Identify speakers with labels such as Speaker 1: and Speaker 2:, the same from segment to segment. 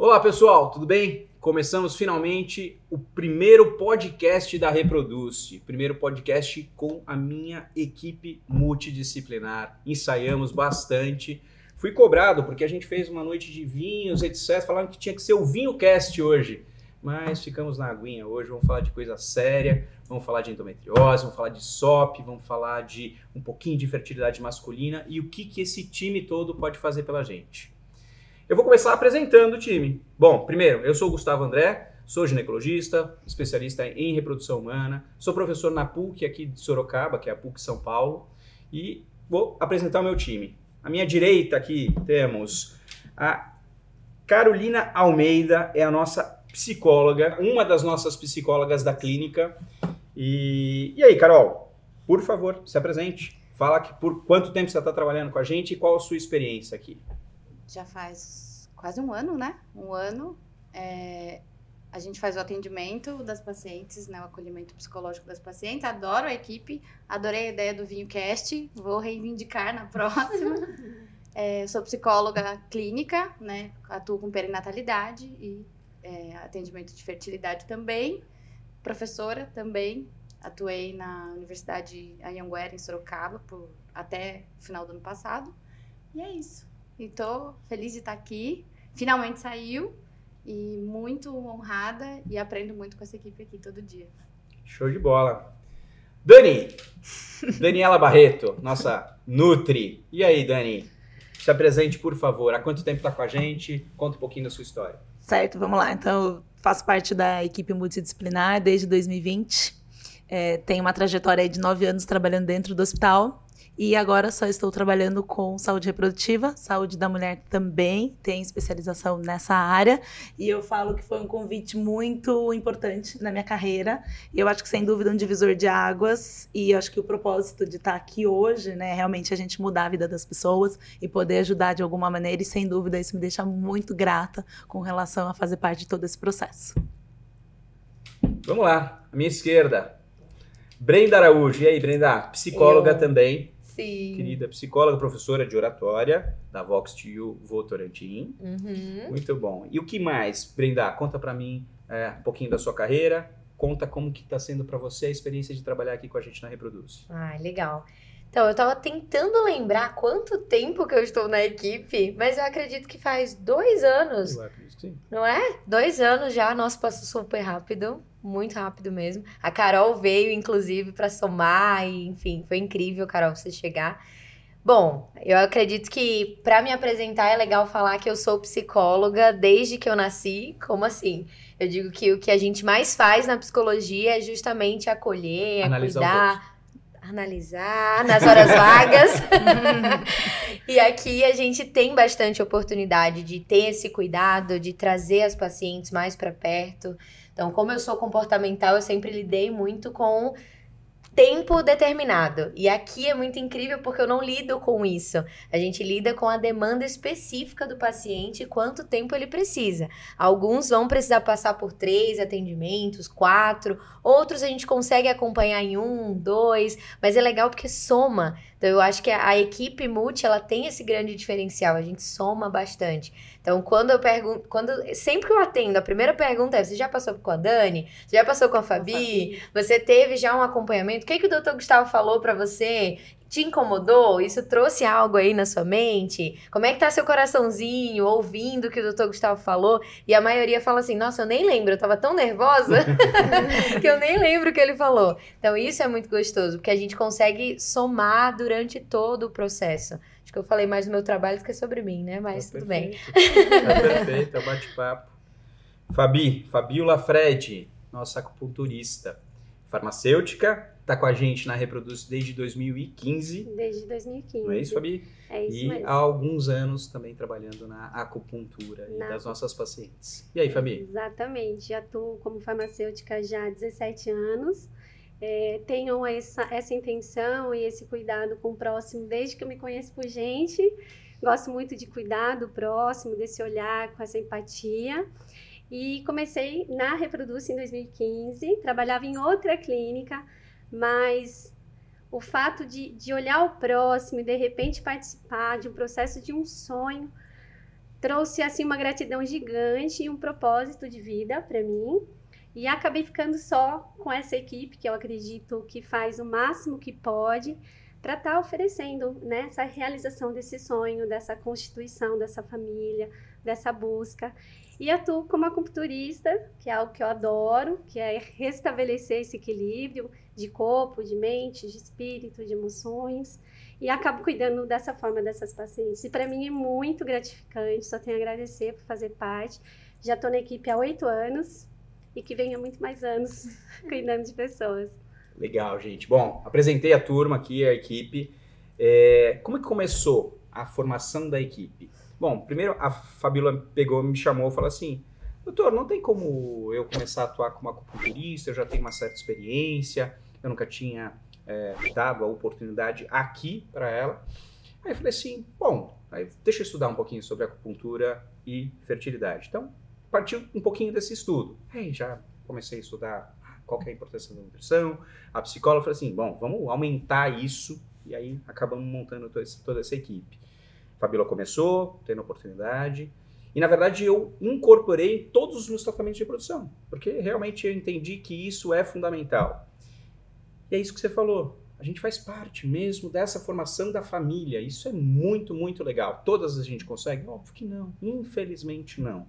Speaker 1: Olá pessoal, tudo bem? Começamos finalmente o primeiro podcast da Reproduce, primeiro podcast com a minha equipe multidisciplinar. Ensaiamos bastante. Fui cobrado porque a gente fez uma noite de vinhos, etc. Falaram que tinha que ser o Vinho Cast hoje. Mas ficamos na aguinha hoje, vamos falar de coisa séria, vamos falar de endometriose, vamos falar de SOP, vamos falar de um pouquinho de fertilidade masculina e o que, que esse time todo pode fazer pela gente. Eu vou começar apresentando o time. Bom, primeiro, eu sou o Gustavo André, sou ginecologista, especialista em reprodução humana, sou professor na PUC aqui de Sorocaba, que é a PUC São Paulo, e vou apresentar o meu time. À minha direita aqui temos a Carolina Almeida, é a nossa psicóloga, uma das nossas psicólogas da clínica. E, e aí, Carol, por favor, se apresente. Fala que por quanto tempo você está trabalhando com a gente e qual a sua experiência aqui.
Speaker 2: Já faz quase um ano, né? Um ano. É, a gente faz o atendimento das pacientes, né? O acolhimento psicológico das pacientes. Adoro a equipe, adorei a ideia do Vinho Cast. Vou reivindicar na próxima. É, sou psicóloga clínica, né? Atuo com perinatalidade e é, atendimento de fertilidade também, professora também, atuei na Universidade Anhanguera, em Sorocaba, por, até o final do ano passado. E é isso. E tô feliz de estar aqui. Finalmente saiu e muito honrada e aprendo muito com essa equipe aqui todo dia.
Speaker 1: Show de bola. Dani, Daniela Barreto, nossa Nutri. E aí, Dani? Se apresente, por favor. Há quanto tempo está com a gente? Conta um pouquinho da sua história.
Speaker 3: Certo, vamos lá. Então, eu faço parte da equipe multidisciplinar desde 2020. É, tenho uma trajetória de nove anos trabalhando dentro do hospital. E agora só estou trabalhando com saúde reprodutiva, saúde da mulher também, tem especialização nessa área. E eu falo que foi um convite muito importante na minha carreira. E eu acho que, sem dúvida, um divisor de águas. E eu acho que o propósito de estar aqui hoje, né, realmente a gente mudar a vida das pessoas e poder ajudar de alguma maneira. E, sem dúvida, isso me deixa muito grata com relação a fazer parte de todo esse processo.
Speaker 1: Vamos lá, à minha esquerda, Brenda Araújo. E aí, Brenda? Psicóloga eu... também.
Speaker 4: Sim.
Speaker 1: Querida psicóloga, professora de oratória da Vox TU Votorantim.
Speaker 4: Uhum.
Speaker 1: Muito bom. E o que mais, Brenda? Conta para mim é, um pouquinho da sua carreira. Conta como que está sendo para você a experiência de trabalhar aqui com a gente na Reproduz.
Speaker 4: Ah, legal. Então, eu estava tentando lembrar quanto tempo que eu estou na equipe, mas eu acredito que faz dois anos.
Speaker 1: Eu acredito sim.
Speaker 4: Não é? Dois anos já, nosso passou super rápido muito rápido mesmo. A Carol veio, inclusive, para somar, e enfim, foi incrível, Carol, você chegar. Bom, eu acredito que para me apresentar é legal falar que eu sou psicóloga desde que eu nasci. Como assim? Eu digo que o que a gente mais faz na psicologia é justamente acolher,
Speaker 1: Analisar
Speaker 4: cuidar, analisar nas horas vagas. e aqui a gente tem bastante oportunidade de ter esse cuidado, de trazer as pacientes mais para perto. Então, como eu sou comportamental, eu sempre lidei muito com tempo determinado. E aqui é muito incrível porque eu não lido com isso. A gente lida com a demanda específica do paciente e quanto tempo ele precisa. Alguns vão precisar passar por três atendimentos, quatro, outros a gente consegue acompanhar em um, dois, mas é legal porque soma. Então eu acho que a, a equipe multi ela tem esse grande diferencial, a gente soma bastante. Então, quando eu pergunto, quando sempre que eu atendo, a primeira pergunta é: você já passou com a Dani? Você já passou com a Fabi? Fabi. Você teve já um acompanhamento? O que, que o doutor Gustavo falou para você? Te incomodou? Isso trouxe algo aí na sua mente? Como é que tá seu coraçãozinho ouvindo o que o doutor Gustavo falou? E a maioria fala assim: nossa, eu nem lembro, eu tava tão nervosa que eu nem lembro o que ele falou. Então, isso é muito gostoso, porque a gente consegue somar durante todo o processo. Acho que eu falei mais do meu trabalho do que sobre mim, né? Mas
Speaker 1: Tá
Speaker 4: tudo bem.
Speaker 1: Tá perfeito, é bate-papo. Fabi, Fabiola Fred, nossa acupunturista, farmacêutica, tá com a gente na Reproduz desde 2015.
Speaker 5: Desde 2015.
Speaker 1: Não é isso, Fabi?
Speaker 5: É isso
Speaker 1: e
Speaker 5: mesmo.
Speaker 1: há alguns anos também trabalhando na acupuntura e
Speaker 5: Na-
Speaker 1: das nossas pacientes. E aí, Fabi?
Speaker 5: Exatamente. Atuo como farmacêutica já há 17 anos. É, tenho essa, essa intenção e esse cuidado com o próximo desde que eu me conheço por gente. Gosto muito de cuidar do próximo, desse olhar com essa empatia. E comecei na Reproduz em 2015. Trabalhava em outra clínica, mas o fato de, de olhar o próximo e de repente participar de um processo de um sonho trouxe assim uma gratidão gigante e um propósito de vida para mim. E acabei ficando só com essa equipe que eu acredito que faz o máximo que pode para estar tá oferecendo né, essa realização desse sonho, dessa constituição dessa família, dessa busca. E atuo como acupunturista, que é algo que eu adoro, que é restabelecer esse equilíbrio de corpo, de mente, de espírito, de emoções. E acabo cuidando dessa forma dessas pacientes. E para mim é muito gratificante, só tenho a agradecer por fazer parte. Já estou na equipe há oito anos e que venha muito mais anos cuidando de pessoas.
Speaker 1: Legal, gente. Bom, apresentei a turma aqui, a equipe. É, como é que começou a formação da equipe? Bom, primeiro a Fabíola pegou, me chamou e falou assim: Doutor, não tem como eu começar a atuar como acupunturista, eu já tenho uma certa experiência, eu nunca tinha é, dado a oportunidade aqui para ela. Aí eu falei assim: Bom, aí deixa eu estudar um pouquinho sobre acupuntura e fertilidade. Então, partiu um pouquinho desse estudo. Aí já comecei a estudar qual é a importância da nutrição. A psicóloga falou assim: Bom, vamos aumentar isso. E aí acabamos montando toda essa equipe. Fabíola começou, tendo oportunidade. E na verdade eu incorporei todos os meus tratamentos de reprodução, porque realmente eu entendi que isso é fundamental. E é isso que você falou. A gente faz parte mesmo dessa formação da família. Isso é muito, muito legal. Todas a gente consegue? Óbvio que não. Infelizmente não.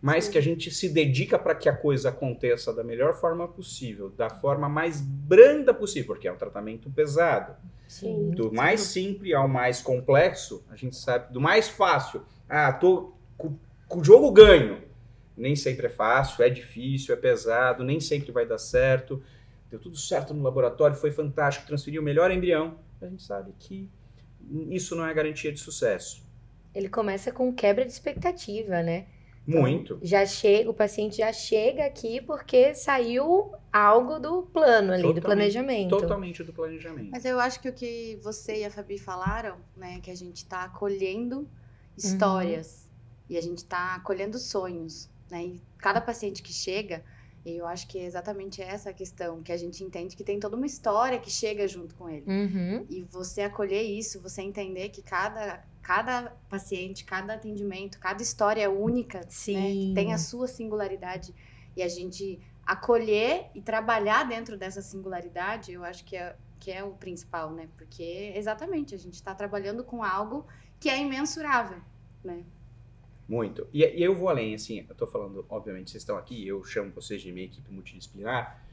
Speaker 1: Mas Sim. que a gente se dedica para que a coisa aconteça da melhor forma possível, da forma mais branda possível, porque é um tratamento pesado. Sim. Do mais simples ao mais complexo, a gente sabe, do mais fácil. Ah, tô com o jogo ganho. Nem sempre é fácil, é difícil, é pesado, nem sempre vai dar certo. Deu tudo certo no laboratório, foi fantástico, transferiu o melhor embrião. A gente sabe que isso não é garantia de sucesso.
Speaker 4: Ele começa com quebra de expectativa, né?
Speaker 1: Muito.
Speaker 4: Já chega, o paciente já chega aqui porque saiu algo do plano ali, totalmente, do planejamento.
Speaker 1: Totalmente do planejamento.
Speaker 2: Mas eu acho que o que você e a Fabi falaram, né, que a gente está acolhendo histórias uhum. e a gente está acolhendo sonhos, né? E cada paciente que chega, eu acho que é exatamente essa a questão, que a gente entende que tem toda uma história que chega junto com ele.
Speaker 4: Uhum.
Speaker 2: E você acolher isso, você entender que cada cada paciente, cada atendimento, cada história é única, né? tem a sua singularidade e a gente acolher e trabalhar dentro dessa singularidade, eu acho que é, que é o principal, né? Porque exatamente a gente está trabalhando com algo que é imensurável, né?
Speaker 1: Muito. E, e, eu vou além, assim, eu tô falando, obviamente, vocês estão aqui, eu chamo vocês de minha equipe multidisciplinar,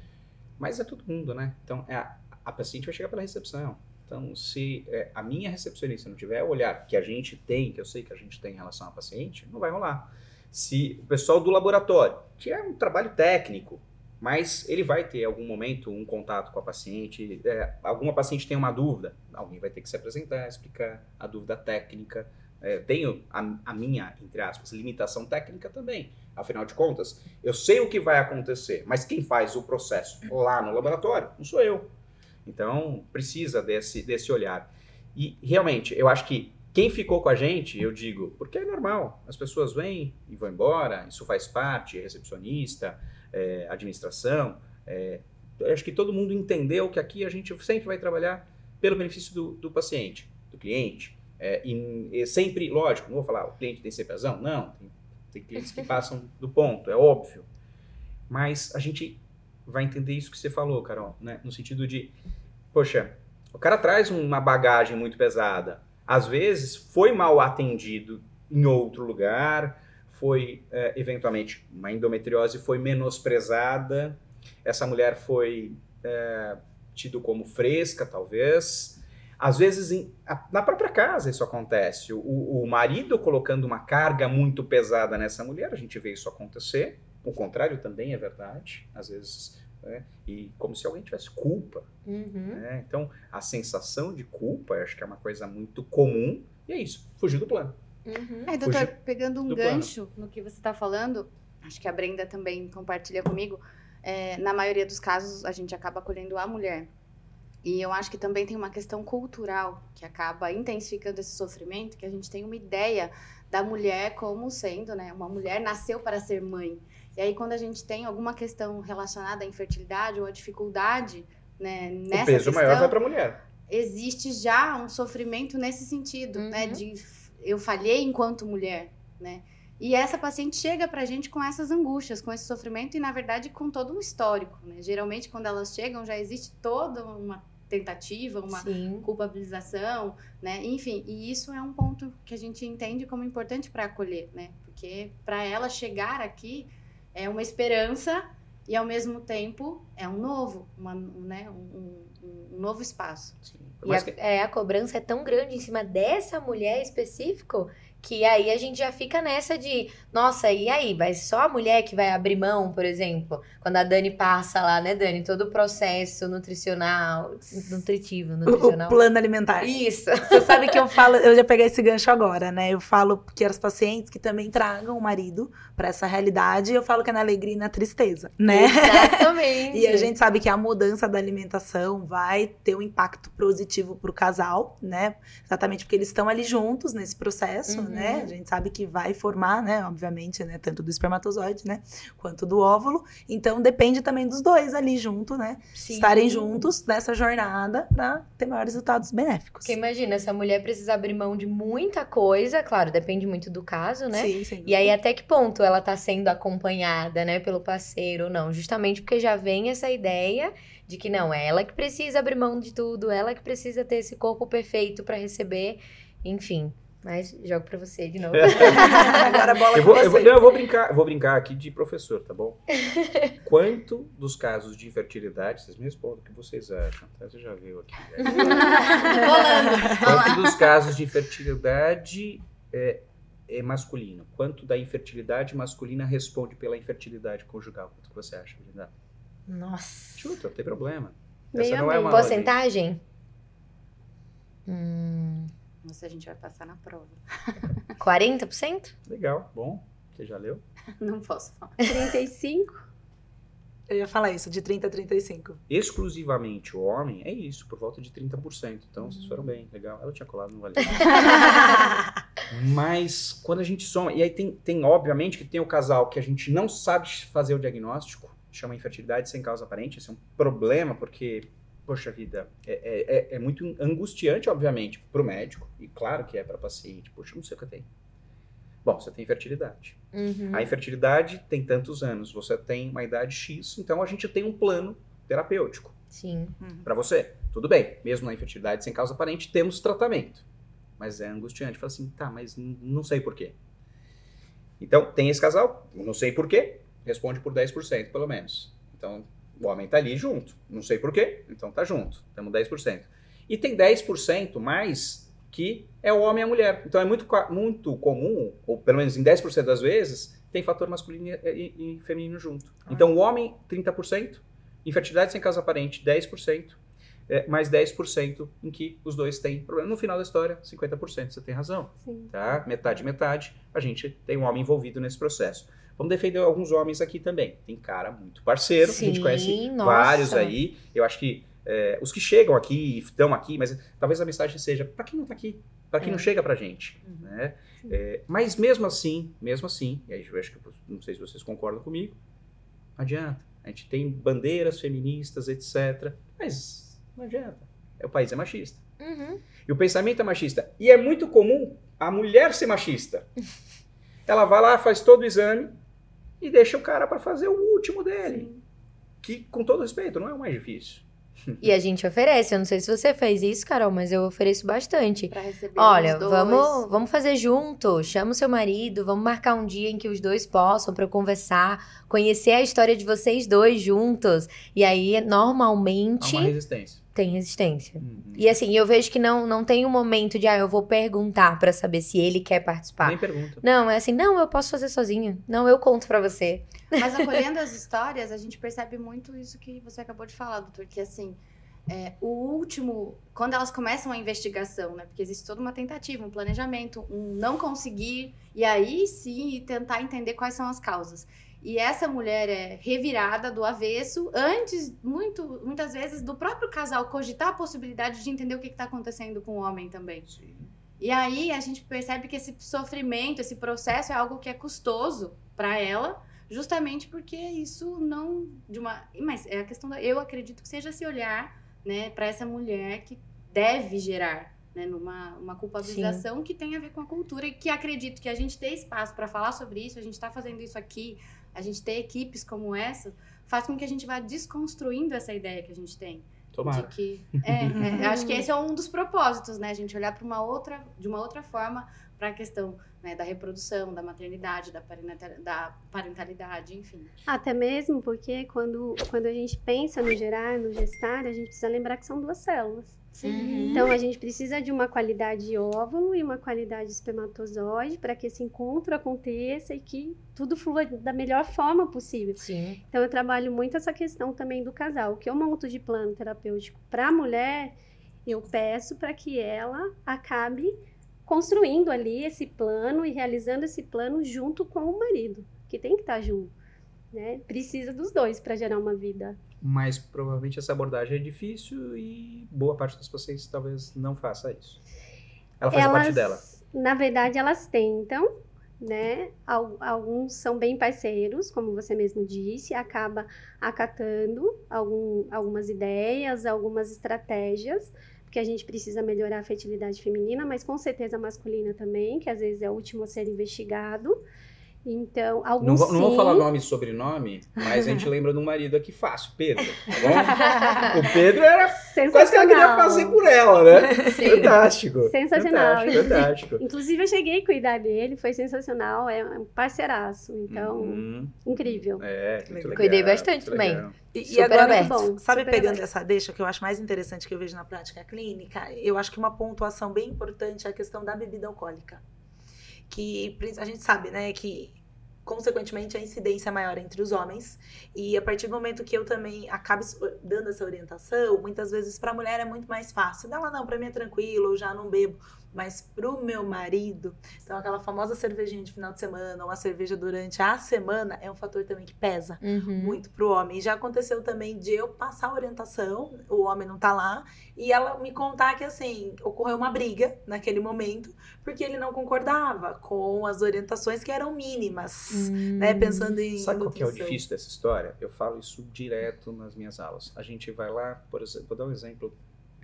Speaker 1: mas é todo mundo, né? Então, é, a, a paciente vai chegar pela recepção, então, se é, a minha recepcionista não tiver o olhar que a gente tem, que eu sei que a gente tem em relação ao paciente, não vai rolar. Se o pessoal do laboratório, que é um trabalho técnico, mas ele vai ter algum momento um contato com a paciente, é, alguma paciente tem uma dúvida, alguém vai ter que se apresentar, explicar a dúvida técnica. É, tenho a, a minha, entre aspas, limitação técnica também. Afinal de contas, eu sei o que vai acontecer, mas quem faz o processo lá no laboratório não sou eu. Então, precisa desse, desse olhar. E, realmente, eu acho que quem ficou com a gente, eu digo, porque é normal, as pessoas vêm e vão embora, isso faz parte, recepcionista, é, administração. É, eu acho que todo mundo entendeu que aqui a gente sempre vai trabalhar pelo benefício do, do paciente, do cliente. É, e, e, sempre, lógico, não vou falar, o cliente tem sempre razão, não, tem, tem clientes que passam do ponto, é óbvio. Mas a gente vai entender isso que você falou, Carol, né? No sentido de, poxa, o cara traz uma bagagem muito pesada. Às vezes foi mal atendido em outro lugar, foi é, eventualmente uma endometriose foi menosprezada, essa mulher foi é, tido como fresca, talvez. Às vezes, em, a, na própria casa isso acontece. O, o marido colocando uma carga muito pesada nessa mulher, a gente vê isso acontecer. O contrário também é verdade, às vezes, né? e como se alguém tivesse culpa.
Speaker 4: Uhum.
Speaker 1: Né? Então, a sensação de culpa, acho que é uma coisa muito comum, e é isso, fugir do plano.
Speaker 2: Uhum. É, doutor, fugir pegando um gancho plano. no que você está falando, acho que a Brenda também compartilha comigo, é, na maioria dos casos a gente acaba acolhendo a mulher. E eu acho que também tem uma questão cultural que acaba intensificando esse sofrimento, que a gente tem uma ideia da mulher como sendo, né, uma mulher nasceu para ser mãe. E aí, quando a gente tem alguma questão relacionada à infertilidade ou à dificuldade né, nessa
Speaker 1: O peso
Speaker 2: questão,
Speaker 1: maior vai para a mulher.
Speaker 2: Existe já um sofrimento nesse sentido, né, uhum. né? De eu falhei enquanto mulher. né? E essa paciente chega pra gente com essas angústias, com esse sofrimento e, na verdade, com todo um histórico, né? Geralmente, quando elas chegam, já existe toda uma tentativa, uma
Speaker 4: Sim.
Speaker 2: culpabilização, né? Enfim, e isso é um ponto que a gente entende como importante para acolher, né? Porque para ela chegar aqui é uma esperança e ao mesmo tempo é um novo, uma, né? um, um- um novo espaço.
Speaker 1: Sim.
Speaker 4: E a,
Speaker 1: que-
Speaker 4: é, a cobrança é tão grande em cima dessa mulher específico que aí a gente já fica nessa de, nossa, e aí? Vai só a mulher que vai abrir mão, por exemplo? Quando a Dani passa lá, né, Dani? Todo o processo nutricional, nutritivo,
Speaker 3: O, o
Speaker 4: nutricional.
Speaker 3: plano alimentar.
Speaker 4: Isso.
Speaker 3: Você sabe que eu falo, eu já peguei esse gancho agora, né? Eu falo que as pacientes que também tragam o marido pra essa realidade, eu falo que é na alegria e na tristeza, né?
Speaker 4: Exatamente.
Speaker 3: E a gente sabe que a mudança da alimentação vai ter um impacto positivo pro casal, né? Exatamente porque eles estão ali juntos nesse processo,
Speaker 4: Uhum.
Speaker 3: Né? A gente sabe que vai formar, né? Obviamente, né? Tanto do espermatozoide, né? Quanto do óvulo. Então depende também dos dois ali junto, né?
Speaker 4: Sim.
Speaker 3: Estarem juntos nessa jornada pra ter maiores resultados benéficos.
Speaker 4: Porque imagina, essa mulher precisa abrir mão de muita coisa, claro, depende muito do caso, né?
Speaker 3: Sim, sim.
Speaker 4: E aí, até que ponto ela tá sendo acompanhada, né, pelo parceiro ou não? Justamente porque já vem essa ideia de que não, é ela que precisa abrir mão de tudo, ela que precisa ter esse corpo perfeito pra receber, enfim. Mas jogo pra você de novo.
Speaker 3: Agora a bola
Speaker 1: Eu
Speaker 3: com
Speaker 1: vou, eu, vou,
Speaker 3: você.
Speaker 1: não, eu vou brincar, eu vou brincar aqui de professor, tá bom? Quanto dos casos de infertilidade, vocês me respondem o que vocês acham, tá? Você já viu aqui. né? Quanto dos casos de infertilidade é, é masculino? Quanto da infertilidade masculina responde pela infertilidade conjugal? Quanto que você acha, Linda?
Speaker 4: Nossa.
Speaker 1: Chuta, não tem problema.
Speaker 5: Meio
Speaker 1: Essa
Speaker 5: a
Speaker 1: não é
Speaker 5: meio.
Speaker 1: uma aula de-
Speaker 4: Porcentagem? Hum,
Speaker 2: Nossa, a gente vai passar na prova.
Speaker 4: 40%?
Speaker 1: Legal, bom. Você já leu?
Speaker 2: Não posso falar.
Speaker 5: 35?
Speaker 3: Eu ia falar isso, de 30 a 35.
Speaker 1: Exclusivamente o homem, é isso, por volta de 30%. Então, vocês foram bem, legal. Ela tinha colado, não valeu. Mas quando a gente soma, e aí tem, tem, obviamente, que tem o casal que a gente não sabe fazer o diagnóstico, chama infertilidade sem causa aparente, isso é um problema, porque, poxa vida, é, é, é- é muito angustiante, obviamente, para o médico, e claro que é para paciente, poxa, não sei o que eu tenho. Bom, você tem infertilidade.
Speaker 4: Uhum.
Speaker 1: A infertilidade tem tantos anos, você tem uma idade X, então a gente tem um plano terapêutico
Speaker 4: Sim.
Speaker 1: para você. Tudo bem, mesmo na infertilidade sem causa aparente, temos tratamento. Mas é angustiante. Fala assim, tá, mas não sei porquê. Então, tem esse casal, não sei porquê, responde por 10%, pelo menos. Então, o homem tá ali junto. Não sei porquê, então tá junto. Temos 10%. E tem 10% mais que é o homem e a mulher. Então, é muito, muito comum, ou pelo menos em 10% das vezes, tem fator masculino e, e- e feminino junto. Então, o homem, 30%, infertilidade sem causa aparente, 10%, é, mais 10% em que os dois têm problema. No final da história, 50%, você tem razão,
Speaker 5: Sim.
Speaker 1: tá? Metade, metade, a gente tem um homem envolvido nesse processo. Vamos defender alguns homens aqui também. Tem cara muito parceiro, a gente
Speaker 4: Sim,
Speaker 1: conhece
Speaker 4: nossa.
Speaker 1: vários aí. Eu acho que é, os que chegam aqui, estão aqui, mas talvez a mensagem seja para quem não tá aqui, para quem
Speaker 4: É.
Speaker 1: não chega pra gente,
Speaker 2: Uhum.
Speaker 1: né? É, mas mesmo assim, mesmo assim, e aí eu acho que não sei se vocês concordam comigo, não adianta. A gente tem bandeiras feministas, etc. Mas não adianta. É, O país é machista.
Speaker 4: Uhum.
Speaker 1: E o pensamento é machista. E é muito comum a mulher ser machista. Ela vai lá, faz todo o exame e deixa o cara para fazer o último dele. Que, com todo respeito, não é o mais difícil.
Speaker 4: E a gente oferece, eu não sei se você fez isso, Carol, mas eu ofereço bastante.
Speaker 2: Pra receber
Speaker 4: Olha,
Speaker 2: os dois.
Speaker 4: vamos, vamos fazer junto. Chama o seu marido, vamos marcar um dia em que os dois possam para conversar, conhecer a história de vocês dois juntos. E aí,
Speaker 1: Há
Speaker 4: normalmente,
Speaker 1: uma resistência.
Speaker 4: Tem resistência.
Speaker 1: Uhum.
Speaker 4: E assim, eu vejo que não, não tem um momento de, ah, eu vou perguntar para saber se ele quer participar.
Speaker 1: Nem pergunta.
Speaker 4: Não, é assim, não, eu posso fazer sozinho. Não, eu conto pra você.
Speaker 2: Mas acolhendo as histórias, a gente percebe muito isso que você acabou de falar, doutor, que assim, é, o último, quando elas começam a investigação, né? Porque existe toda uma tentativa, um planejamento, um não conseguir, e aí sim tentar entender quais são as causas. E essa mulher é revirada do avesso antes, muito, muitas vezes, do próprio casal cogitar a possibilidade de entender o que está acontecendo com o homem também.
Speaker 1: Sim.
Speaker 2: E aí a gente percebe que esse sofrimento, esse processo é algo que é custoso para ela, justamente porque isso não de uma, mas é a questão da, eu acredito que seja esse olhar, né, para essa mulher que deve gerar, né, numa uma culpabilização que tem a ver com a cultura e que acredito que a gente ter espaço para falar sobre isso, a gente está fazendo isso aqui, a gente ter equipes como essa, faz com que a gente vá desconstruindo essa ideia que a gente tem.
Speaker 1: Tomara.
Speaker 2: De que, é, é, eu acho que esse é um dos propósitos, né? A gente olhar para uma outra, de uma outra forma para a questão né, da reprodução, da maternidade, da parentalidade, da parentalidade, enfim.
Speaker 5: Até mesmo porque quando, quando a gente pensa no gerar, no gestar, a gente precisa lembrar que são duas células.
Speaker 4: Uhum.
Speaker 5: Então a gente precisa de uma qualidade de óvulo e uma qualidade de espermatozoide para que esse encontro aconteça e que tudo flua da melhor forma possível.
Speaker 4: Sim.
Speaker 5: Então eu trabalho muito essa questão também do casal. O que eu monto de plano terapêutico para a mulher, eu peço para que ela acabe construindo ali esse plano e realizando esse plano junto com o marido, que tem que estar junto. Né? Precisa dos dois para gerar uma vida.
Speaker 1: Mas provavelmente essa abordagem é difícil e boa parte dos pacientes talvez não faça isso. Ela faz a parte dela.
Speaker 5: Na verdade, elas tentam, né? Al- Alguns são bem parceiros, como você mesmo disse, acaba acatando algum- algumas ideias, algumas estratégias, porque a gente precisa melhorar a fertilidade feminina, mas com certeza masculina também, que às vezes é o último a ser investigado. Então,
Speaker 1: Não,
Speaker 5: alguns
Speaker 1: vou- não vou
Speaker 5: sim.
Speaker 1: falar nome e sobrenome, mas a gente lembra de um marido aqui fácil, Pedro. Tá bom? o Pedro era
Speaker 5: Sensacional.
Speaker 1: quase que ela queria fazer por ela, né?
Speaker 4: Sim.
Speaker 1: Fantástico.
Speaker 5: Sensacional.
Speaker 1: Fantástico, fantástico.
Speaker 5: Inclusive, eu cheguei a cuidar dele, foi sensacional, é um parceiraço, então,
Speaker 1: Uhum.
Speaker 5: incrível.
Speaker 1: É, muito legal.
Speaker 4: Cuidei bastante
Speaker 1: muito
Speaker 4: também.
Speaker 1: legal.
Speaker 3: E, e agora,
Speaker 4: aberto.
Speaker 5: Bom,
Speaker 3: sabe,
Speaker 5: super
Speaker 3: pegando
Speaker 5: aberto.
Speaker 3: essa deixa que eu acho mais interessante que eu vejo na prática clínica, eu acho que uma pontuação bem importante é a questão da bebida alcoólica. Que a gente sabe, né, que consequentemente a incidência é maior entre os homens. E a partir do momento que eu também acabo dando essa orientação, muitas vezes para a mulher é muito mais fácil. Ela não, para mim é tranquilo, eu já não bebo. Mas pro meu marido, então aquela famosa cervejinha de final de semana, uma cerveja durante a semana, é um fator também que pesa
Speaker 4: Uhum.
Speaker 3: muito pro homem. E já aconteceu também de eu passar a orientação, o homem não tá lá, e ela me contar que assim, ocorreu uma briga naquele momento, porque ele não concordava com as orientações que eram mínimas,
Speaker 4: Hum.
Speaker 3: né? Pensando em.
Speaker 1: Sabe qual que é o difícil dessa história? Eu falo isso direto nas minhas aulas. A gente vai lá, por exemplo, vou dar um exemplo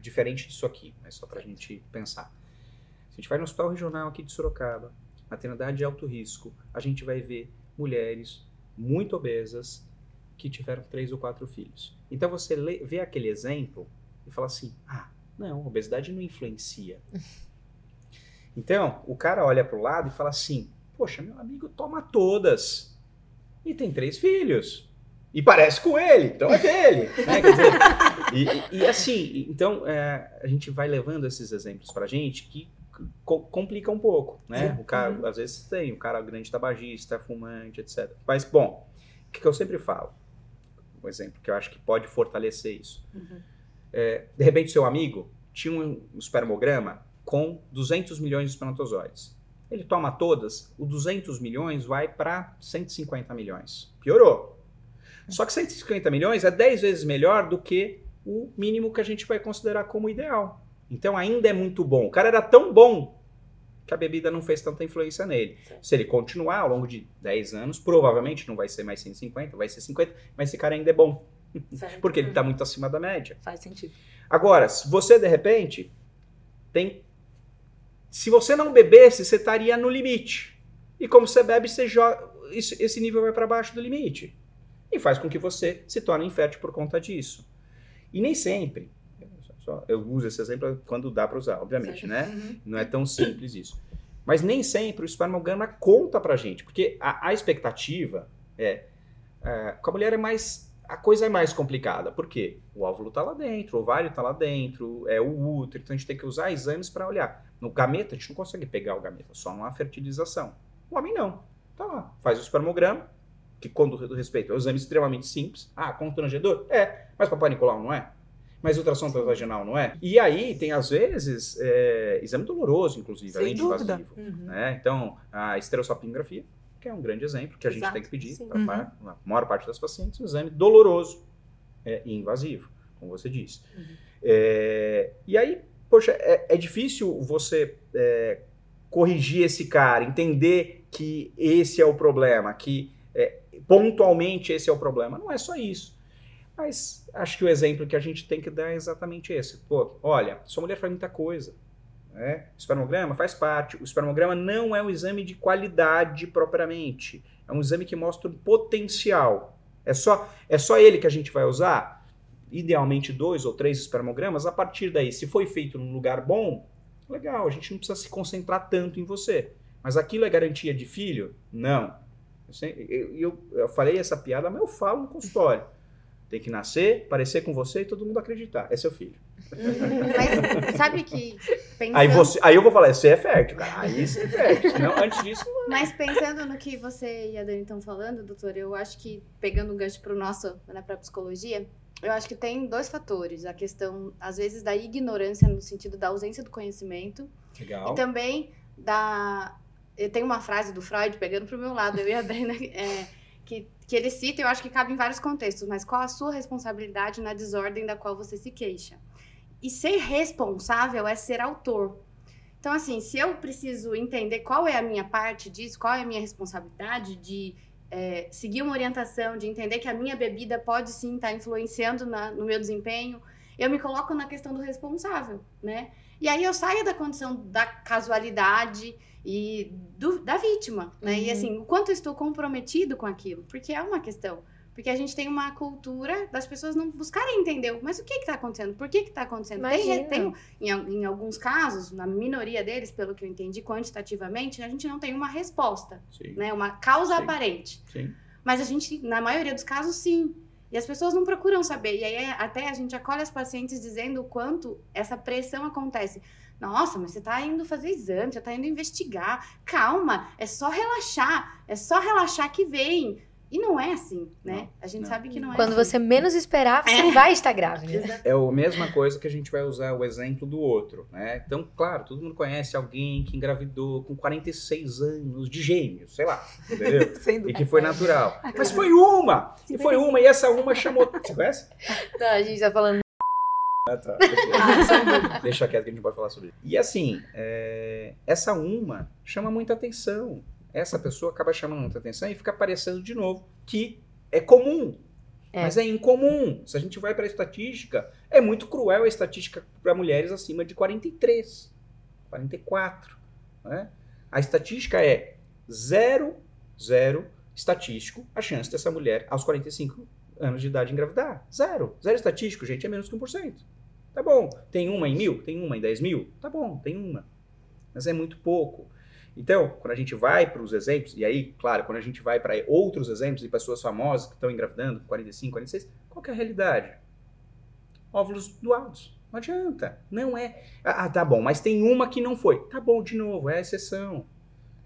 Speaker 1: diferente disso aqui, mas só pra gente pensar. Gente vai no hospital regional aqui de Sorocaba, maternidade de alto risco, a gente vai ver mulheres muito obesas que tiveram três ou quatro filhos. Então você lê- vê aquele exemplo e fala assim: ah, não, obesidade não influencia. Então, o cara olha pro lado e fala assim: poxa, meu amigo toma todas e tem três filhos. E parece com ele, então é dele. né? Dizer, e, e- assim, então é, a gente vai levando esses exemplos pra gente que co- complica um pouco, né? O cara, às vezes tem, o cara grande tabagista, fumante, etc. Mas, bom, o que que eu sempre falo? Um exemplo que eu acho que pode fortalecer isso.
Speaker 3: Uhum.
Speaker 1: É, de repente, seu amigo tinha um espermograma com 200 milhões de espermatozoides. Ele toma todas, o 200 milhões vai para 150 milhões. Piorou. Só que 150 milhões é 10 vezes melhor do que o mínimo que a gente vai considerar como ideal. Então ainda é muito bom. O cara era tão bom que a bebida não fez tanta influência nele. Se ele continuar ao longo de 10 anos, provavelmente não vai ser mais 150, vai ser 50, mas esse cara ainda é bom, porque ele está muito acima da média.
Speaker 3: Faz sentido.
Speaker 1: Agora, se você de repente tem. Se você não bebesse, você estaria no limite. E como você bebe, você joga. Esse esse nível vai para baixo do limite. E faz com que você se torne infértil por conta disso. E nem sempre. Só- Eu uso esse exemplo quando dá para usar, obviamente, né?
Speaker 3: Uhum.
Speaker 1: Não é tão simples isso. Mas nem sempre o espermograma conta pra gente, porque a, a expectativa é, é, Com a mulher é mais. A coisa é mais complicada. Por quê? O óvulo tá lá dentro, o ovário tá lá dentro, é o útero, então a gente tem que usar exames para olhar. No gameta, a gente não consegue pegar o gameta, só não há fertilização. O homem não. Tá lá. Faz o espermograma, que quando respeito é um exame extremamente simples. Ah, constrangedor? É. Mas Papai Nicolau não é? Mas ultrassom vaginal não é? E aí tem, às vezes, é, exame doloroso, inclusive,
Speaker 3: Sem
Speaker 1: além de
Speaker 3: dúvida.
Speaker 1: invasivo.
Speaker 3: Uhum.
Speaker 1: né? Então, a estereossopinografia, que é um grande exemplo, que a gente
Speaker 3: Exato,
Speaker 1: tem que pedir para a maior parte das pacientes, um exame doloroso é, e invasivo, como você disse.
Speaker 3: Uhum.
Speaker 1: É, e aí, poxa, é, é difícil você é, corrigir esse cara, entender que esse é o problema, que é, pontualmente esse é o problema. Não é só isso. Mas acho que o exemplo que a gente tem que dar é exatamente esse. Pô, olha, sua mulher faz muita coisa. né? O espermograma faz parte. O espermograma não é um exame de qualidade propriamente. É um exame que mostra um potencial. É só, é só ele que a gente vai usar? Idealmente dois ou três espermogramas. A partir daí, se foi feito num lugar bom, legal, a gente não precisa se concentrar tanto em você. Mas aquilo é garantia de filho? Não. Eu- eu- eu falei essa piada, mas eu falo no consultório. Tem que nascer, parecer com você e todo mundo acreditar. É seu filho.
Speaker 2: Mas sabe que pensando,
Speaker 1: Aí, você, aí eu vou falar, você é fértil, cara. Aí você é fértil. Senão, antes disso,
Speaker 2: mas pensando no que você e a Dani estão falando, doutor, eu acho que pegando o gancho para o nosso, né, para psicologia, eu acho que tem dois fatores. A questão, às vezes, da ignorância no sentido da ausência do conhecimento
Speaker 1: Legal.
Speaker 2: E também da. Eu tenho uma frase do Freud pegando pro meu lado, eu e a Brenda, é, que, que ele cita, eu acho que cabe em vários contextos, mas qual a sua responsabilidade na desordem da qual você se queixa? E ser responsável é ser autor. Então, assim, se eu preciso entender qual é a minha parte disso, qual é a minha responsabilidade de é, seguir uma orientação, de entender que a minha bebida pode sim estar influenciando na- no meu desempenho, eu me coloco na questão do responsável, né? E aí eu saio da condição da casualidade e do- da vítima, né? E
Speaker 4: Uhum.
Speaker 2: assim, o quanto eu estou comprometido com aquilo, porque é uma questão. Porque a gente tem uma cultura das pessoas não buscarem entender, mas o que está acontecendo? Por que está acontecendo? Tem,
Speaker 4: Imagina.
Speaker 2: tem em, em alguns casos, na minoria deles, pelo que eu entendi quantitativamente, a gente não tem uma resposta,
Speaker 1: Sim,
Speaker 2: né? Uma causa
Speaker 1: Sim.
Speaker 2: aparente.
Speaker 1: sim.
Speaker 2: Mas a gente, na maioria dos casos, sim. E as pessoas não procuram saber. E aí até a gente acolhe as pacientes dizendo o quanto essa pressão acontece. Nossa, mas você tá indo fazer exame, você tá indo investigar. Calma, é só relaxar. É só relaxar que vem. E não é assim, né?
Speaker 1: Não,
Speaker 2: a gente
Speaker 1: não.
Speaker 2: sabe que não é
Speaker 4: Quando
Speaker 2: assim.
Speaker 4: você menos esperar, você
Speaker 2: É.
Speaker 4: vai estar grávida.
Speaker 1: É a mesma coisa que a gente vai usar o exemplo do outro, né? Então, claro, todo mundo conhece alguém que engravidou com 46 anos de gêmeos, sei lá, entendeu?
Speaker 3: Sem
Speaker 1: E
Speaker 3: dúvida.
Speaker 1: que foi natural. Mas foi uma! E foi uma, e essa uma chamou. Você conhece?
Speaker 4: Não, a gente tá falando.
Speaker 1: Ah, tá. Deixa, deixa quieto que a gente pode falar sobre isso. E assim, é, essa uma chama muita atenção. Essa pessoa acaba chamando muita atenção e fica aparecendo de novo que é comum.
Speaker 4: É.
Speaker 1: Mas é incomum. Se a gente vai para a estatística, é muito cruel a estatística para mulheres acima de 43, 44. Né? A estatística é zero, zero estatístico a chance dessa mulher aos 45 anos de idade engravidar. Zero. Zero estatístico, gente, é menos que 1%. Tá bom. Tem uma em mil? Tem uma em 10 mil? Tá bom, tem uma. Mas é muito pouco. Então, quando a gente vai para os exemplos, e aí, claro, quando a gente vai para outros exemplos de pessoas famosas que estão engravidando com 45, 46, qual é a realidade? Óvulos doados. Não adianta. Não é. Ah, tá bom, mas tem uma que não foi. Tá bom, de novo, é a exceção.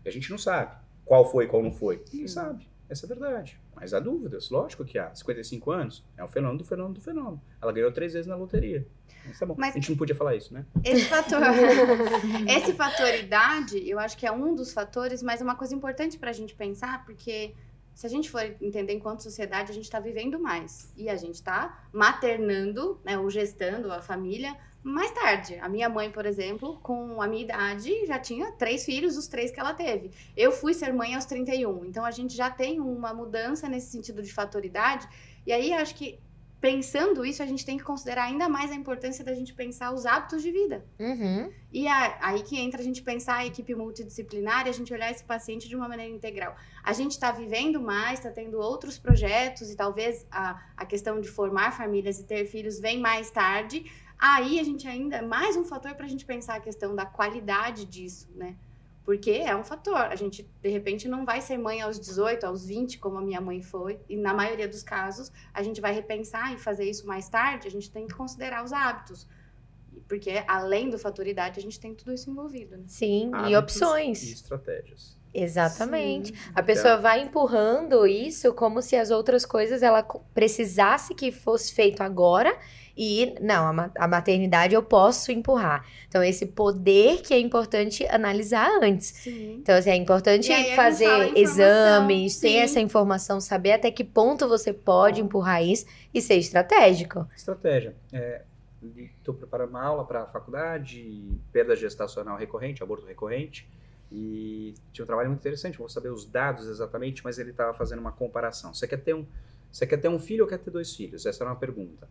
Speaker 1: E a gente não sabe qual foi e qual não foi. Ninguém sabe. Essa é a verdade. Mas há dúvidas, lógico que há. 55 anos é um fenômeno do fenômeno do fenômeno. Ela ganhou três vezes na loteria. Mas tá bom.
Speaker 2: Mas-
Speaker 1: A gente não podia falar isso, né?
Speaker 2: Esse fator, esse fator idade, eu acho que é um dos fatores, mas é uma coisa importante para a gente pensar, porque se a gente for entender enquanto sociedade, a gente está vivendo mais. E a gente está maternando, né, ou gestando a família mais tarde. A minha mãe, por exemplo, com a minha idade, já tinha três filhos, os três que ela teve. Eu fui ser mãe aos 31. Então a gente já tem uma mudança nesse sentido de fator idade. E aí acho que pensando isso, a gente tem que considerar ainda mais a importância da gente pensar os hábitos de vida.
Speaker 4: Uhum.
Speaker 2: E a- aí que entra a gente pensar a equipe multidisciplinar e a gente olhar esse paciente de uma maneira integral. A gente está vivendo mais, está tendo outros projetos e talvez a, a questão de formar famílias e ter filhos vem mais tarde. Aí a gente ainda, mais um fator para a gente pensar a questão da qualidade disso, né? Porque é um fator. A gente, de repente, não vai ser mãe aos 18, aos 20, como a minha mãe foi. E na maioria dos casos, a gente vai repensar e fazer isso mais tarde. A gente tem que considerar os hábitos. Porque além do fator idade, a gente tem tudo isso envolvido. Né?
Speaker 4: Sim, e
Speaker 1: Hábitos
Speaker 4: opções.
Speaker 1: E estratégias.
Speaker 4: Exatamente.
Speaker 2: Sim.
Speaker 4: A pessoa vai empurrando isso como se as outras coisas ela precisasse que fosse feito agora e não, a, ma- a maternidade eu posso empurrar. Então esse poder que é importante analisar antes.
Speaker 2: Sim.
Speaker 4: Então assim, é importante fazer exames, ter
Speaker 2: sim.
Speaker 4: essa informação, saber até que ponto você pode empurrar isso e ser estratégico.
Speaker 1: Estratégia. Estou preparando uma aula para a faculdade, perda gestacional recorrente, aborto recorrente, e tinha um trabalho muito interessante. Vou saber os dados exatamente, mas ele estava fazendo uma comparação. Você quer ter um, você quer ter um filho ou quer ter dois filhos? Essa era uma pergunta.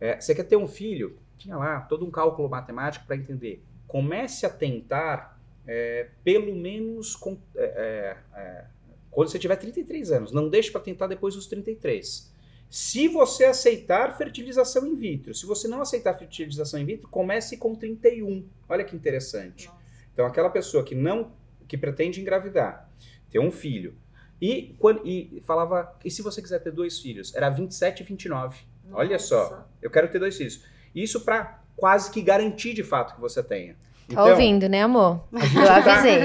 Speaker 1: É, você quer ter um filho? Tinha lá todo um cálculo matemático para entender comece a tentar, é, pelo menos com, é, é, é quando você tiver 33 anos. Não deixe para tentar depois dos 33. Se você aceitar fertilização in vitro, se você não aceitar fertilização in vitro, comece com 31. Olha que interessante. Nossa. Então, aquela pessoa que não, que pretende engravidar, ter um filho, e, quando, e falava, e se você quiser ter dois filhos? Era 27 e 29. Nossa. Olha só, eu quero ter dois filhos. Isso para quase que garantir de fato que você tenha. Tá
Speaker 4: então, tá ouvindo, né, amor? Eu avisei.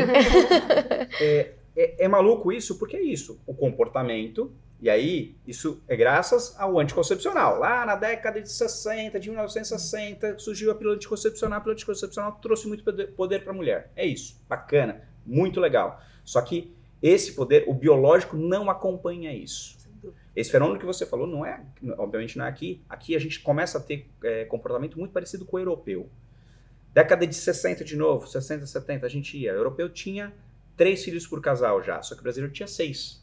Speaker 1: é, é, é maluco isso porque é isso. O comportamento e aí, isso é graças ao anticoncepcional. Lá na década de 60, de 1960, surgiu a pílula anticoncepcional. A pílula anticoncepcional trouxe muito poder para a mulher. É isso. Bacana. Muito legal. Só que esse poder, o biológico, não acompanha isso. Esse fenômeno que você falou não é, obviamente não é aqui. Aqui a gente começa a ter é, comportamento muito parecido com o europeu. Década de 60 de novo, 60, 70, a gente ia. O europeu tinha três filhos por casal já, só que o brasileiro tinha seis.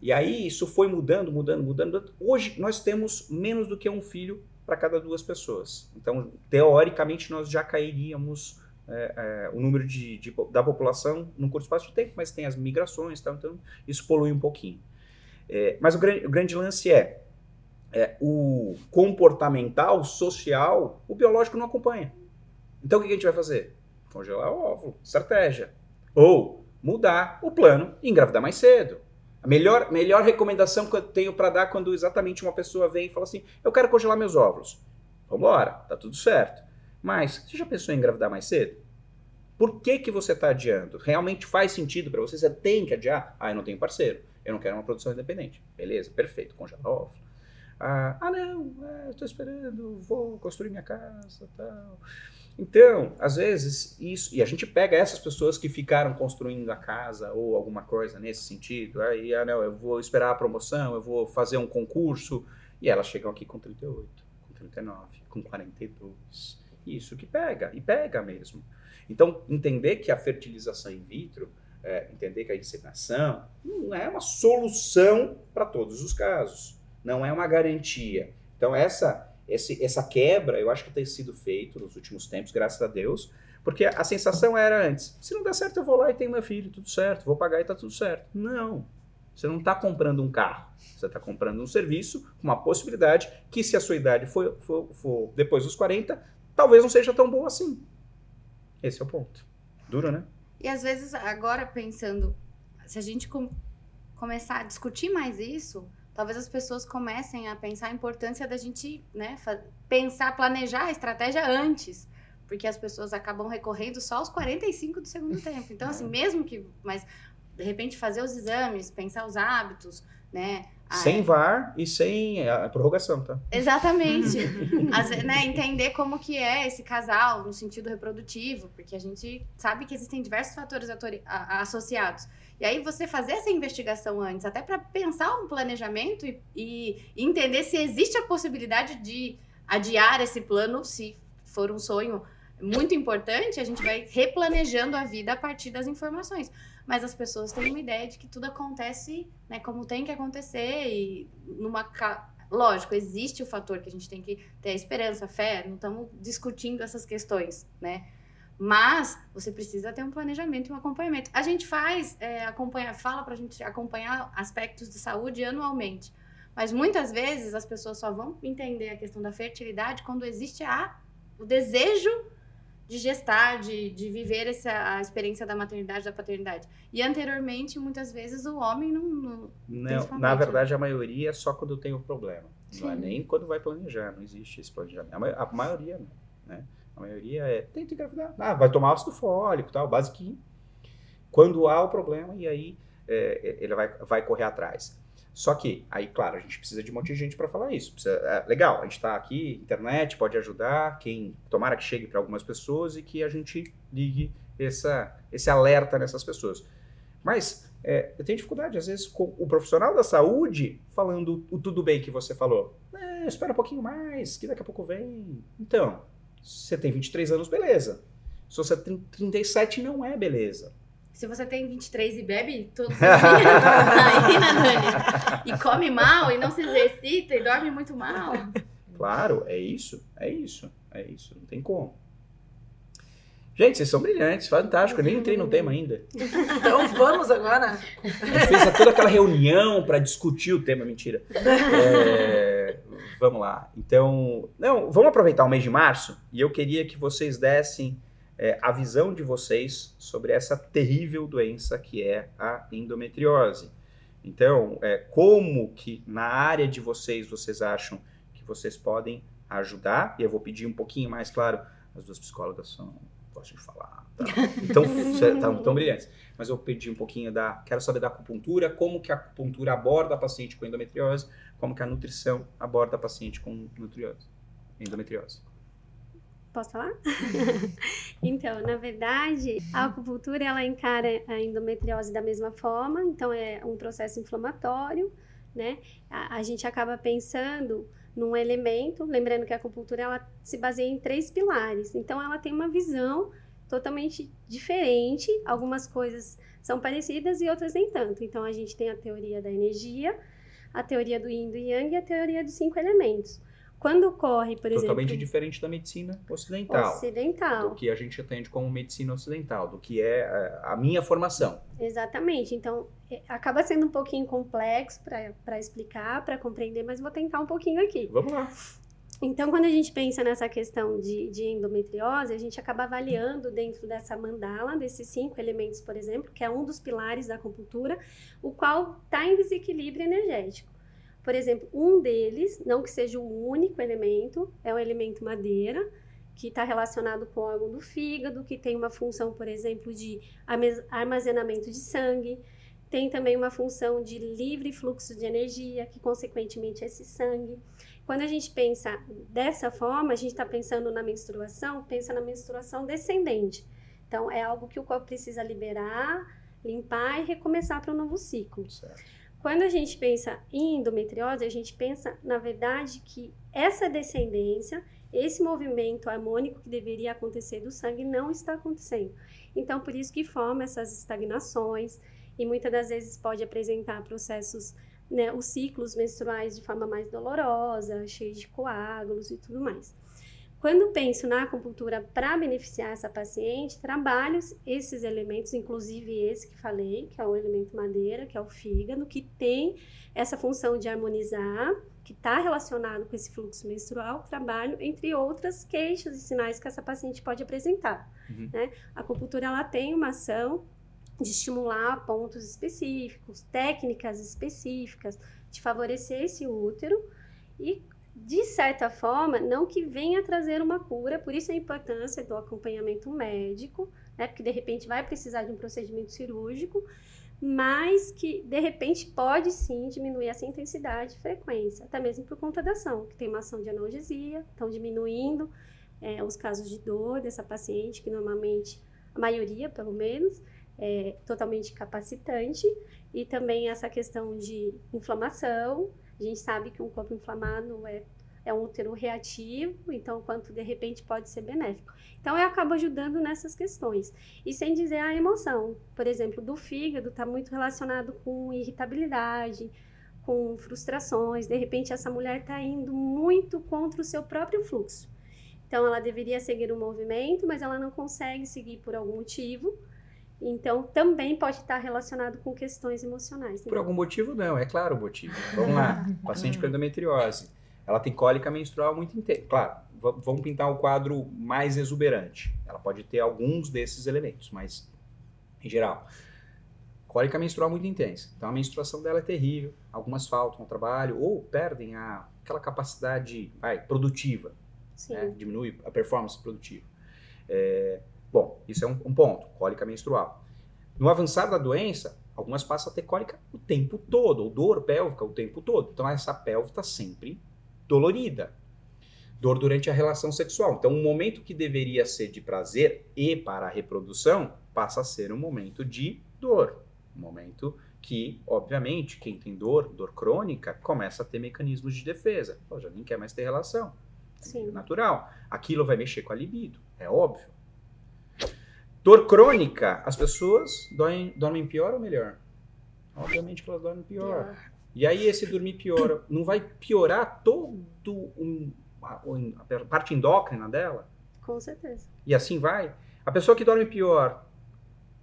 Speaker 1: E aí isso foi mudando, mudando, mudando. Hoje nós temos menos do que um filho para cada duas pessoas. Então, teoricamente, nós já cairíamos é, é, o número de, de, da população num curto espaço de tempo, mas tem as migrações, tá? então isso polui um pouquinho. É, mas o grande, o grande lance é, é, o comportamental, social, o biológico não acompanha. Então o que a gente vai fazer? Congelar o óvulo, estratégia. Ou mudar o plano e engravidar mais cedo. A melhor, melhor recomendação que eu tenho para dar quando exatamente uma pessoa vem e fala assim: eu quero congelar meus óvulos. Vambora, tá tudo certo. Mas você já pensou em engravidar mais cedo? Por que, que você está adiando? Realmente faz sentido para você? Você tem que adiar? Ah, eu não tenho parceiro. Eu não quero uma produção independente. Beleza, perfeito, congela óvulo. Ah, ah não, é, estou esperando, vou construir minha casa tal. Então, às vezes, isso. E a gente pega essas pessoas que ficaram construindo a casa ou alguma coisa nesse sentido. Aí, ah, não, eu vou esperar a promoção, eu vou fazer um concurso. E elas chegam aqui com 38, com 39, com 42. Isso que pega, e pega mesmo. Então, entender que a fertilização in vitro, é, entender que a inseminação não é uma solução para todos os casos. Não é uma garantia. Então, essa esse, essa quebra, eu acho que tem sido feito nos últimos tempos, graças a Deus, porque a sensação era antes, se não der certo eu vou lá e tenho meu filho, tudo certo, vou pagar e tá tudo certo. Não, você não está comprando um carro, você está comprando um serviço com uma possibilidade que se a sua idade for, for, for, depois dos 40, talvez não seja tão boa assim. Esse é o ponto. Duro, né?
Speaker 2: E às vezes, agora pensando, se a gente com, começar a discutir mais isso, talvez as pessoas comecem a pensar a importância da gente, né, pensar, planejar a estratégia antes, porque as pessoas acabam recorrendo só aos 45 do segundo tempo. Então, assim, mesmo que, mas de repente fazer os exames, pensar os hábitos, né?
Speaker 1: Sem VAR e sem a prorrogação, tá?
Speaker 2: Exatamente. As, né, entender como que é esse casal no sentido reprodutivo, porque a gente sabe que existem diversos fatores associados. E aí você fazer essa investigação antes, até para pensar um planejamento e, e, entender se existe a possibilidade de adiar esse plano, se for um sonho muito importante, a gente vai replanejando a vida a partir das informações. Mas as pessoas têm uma ideia de que tudo acontece, né, como tem que acontecer e numa lógico, existe o fator que a gente tem que ter a esperança, a fé, não estamos discutindo essas questões, né? Mas você precisa ter um planejamento e um acompanhamento. A gente faz, é, acompanha, fala para a gente acompanhar aspectos de saúde anualmente. Mas muitas vezes as pessoas só vão entender a questão da fertilidade quando existe a, o desejo de gestar, de, de viver essa, a experiência da maternidade, da paternidade. E anteriormente, muitas vezes, o homem não. não,
Speaker 1: não na verdade, a maioria é só quando tem o um problema. Sim. Não é nem quando vai planejar, não existe esse planejamento. A, a maioria não. Né? A maioria é, tenta engravidar. Ah, vai tomar ácido fólico, tal, basiquinho. Quando há o problema, e aí é, ele vai, vai correr atrás. Só que, aí, claro, a gente precisa de um monte de gente para falar isso. Precisa, é, legal, a gente está aqui, internet pode ajudar, quem tomara que chegue para algumas pessoas e que a gente ligue essa, esse alerta nessas pessoas. Mas é, eu tenho dificuldade, às vezes, com o profissional da saúde falando o tudo bem que você falou. É, espera um pouquinho mais, que daqui a pouco vem. Então, você tem 23 anos, beleza. Se você tem 37, não é beleza.
Speaker 2: Se você tem 23 e bebe todos os dias, aí, né, Dani? E come mal, e não se exercita, e dorme muito mal.
Speaker 1: Claro, é isso, é isso, é isso, não tem como. Gente, vocês são brilhantes, fantástico. Eu nem entrei no tema ainda.
Speaker 3: Então vamos agora.
Speaker 1: A gente fez toda aquela reunião para discutir o tema, mentira. É, vamos lá. Então, não, vamos aproveitar o mês de março e eu queria que vocês dessem é, a visão de vocês sobre essa terrível doença que é a endometriose. Então, é, como que na área de vocês vocês acham que vocês podem ajudar? E eu vou pedir um pouquinho mais, claro, as duas psicólogas são gostam de falar, tá? então estão tão brilhantes. Mas eu pedi um pouquinho da, quero saber da acupuntura, como que a acupuntura aborda a paciente com endometriose, como que a nutrição aborda a paciente com endometriose.
Speaker 5: Posso falar? então, na verdade, a acupuntura ela encara a endometriose da mesma forma, então é um processo inflamatório, né? A, a gente acaba pensando num elemento, lembrando que a acupuntura ela se baseia em três pilares, então ela tem uma visão totalmente diferente, algumas coisas são parecidas e outras nem tanto. Então a gente tem a teoria da energia, a teoria do yin do yang e a teoria dos cinco elementos. Quando ocorre, por
Speaker 1: Totalmente
Speaker 5: exemplo.
Speaker 1: Totalmente diferente da medicina ocidental.
Speaker 5: Ocidental.
Speaker 1: Do que a gente atende como medicina ocidental, do que é eh, a minha formação.
Speaker 5: Exatamente. Então, é, acaba sendo um pouquinho complexo para explicar, para compreender, mas vou tentar um pouquinho aqui.
Speaker 1: Vamos lá.
Speaker 5: Então, quando a gente pensa nessa questão de, de, endometriose, a gente acaba avaliando dentro dessa mandala, desses cinco elementos, por exemplo, que é um dos pilares da acupuntura, o qual está em desequilíbrio energético. Por exemplo, um deles, não que seja o único elemento, é o elemento madeira, que está relacionado com o órgão do fígado, que tem uma função, por exemplo, de armazenamento de sangue, tem também uma função de livre fluxo de energia, que consequentemente é esse sangue. Quando a gente pensa dessa forma, a gente está pensando na menstruação, pensa na menstruação descendente. Então, é algo que o corpo precisa liberar, limpar e recomeçar para um novo ciclo.
Speaker 1: Certo.
Speaker 5: Quando a gente pensa em endometriose, a gente pensa, na verdade, que essa descendência, esse movimento harmônico que deveria acontecer do sangue não está acontecendo. Então, por isso que forma essas estagnações e muitas das vezes pode apresentar processos, né, os ciclos menstruais de forma mais dolorosa, cheios de coágulos e tudo mais. Quando penso na acupuntura para beneficiar essa paciente, trabalho esses elementos, inclusive esse que falei, que é o elemento madeira, que é o fígado, que tem essa função de harmonizar, que está relacionado com esse fluxo menstrual, trabalho entre outras queixas e sinais que essa paciente pode apresentar. Uhum. Né? A acupuntura ela tem uma ação de estimular pontos específicos, técnicas específicas, de favorecer esse útero e de certa forma, não que venha trazer uma cura, por isso a importância do acompanhamento médico, né? Porque de repente vai precisar de um procedimento cirúrgico, mas que de repente pode sim diminuir essa intensidade e frequência, até mesmo por conta da ação, que tem uma ação de analgesia, estão diminuindo é, os casos de dor dessa paciente, que normalmente, a maioria pelo menos, é totalmente capacitante, e também essa questão de inflamação, a gente sabe que um corpo inflamado é, é um útero reativo, então quanto de repente pode ser benéfico. Então eu acabo ajudando nessas questões. E sem dizer a emoção, por exemplo, do fígado está muito relacionado com irritabilidade, com frustrações. De repente essa mulher está indo muito contra o seu próprio fluxo. Então ela deveria seguir o movimento, mas ela não consegue seguir por algum motivo então, também pode estar relacionado com questões emocionais.
Speaker 1: Né? Por algum motivo, não, é claro o motivo. Vamos lá, paciente com endometriose. Ela tem cólica menstrual muito intensa. Claro, vamos pintar o quadro mais exuberante. Ela pode ter alguns desses elementos, mas em geral. Cólica menstrual muito intensa. Então a menstruação dela é terrível. Algumas faltam ao trabalho ou perdem a, aquela capacidade vai, produtiva. Né? Diminui a performance produtiva. É, Bom, isso é um, um ponto, cólica menstrual. No avançar da doença, algumas passam a ter cólica o tempo todo, ou dor pélvica o tempo todo. Então, essa pelve está sempre dolorida. Dor durante a relação sexual. Então, um momento que deveria ser de prazer e para a reprodução passa a ser um momento de dor. Um momento que, obviamente, quem tem dor, dor crônica, começa a ter mecanismos de defesa. Pô, já nem quer mais ter relação. É natural. Aquilo vai mexer com a libido, é óbvio. Dor crônica, as pessoas dormem, dormem pior ou melhor? Obviamente que elas dormem pior. pior. E aí esse dormir pior não vai piorar todo um, a, a parte endócrina dela?
Speaker 5: Com certeza.
Speaker 1: E assim vai? A pessoa que dorme pior,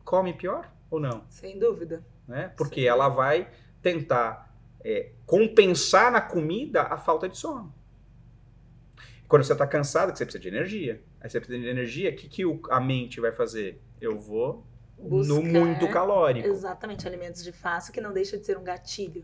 Speaker 1: come pior ou não?
Speaker 3: Sem dúvida.
Speaker 1: Né? Porque
Speaker 3: Sim.
Speaker 1: ela vai tentar é, compensar na comida a falta de sono. Quando você está cansado, que você precisa de energia. Aí você precisa de energia, o que, que o- a mente vai fazer? Eu vou
Speaker 3: Buscar-
Speaker 1: no muito calórico.
Speaker 3: Exatamente, alimentos de fácil que não deixa de ser um gatilho.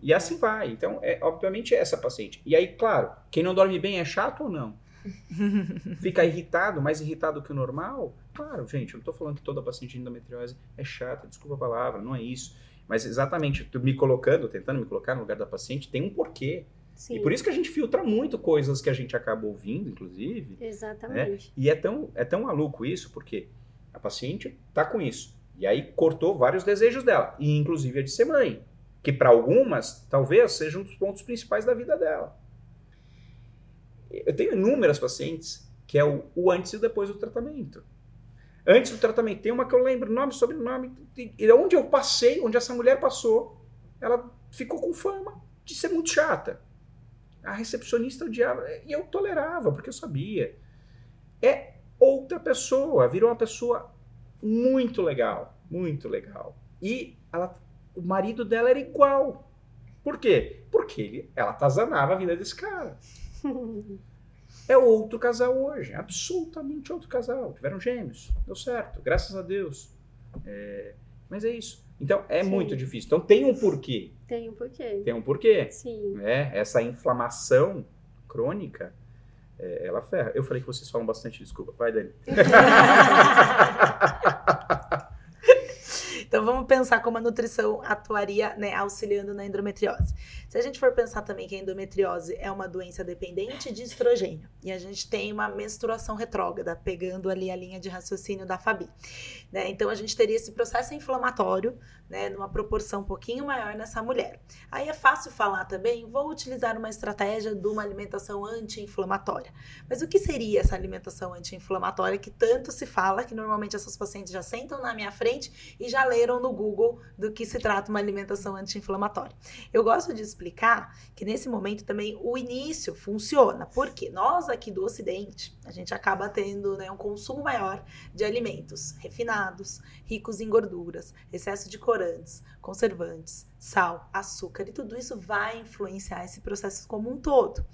Speaker 1: E assim vai. Então, é, obviamente, é essa paciente. E aí, claro, quem não dorme bem é chato ou não? Fica irritado, mais irritado que o normal? Claro, gente, eu não tô falando que toda paciente de endometriose é chata, desculpa a palavra, não é isso. Mas exatamente, me colocando, tentando me colocar no lugar da paciente, tem um porquê.
Speaker 5: Sim,
Speaker 1: E por isso que a gente filtra muito coisas que a gente acaba ouvindo, inclusive.
Speaker 5: exatamente.
Speaker 1: E é tão, é tão maluco isso, porque a paciente tá com isso. E aí cortou vários desejos dela, e inclusive a de ser mãe. Que para algumas, talvez, seja um dos pontos principais da vida dela. Eu tenho inúmeras pacientes que é o, o antes e o depois do tratamento. Antes do tratamento, tem uma que eu lembro, nome, sobrenome, e onde eu passei, onde essa mulher passou, ela ficou com fama de ser muito chata. A recepcionista odiava, e eu tolerava, porque eu sabia. É outra pessoa, virou uma pessoa muito legal, muito legal. E ela, o marido dela era igual. Por quê? Porque ele, ela atazanava a vida desse cara. É outro casal hoje, absolutamente outro casal. Tiveram gêmeos, deu certo, graças a Deus. É, mas é isso. Então é
Speaker 5: Sim.
Speaker 1: muito difícil. Então tem um porquê.
Speaker 5: Tem um porquê.
Speaker 1: Tem um porquê.
Speaker 5: Sim.
Speaker 1: Né? Essa inflamação crônica, é, ela ferra. Eu falei que vocês falam bastante, desculpa. Vai, Dani.
Speaker 3: Então vamos pensar como a nutrição atuaria, né, auxiliando na endometriose. Se a gente for pensar também que a endometriose é uma doença dependente de estrogênio e a gente tem uma menstruação retrógrada, pegando ali a linha de raciocínio da Fabi, né? Então a gente teria esse processo inflamatório, né, numa proporção um pouquinho maior nessa mulher. Aí é fácil falar também, vou utilizar uma estratégia de uma alimentação anti-inflamatória. Mas o que seria essa alimentação anti-inflamatória que tanto se fala, que normalmente essas pacientes já sentam na minha frente e já leram no Google do que se trata uma alimentação anti-inflamatória. Eu gosto de explicar que nesse momento também o início funciona, porque nós aqui do Ocidente, a gente acaba tendo né, um consumo maior de alimentos refinados, ricos em gorduras, excesso de corantes, conservantes, sal, açúcar, e tudo isso vai influenciar esse processo como um todo.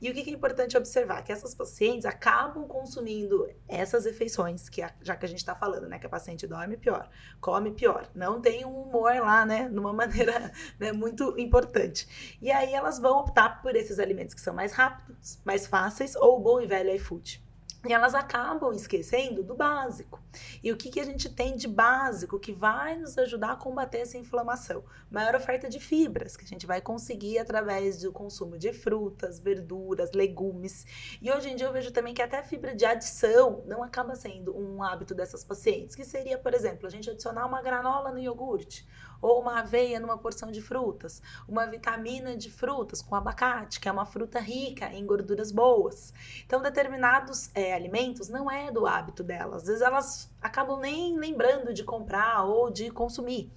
Speaker 3: E o que é importante observar? Que essas pacientes acabam consumindo essas refeições, que já que a gente está falando, né? Que a paciente dorme pior, come pior, não tem um humor lá, né? Numa maneira né, muito importante. E aí elas vão optar por esses alimentos que são mais rápidos, mais fáceis, ou o bom e velho iFood. E elas acabam esquecendo do básico. E o que, que a gente tem de básico que vai nos ajudar a combater essa inflamação? Maior oferta de fibras, que a gente vai conseguir através do consumo de frutas, verduras, legumes. E hoje em dia eu vejo também que até a fibra de adição não acaba sendo um hábito dessas pacientes, que seria, por exemplo, a gente adicionar uma granola no iogurte, ou uma aveia numa porção de frutas, uma vitamina de frutas com abacate, que é uma fruta rica em gorduras boas. Então, determinados é, alimentos não é do hábito delas. Às vezes elas acabam nem lembrando de comprar ou de consumir.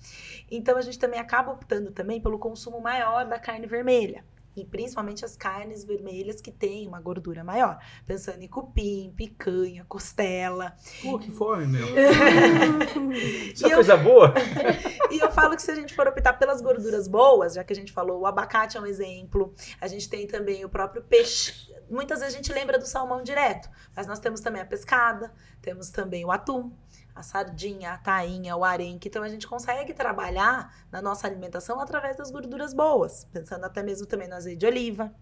Speaker 3: Então, a gente também acaba optando também pelo consumo maior da carne vermelha. E principalmente as carnes vermelhas que têm uma gordura maior. Pensando em cupim, picanha, costela.
Speaker 1: Pô, que fome, meu. Isso
Speaker 3: E
Speaker 1: é
Speaker 3: eu-
Speaker 1: coisa boa.
Speaker 3: E eu falo que se a gente for optar pelas gorduras boas, já que a gente falou, o abacate é um exemplo, a gente tem também o próprio peixe. Muitas vezes a gente lembra do salmão direto, mas nós temos também a pescada, temos também o atum, a sardinha, a tainha, o arenque. Então a gente consegue trabalhar na nossa alimentação através das gorduras boas, pensando até mesmo também no azeite de oliva.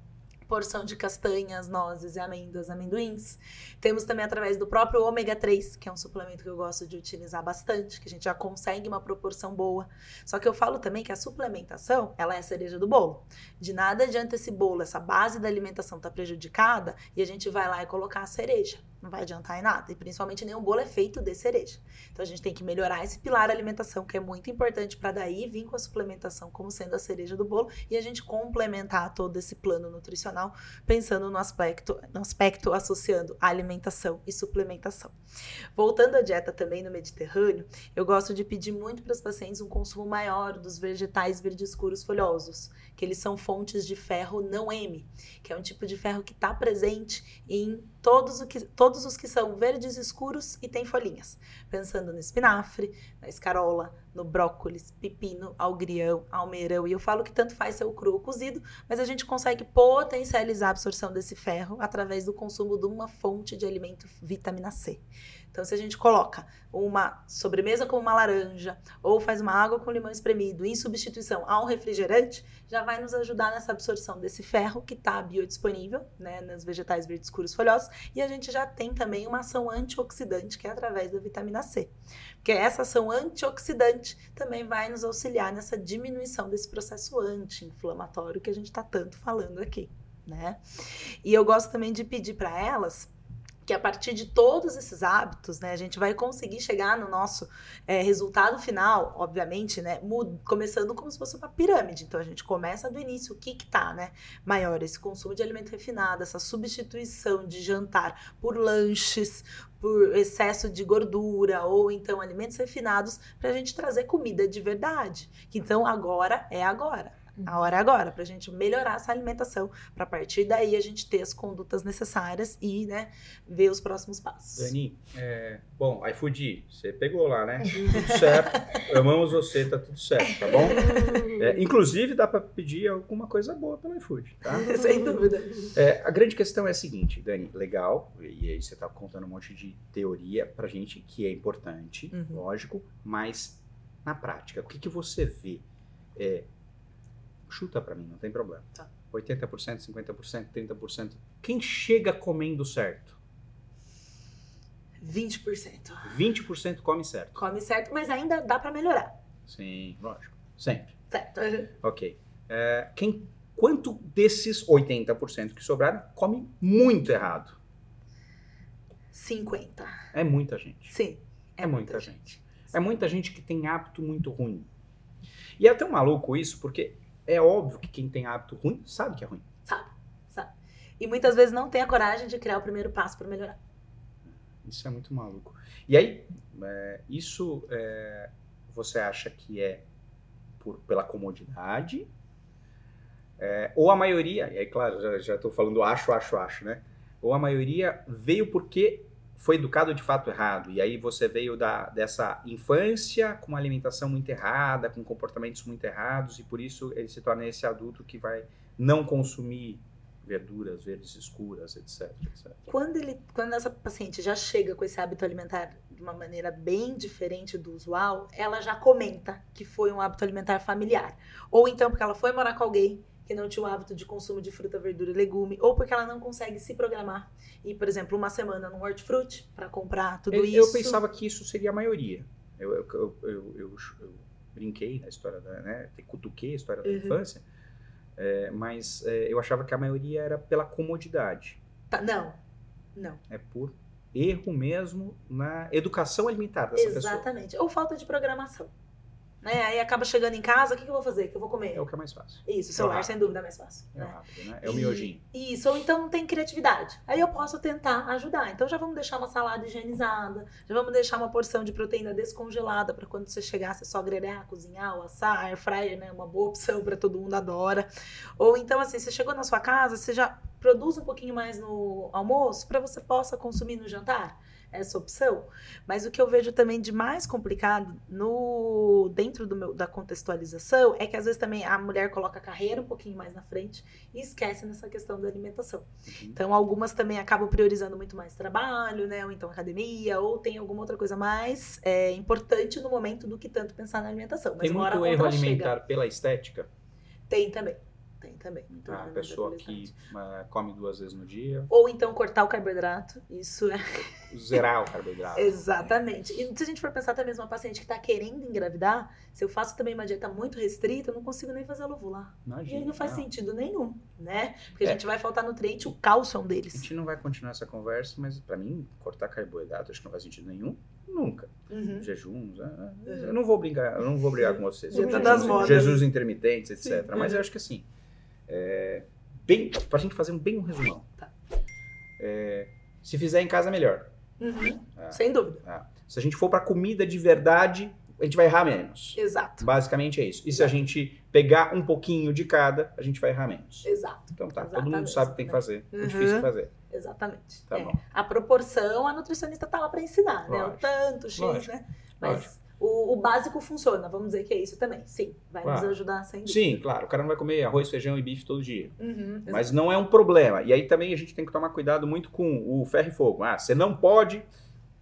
Speaker 3: Porção de castanhas, nozes e amêndoas, amendoins. Temos também através do próprio ômega 3, que é um suplemento que eu gosto de utilizar bastante, que a gente já consegue uma proporção boa. Só que eu falo também que a suplementação, ela é a cereja do bolo. De nada adianta esse bolo, essa base da alimentação tá prejudicada e a gente vai lá e colocar a cereja. Não vai adiantar em nada. E principalmente nenhum bolo é feito de cereja. Então a gente tem que melhorar esse pilar alimentação, que é muito importante para daí vir com a suplementação como sendo a cereja do bolo e a gente complementar todo esse plano nutricional pensando no aspecto, no aspecto associando alimentação e suplementação. Voltando à dieta também no Mediterrâneo, eu gosto de pedir muito para os pacientes um consumo maior dos vegetais verde escuros folhosos, que eles são fontes de ferro não M, que é um tipo de ferro que está presente em todos, o que, todos os que são verdes escuros e têm folhinhas. Pensando no espinafre, na escarola, no brócolis, pepino, algrião, almeirão. E eu falo que tanto faz ser o cru ou cozido, mas a gente consegue potencializar a absorção desse ferro através do consumo de uma fonte de alimento vitamina C. Então, se a gente coloca uma sobremesa com uma laranja ou faz uma água com limão espremido em substituição a um refrigerante, já vai nos ajudar nessa absorção desse ferro que está biodisponível né, nos vegetais verdes escuros folhosos. E a gente já tem também uma ação antioxidante, que é através da vitamina C. Porque essa ação antioxidante também vai nos auxiliar nessa diminuição desse processo anti-inflamatório que a gente está tanto falando aqui. Né? E eu gosto também de pedir para elas que a partir de todos esses hábitos, né, a gente vai conseguir chegar no nosso é, resultado final, obviamente, né, começando como se fosse uma pirâmide. Então a gente começa do início, o que que tá, né, maior esse consumo de alimento refinado, essa substituição de jantar por lanches, por excesso de gordura ou então alimentos refinados, para a gente trazer comida de verdade. Então agora é agora. A hora é agora, para a gente melhorar essa alimentação, para a partir daí a gente ter as condutas necessárias e né, ver os próximos passos.
Speaker 1: Dani, é, bom, iFood, você pegou lá, né? Tudo certo. Amamos você, tá tudo certo, tá bom? É, inclusive, dá para pedir alguma coisa boa pelo iFood, tá?
Speaker 3: Sem dúvida.
Speaker 1: É, a grande questão é a seguinte, Dani, legal, e aí você tá contando um monte de teoria pra gente, que é importante, uhum. lógico, mas na prática, o que, que você vê? É, Chuta para mim, não tem problema. Tá. 80%, 50%, 30%. Quem chega comendo certo?
Speaker 3: 20%.
Speaker 1: 20% come certo.
Speaker 3: Come certo, mas ainda dá para melhorar.
Speaker 1: Sim, lógico. Sempre.
Speaker 3: Certo.
Speaker 1: Ok. É, quem, quanto desses 80% que sobraram come muito errado?
Speaker 3: 50.
Speaker 1: É muita gente.
Speaker 3: Sim.
Speaker 1: É, é muita, muita gente. gente. É muita gente que tem hábito muito ruim. E é tão maluco isso, porque é óbvio que quem tem hábito ruim sabe que é ruim.
Speaker 3: Sabe, sabe. E muitas vezes não tem a coragem de criar o primeiro passo para melhorar.
Speaker 1: Isso é muito maluco. E aí, é, isso é, você acha que é por, pela comodidade? É, ou a maioria, e aí, claro, já estou falando acho, acho, acho, né? Ou a maioria veio porque foi educado de fato errado. E aí você veio da, dessa infância com uma alimentação muito errada, com comportamentos muito errados, e por isso ele se torna esse adulto que vai não consumir verduras verdes escuras, etc, etc.
Speaker 3: Quando, ele, quando essa paciente já chega com esse hábito alimentar de uma maneira bem diferente do usual, ela já comenta que foi um hábito alimentar familiar. Ou então porque ela foi morar com alguém que não tinha o hábito de consumo de fruta, verdura e legume, ou porque ela não consegue se programar e, por exemplo, uma semana no hortifruti para comprar tudo
Speaker 1: eu,
Speaker 3: isso.
Speaker 1: Eu pensava que isso seria a maioria. Eu, eu, eu, eu brinquei na história da, né, cutuquei a história da uhum. infância, é, mas é, eu achava que a maioria era pela comodidade.
Speaker 3: Tá, não, não.
Speaker 1: É por erro mesmo na educação alimentar dessa
Speaker 3: Exatamente.
Speaker 1: pessoa.
Speaker 3: Exatamente. Ou falta de programação. Né? Aí acaba chegando em casa, o que, que eu vou fazer? O que eu vou comer?
Speaker 1: É o que é mais fácil.
Speaker 3: Isso, o celular, é sem dúvida, é mais fácil.
Speaker 1: É né? rápido, né? É o miojinho.
Speaker 3: Isso, ou então não tem criatividade. Aí eu posso tentar ajudar. Então já vamos deixar uma salada higienizada, já vamos deixar uma porção de proteína descongelada para quando você chegar, você só grelhar, cozinhar, ou assar, air fryer, né? Uma boa opção para todo mundo adora. Ou então, assim, você chegou na sua casa, você já produz um pouquinho mais no almoço para você possa consumir no jantar essa opção. Mas o que eu vejo também de mais complicado no dentro do meu, da contextualização é que às vezes também a mulher coloca a carreira um pouquinho mais na frente e esquece nessa questão da alimentação. Uhum. Então algumas também acabam priorizando muito mais trabalho, né? Ou então academia, ou tem alguma outra coisa mais é, importante no momento do que tanto pensar na alimentação.
Speaker 1: Mas tem muito erro alimentar chega. pela estética?
Speaker 3: Tem também. Tem também.
Speaker 1: Muito a pessoa que uh, come duas vezes no dia.
Speaker 3: Ou então cortar o carboidrato. Isso é.
Speaker 1: Zerar o carboidrato.
Speaker 3: Exatamente. E se a gente for pensar mesmo uma paciente que está querendo engravidar, se eu faço também uma dieta muito restrita, eu não consigo nem fazer ela ovular. Imagina, e aí não faz não. sentido nenhum, né? Porque é. a gente vai faltar nutriente, o cálcio é um deles.
Speaker 1: A gente não vai continuar essa conversa, mas para mim, cortar carboidrato acho que não faz sentido nenhum. Nunca. Uhum. Jejuns. Ah, ah, uhum. Eu não vou brigar, eu não vou brigar com vocês.
Speaker 3: Modas.
Speaker 1: Jesus intermitentes, etc. Sim. Mas eu acho que assim é, bem, pra gente fazer um bem um resumão. Tá. É, se fizer em casa, melhor.
Speaker 3: Uhum. É, Sem dúvida.
Speaker 1: É. Se a gente for para comida de verdade, a gente vai errar menos.
Speaker 3: Exato.
Speaker 1: Basicamente é isso. E se a gente pegar um pouquinho de cada, a gente vai errar menos.
Speaker 3: Exato.
Speaker 1: Então tá, Exatamente. todo mundo sabe o que tem que fazer. Uhum. É difícil fazer.
Speaker 3: Exatamente.
Speaker 1: Tá
Speaker 3: É.
Speaker 1: bom.
Speaker 3: A proporção, a nutricionista tá lá para ensinar, né? O
Speaker 1: Lógico.
Speaker 3: tanto, X,
Speaker 1: Lógico.
Speaker 3: né? Mas
Speaker 1: Lógico.
Speaker 3: O, o básico funciona, vamos dizer que é isso também. Sim, vai
Speaker 1: Claro.
Speaker 3: nos ajudar sem dúvida.
Speaker 1: Sim, claro, o cara não vai comer arroz, feijão e bife todo dia.
Speaker 3: Uhum,
Speaker 1: Mas não é um problema. E aí também a gente tem que tomar cuidado muito com o ferro e fogo. Ah, você não pode.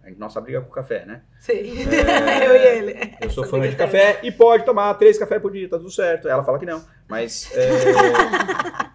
Speaker 1: A nossa briga com o café, né?
Speaker 3: Sim.
Speaker 1: É,
Speaker 3: Eu e ele.
Speaker 1: Eu sou
Speaker 3: Essa
Speaker 1: fã de
Speaker 3: briga
Speaker 1: café e pode tomar três cafés por dia, tá tudo certo. Ela fala que não. Mas. é,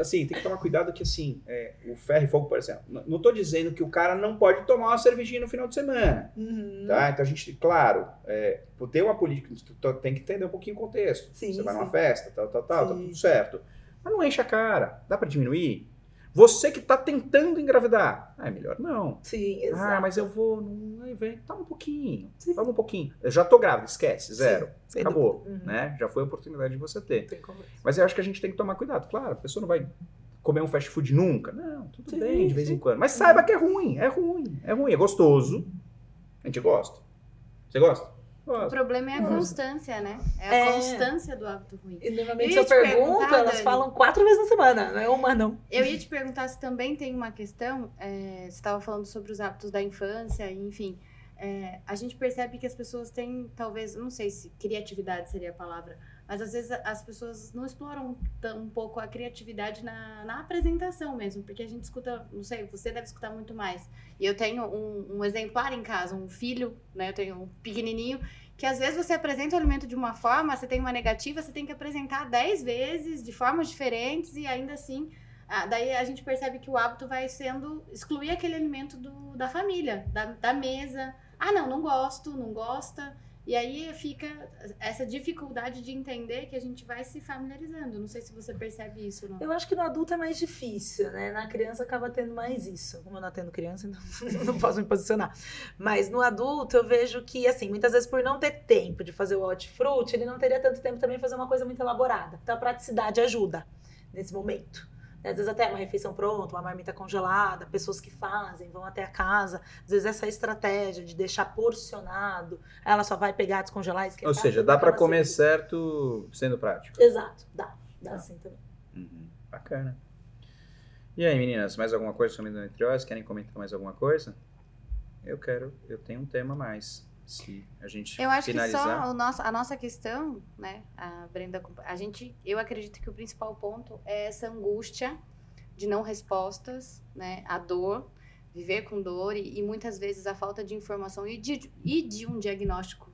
Speaker 1: assim, tem que tomar cuidado que, assim, é, o ferro e fogo, por exemplo. Não tô dizendo que o cara não pode tomar uma cervejinha no final de semana.
Speaker 3: Uhum.
Speaker 1: Tá? Então a gente, claro, é, por ter uma política, tem que entender um pouquinho o contexto.
Speaker 3: Sim,
Speaker 1: Você vai
Speaker 3: sim.
Speaker 1: numa festa, tal, tal, tal, tá
Speaker 3: Sim.
Speaker 1: tudo certo. Mas não enche a cara. Dá pra diminuir? Você que tá tentando engravidar. Ah, é melhor não.
Speaker 3: Sim, exato.
Speaker 1: Ah, mas eu vou. Não, aí vem, toma um pouquinho.
Speaker 3: Sim.
Speaker 1: Toma um pouquinho. Eu já tô grávida, esquece, zero.
Speaker 3: Sim,
Speaker 1: Acabou.
Speaker 3: Uhum.
Speaker 1: Né? Já foi a oportunidade de você ter. Mas eu acho que a gente tem que tomar cuidado. Claro, a pessoa não vai comer um fast food nunca. Não, tudo
Speaker 3: Sim,
Speaker 1: bem, de vez em quando. Mas saiba que é ruim, é ruim, é ruim. É gostoso. A gente gosta. Você gosta?
Speaker 2: O problema é a constância, né? É a
Speaker 3: É.
Speaker 2: constância do hábito ruim.
Speaker 3: E
Speaker 2: Eu
Speaker 3: normalmente se eu
Speaker 2: te
Speaker 3: pergunto,
Speaker 2: perguntar,
Speaker 3: elas
Speaker 2: Dani.
Speaker 3: falam quatro vezes na semana, não é uma não.
Speaker 2: Eu ia te perguntar se também tem uma questão, é, você estava falando sobre os hábitos da infância, enfim. é, a gente percebe que as pessoas têm, talvez, não sei se criatividade seria a palavra, mas às vezes as pessoas não exploram tão- um pouco a criatividade na, na apresentação mesmo, porque a gente escuta, não sei, você deve escutar muito mais. E eu tenho um, um exemplar em casa, um filho, né? Eu tenho um pequenininho, que às vezes você apresenta o alimento de uma forma, você tem uma negativa, você tem que apresentar dez vezes, de formas diferentes, e ainda assim daí a gente percebe que o hábito vai sendo excluir aquele alimento do, da família, da, da mesa. Ah, não, não gosto, não gosta. E aí fica essa dificuldade de entender que a gente vai se familiarizando. Não sei se você percebe isso, não.
Speaker 3: Eu acho que no adulto é mais difícil, né? Na criança acaba tendo mais isso. Como eu não atendo criança, então não posso me posicionar. Mas no adulto eu vejo que, assim, muitas vezes por não ter tempo de fazer o hortifruti, ele não teria tanto tempo também de fazer uma coisa muito elaborada. Então a praticidade ajuda nesse momento. Às vezes até uma refeição pronta, uma marmita congelada, pessoas que fazem, vão até a casa. Às vezes essa estratégia de deixar porcionado, ela só vai pegar, descongelar, esquentar.
Speaker 1: Ou seja, dá pra
Speaker 3: acaba
Speaker 1: comer
Speaker 3: sendo-
Speaker 1: certo sendo prático.
Speaker 3: Exato, dá. Dá
Speaker 1: Tá.
Speaker 3: sim também.
Speaker 1: Uhum, Bacana. E aí, meninas, mais alguma coisa sobre endometriose? Querem comentar mais alguma coisa? Eu quero, eu tenho um tema a mais. Se a gente
Speaker 2: Eu acho
Speaker 1: finalizar.
Speaker 2: que só o nosso, a nossa questão, né, a Brenda, a gente, eu acredito que o principal ponto é essa angústia de não respostas, né, a dor, viver com dor e, e muitas vezes a falta de informação e de, e de um diagnóstico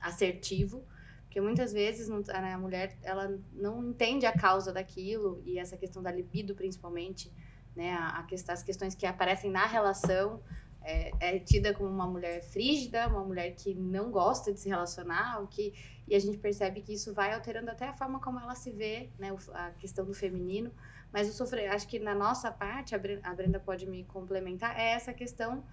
Speaker 2: assertivo, porque muitas vezes não- a mulher ela não entende a causa daquilo e essa questão da libido principalmente, né, a, a questão, as questões que aparecem na relação é, é tida como uma mulher frígida, uma mulher que não gosta de se relacionar, o que e a gente percebe que isso vai alterando até a forma como ela se vê, né, a questão do feminino. Mas o sofrer, acho que na nossa parte, a Bre- a Brenda pode me complementar, é essa questão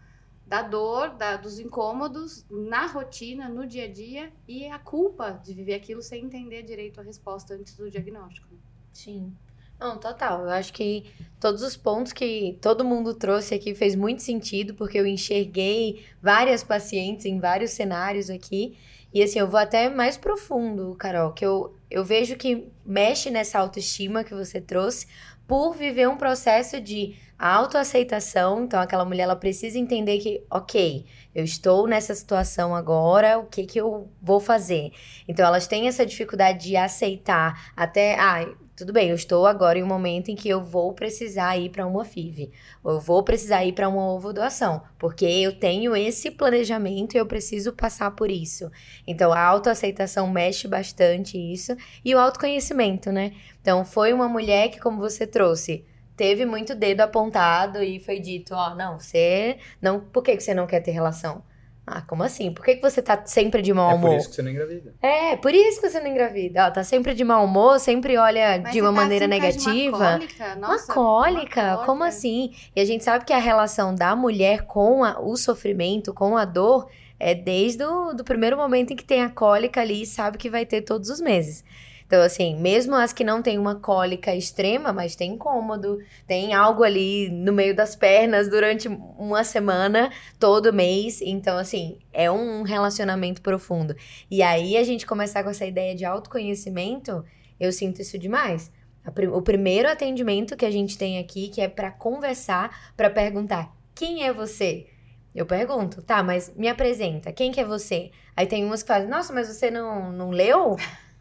Speaker 2: da dor, da- dos incômodos na rotina, no dia a dia e a culpa de viver aquilo sem entender direito a resposta antes do diagnóstico.
Speaker 4: Sim. Não, total. Eu acho que todos os pontos que todo mundo trouxe aqui fez muito sentido, porque eu enxerguei várias pacientes em vários cenários aqui. E assim, eu vou até mais profundo, Carol, que eu, eu vejo que mexe nessa autoestima que você trouxe por viver um processo de autoaceitação. Então, aquela mulher ela precisa entender que, ok, eu estou nessa situação agora, o que que eu vou fazer? Então, elas têm essa dificuldade de aceitar até, ah, tudo bem, eu estou agora em um momento em que eu vou precisar ir para uma FIV, ou eu vou precisar ir para uma ovo doação, porque eu tenho esse planejamento e eu preciso passar por isso. Então a autoaceitação mexe bastante isso e o autoconhecimento, né? Então foi uma mulher que como você trouxe, teve muito dedo apontado e foi dito, ó, não, você não, por que você não quer ter relação? Ah, como assim? Por que, que você tá sempre de mau
Speaker 1: É
Speaker 4: humor?
Speaker 1: por isso que você não engravida.
Speaker 4: É, por isso que você não engravida. Ó, tá sempre de mau humor, sempre olha
Speaker 2: Mas
Speaker 4: de uma
Speaker 2: tá
Speaker 4: maneira
Speaker 2: assim
Speaker 4: negativa.
Speaker 2: Uma cólica? Nossa,
Speaker 4: uma cólica,
Speaker 2: uma
Speaker 4: como
Speaker 2: cólica.
Speaker 4: assim? E a gente sabe que a relação da mulher com a- o sofrimento, com a dor, é desde o do primeiro momento em que tem a cólica ali e sabe que vai ter todos os meses. Então, assim, mesmo as que não têm uma cólica extrema, mas tem incômodo, tem algo ali no meio das pernas durante uma semana, todo mês. Então, assim, é um relacionamento profundo. E aí a gente começar com essa ideia de autoconhecimento, eu sinto isso demais. O primeiro atendimento que a gente tem aqui, que é pra conversar, pra perguntar: quem é você? Eu pergunto, tá, mas me apresenta, quem que é você? Aí tem umas que falam, nossa, mas você não, não leu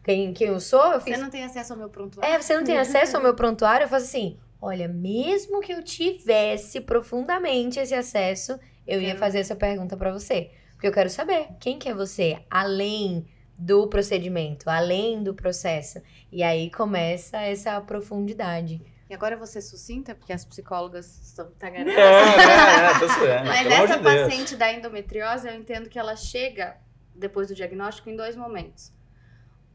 Speaker 4: quem, quem eu sou? Eu
Speaker 2: Você
Speaker 4: fiz,
Speaker 2: não tem acesso ao meu prontuário?
Speaker 4: é, você não tem acesso ao meu prontuário? Eu faço assim, olha, mesmo que eu tivesse profundamente esse acesso, eu ia fazer essa pergunta pra você. Porque eu quero saber quem que é você, além do procedimento, além do processo. E aí começa essa profundidade.
Speaker 2: E agora ser sucinta, porque as psicólogas são
Speaker 1: É,
Speaker 2: tagarelas.
Speaker 1: é, é, tô
Speaker 2: Mas essa
Speaker 1: de Deus.
Speaker 2: paciente da endometriose, eu entendo que ela chega depois do diagnóstico em dois momentos.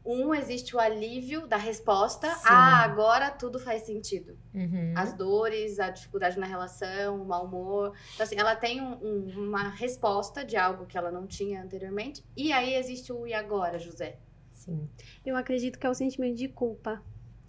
Speaker 2: Um, existe o alívio da resposta.
Speaker 4: Sim.
Speaker 2: Ah, agora tudo faz sentido.
Speaker 4: Uhum.
Speaker 2: As dores, a dificuldade na relação, o mau humor. Então, assim, ela tem um- um- uma resposta de algo que ela não tinha anteriormente. E aí existe o e agora, José?
Speaker 4: Sim.
Speaker 5: Eu acredito que é o sentimento de culpa.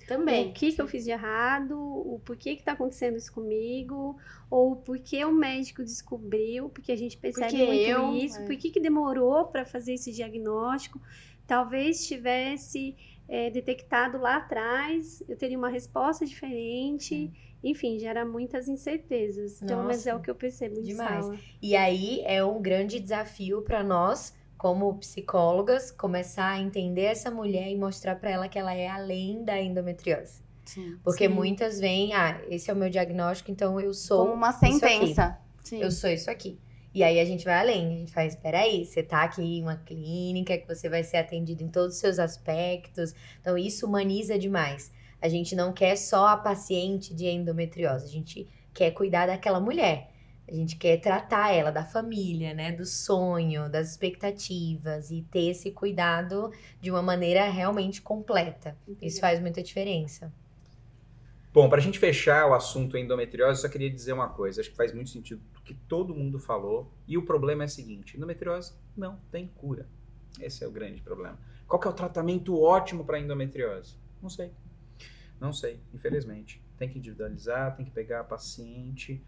Speaker 2: Também.
Speaker 5: O que, que eu fiz de errado, o porquê que tá acontecendo isso comigo, ou o porquê o médico descobriu, porque a gente percebe
Speaker 2: Porque
Speaker 5: muito
Speaker 2: eu,
Speaker 5: isso,
Speaker 2: é.
Speaker 5: por que, que demorou para fazer esse diagnóstico. Talvez tivesse é, detectado lá atrás, eu teria uma resposta diferente. Enfim, gera muitas incertezas. Pelo menos
Speaker 4: Nossa,
Speaker 5: é o que eu percebo de
Speaker 4: demais.
Speaker 5: sala.
Speaker 4: E aí é um grande desafio para nós, como psicólogas, começar a entender essa mulher e mostrar para ela que ela é além da endometriose.
Speaker 2: Sim.
Speaker 4: Porque
Speaker 5: Sim.
Speaker 4: muitas vêm, ah, esse é o meu diagnóstico, então eu sou
Speaker 2: Como uma
Speaker 4: isso aqui.
Speaker 2: sentença. Sim.
Speaker 4: Eu sou isso aqui. E aí a gente vai além, a gente faz, peraí, você tá aqui em uma clínica que você vai ser atendido em todos os seus aspectos. Então isso humaniza demais. A gente não quer só a paciente de endometriose, a gente quer cuidar daquela mulher. A gente quer tratar ela da família, né, do sonho, das expectativas e ter esse cuidado de uma maneira realmente completa. Isso faz muita diferença.
Speaker 1: Bom, para a gente fechar o assunto endometriose, eu só queria dizer uma coisa. Acho que faz muito sentido o que todo mundo falou. E o problema é o seguinte: endometriose não tem cura. Esse é o grande problema. Qual que é o tratamento ótimo para endometriose? Não sei. Não sei, infelizmente. Tem que individualizar, tem que pegar a paciente.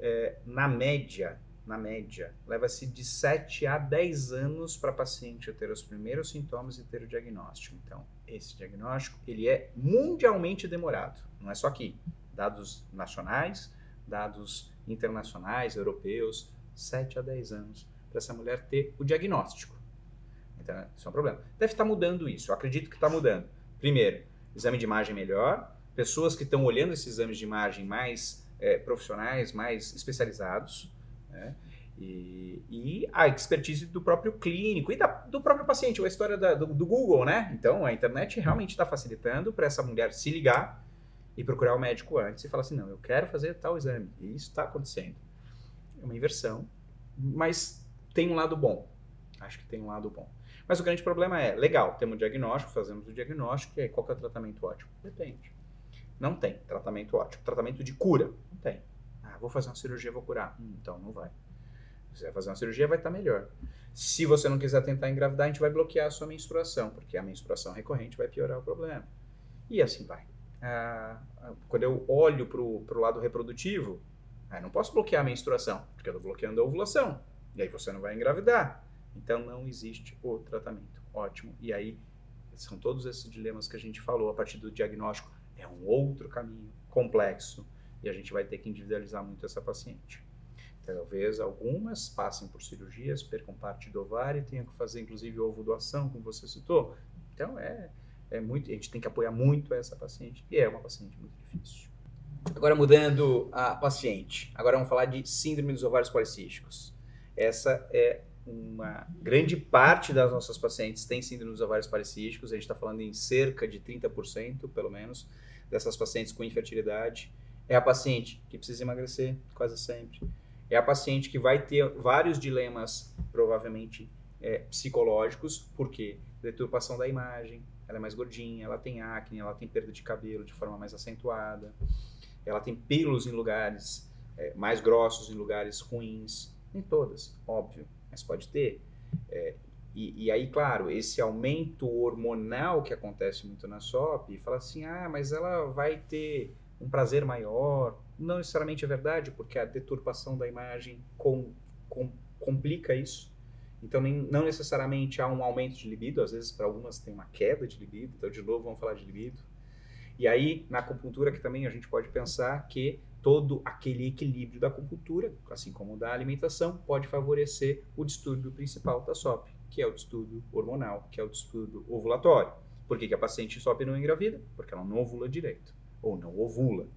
Speaker 1: É, na média, na média, leva-se de 7 a 10 anos para a paciente ter os primeiros sintomas e ter o diagnóstico. Então, esse diagnóstico, ele é mundialmente demorado. Não é só aqui. Dados nacionais, dados internacionais, europeus, 7 a 10 anos para essa mulher ter o diagnóstico. Então, isso é um problema. Deve estar mudando isso. Eu acredito que está mudando. Primeiro, exame de imagem melhor, pessoas que estão olhando esses exames de imagem mais eh, profissionais, mais especializados, né? E, e a expertise do próprio clínico e da- do próprio paciente, a história da- do, do Google, né? Então, a internet realmente está facilitando para essa mulher se ligar e procurar o médico antes e falar assim, não, eu quero fazer tal exame. E isso está acontecendo. É uma inversão, mas tem um lado bom. Acho que tem um lado bom. Mas o grande problema é, legal, temos o diagnóstico, fazemos o diagnóstico, e aí qual que é o tratamento ótimo? Depende. Não tem tratamento ótimo. Tratamento de cura? Não tem. Ah, vou fazer uma cirurgia, vou curar. Hum, então não vai. Você vai fazer uma cirurgia, vai estar melhor. Se você não quiser tentar engravidar, a gente vai bloquear a sua menstruação, porque a menstruação recorrente vai piorar o problema. E assim vai. Ah, ah, quando eu olho para o lado reprodutivo, ah, não posso bloquear a menstruação, porque eu estou bloqueando a ovulação. E aí você não vai engravidar. Então não existe o tratamento ótimo. E aí são todos esses dilemas que a gente falou a partir do diagnóstico. É um outro caminho complexo e a gente vai ter que individualizar muito essa paciente. Talvez algumas passem por cirurgias, percam parte do ovário tenham que fazer inclusive ovo doação, como você citou. Então é, é muito, a gente tem que apoiar muito essa paciente e é uma paciente muito difícil. Agora mudando a paciente, agora vamos falar de síndrome dos ovários policísticos. Essa é uma grande parte das nossas pacientes tem síndrome dos ovários policísticos, a gente está falando em cerca de 30%, pelo menos, dessas pacientes com infertilidade. É a paciente que precisa emagrecer, quase sempre. É a paciente que vai ter vários dilemas, provavelmente é, psicológicos, porque deturpação da imagem, ela é mais gordinha, ela tem acne, ela tem perda de cabelo de forma mais acentuada, ela tem pelos em lugares é, mais grossos, em lugares ruins. Nem todas, óbvio, mas pode ter. É, e, e, aí, claro, esse aumento hormonal que acontece muito na SOP, fala assim, ah, mas ela vai ter um prazer maior. Não necessariamente é verdade, porque a deturpação da imagem com, com, complica isso. Então, nem, não necessariamente há um aumento de libido, às vezes para algumas tem uma queda de libido, então, de novo, vamos falar de libido. E aí, na acupuntura, que também a gente pode pensar que todo aquele equilíbrio da acupuntura, assim como da alimentação, pode favorecer o distúrbio principal da SOP, que é o distúrbio hormonal, que é o distúrbio ovulatório. Por que, que a paciente SOP não engravida? Porque ela não ovula direito, ou não ovula.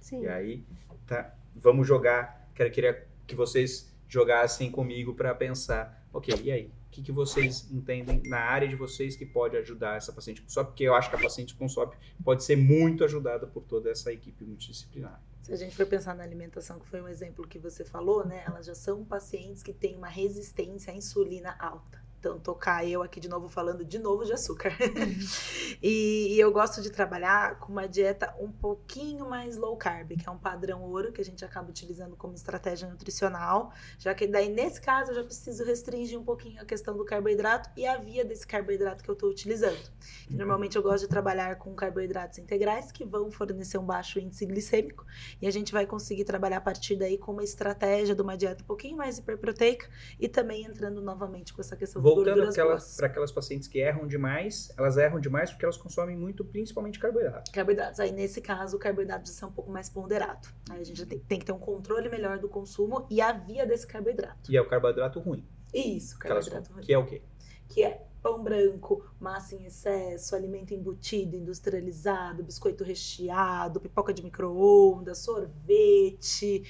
Speaker 5: Sim.
Speaker 1: E aí, tá, vamos jogar, quero queria que vocês jogassem comigo para pensar, ok, e aí? O que, que vocês entendem na área de vocês que pode ajudar essa paciente com SOP? Porque eu acho que a paciente com SOP pode ser muito ajudada por toda essa equipe multidisciplinar.
Speaker 3: Se a gente for pensar na alimentação, que foi um exemplo que você falou, né? Elas já são pacientes que têm uma resistência à insulina alta. Então, tocar eu aqui de novo falando de novo de açúcar. e, e eu gosto de trabalhar com uma dieta um pouquinho mais low carb, que é um padrão ouro que a gente acaba utilizando como estratégia nutricional, já que daí nesse caso eu já preciso restringir um pouquinho a questão do carboidrato e a via desse carboidrato que eu estou utilizando. E, normalmente eu gosto de trabalhar com carboidratos integrais que vão fornecer um baixo índice glicêmico e a gente vai conseguir trabalhar a partir daí com uma estratégia de uma dieta um pouquinho mais hiperproteica e também entrando novamente com essa questão
Speaker 1: Voltando
Speaker 3: gorduras
Speaker 1: aquelas- para aquelas pacientes que erram demais, elas erram demais porque elas consomem muito, principalmente carboidrato.
Speaker 3: Carboidratos. Aí, nesse caso, o carboidrato precisa ser um pouco mais ponderado. Aí a gente tem, tem que ter um controle melhor do consumo e a via desse carboidrato.
Speaker 1: E é o carboidrato ruim.
Speaker 3: Isso, carboidrato ruim.
Speaker 1: que é o quê?
Speaker 3: Que é pão branco, massa em excesso, alimento embutido, industrializado, biscoito recheado, pipoca de micro-ondas, sorvete.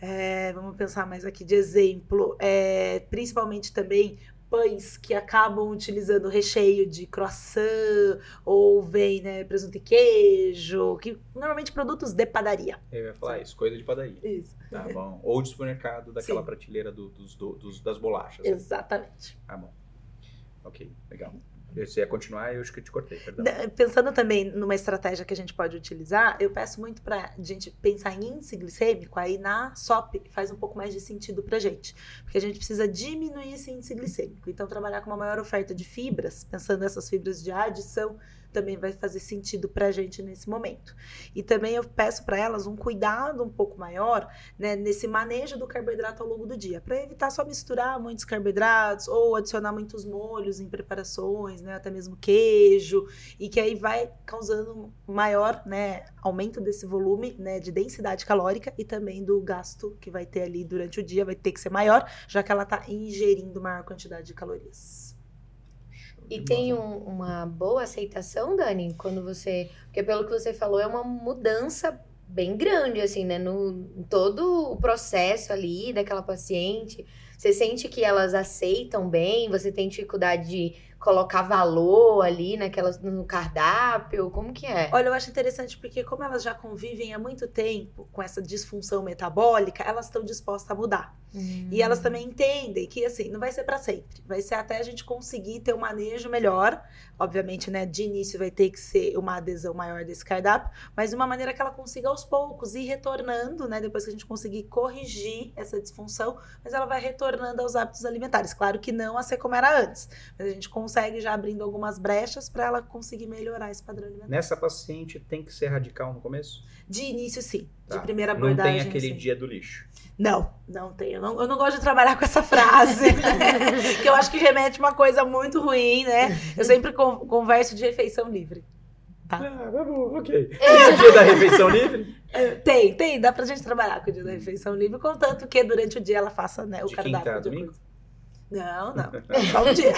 Speaker 3: É, vamos pensar mais aqui de exemplo. É, principalmente também pães que acabam utilizando recheio de croissant ou vem né, presunto e queijo, que normalmente produtos de padaria.
Speaker 1: Eu ia falar isso, coisa de padaria.
Speaker 3: Isso.
Speaker 1: Tá bom. Ou de supermercado, daquela
Speaker 3: Sim.
Speaker 1: prateleira do- dos, do- dos- das bolachas. né?
Speaker 3: Exatamente.
Speaker 1: Tá bom. Ok, legal. Você ia continuar, eu acho que te cortei, perdão.
Speaker 3: Pensando também numa estratégia que a gente pode utilizar, eu peço muito pra gente pensar em índice glicêmico, aí na SOP faz um pouco mais de sentido pra gente. Porque a gente precisa diminuir esse índice glicêmico. Então, trabalhar com uma maior oferta de fibras, pensando nessas fibras de adição, também vai fazer sentido pra gente nesse momento. E também eu peço para elas um cuidado um pouco maior né, nesse manejo do carboidrato ao longo do dia, para evitar só misturar muitos carboidratos ou adicionar muitos molhos em preparações, né, até mesmo queijo, e que aí vai causando maior né, aumento desse volume né, de densidade calórica e também do gasto que vai ter ali durante o dia, vai ter que ser maior, já que ela está ingerindo maior quantidade de calorias.
Speaker 4: E tem um- uma boa aceitação, Dani, quando você. Porque pelo que você falou, é uma mudança bem grande, assim, né? No todo o processo ali daquela paciente. Você sente que elas aceitam bem? Você tem dificuldade de colocar valor ali naquelas, no cardápio? Como que é?
Speaker 3: Olha, eu acho interessante porque como elas já convivem há muito tempo com essa disfunção metabólica, elas estão dispostas a mudar. E elas também entendem que, assim, não vai ser para sempre. Vai ser até a gente conseguir ter um manejo melhor. Obviamente, né, de início vai ter que ser uma adesão maior desse cardápio, mas de uma maneira que ela consiga aos poucos ir retornando, né, depois que a gente conseguir corrigir essa disfunção, mas ela vai retornando aos hábitos alimentares. Claro que não a ser como era antes, mas a gente consegue já abrindo algumas brechas para ela conseguir melhorar esse padrão alimentar.
Speaker 1: Nessa paciente tem que ser radical no começo?
Speaker 3: De início, sim. De
Speaker 1: Tá.
Speaker 3: primeira
Speaker 1: Não
Speaker 3: abordagem.
Speaker 1: tem aquele
Speaker 3: sim.
Speaker 1: dia do lixo.
Speaker 3: Não, não tem. Eu não, eu não gosto de trabalhar com essa frase. que eu acho que remete uma coisa muito ruim, né? Eu sempre con- converso de refeição livre. Tá.
Speaker 1: Ah, tá bom, ok. Esse dia da refeição livre?
Speaker 3: É, Tem, tem. Dá pra gente trabalhar com o dia da refeição livre, contanto que durante o dia ela faça né, o
Speaker 1: De quinta
Speaker 3: cardápio.
Speaker 1: a
Speaker 3: de. Não, não. É só um dia.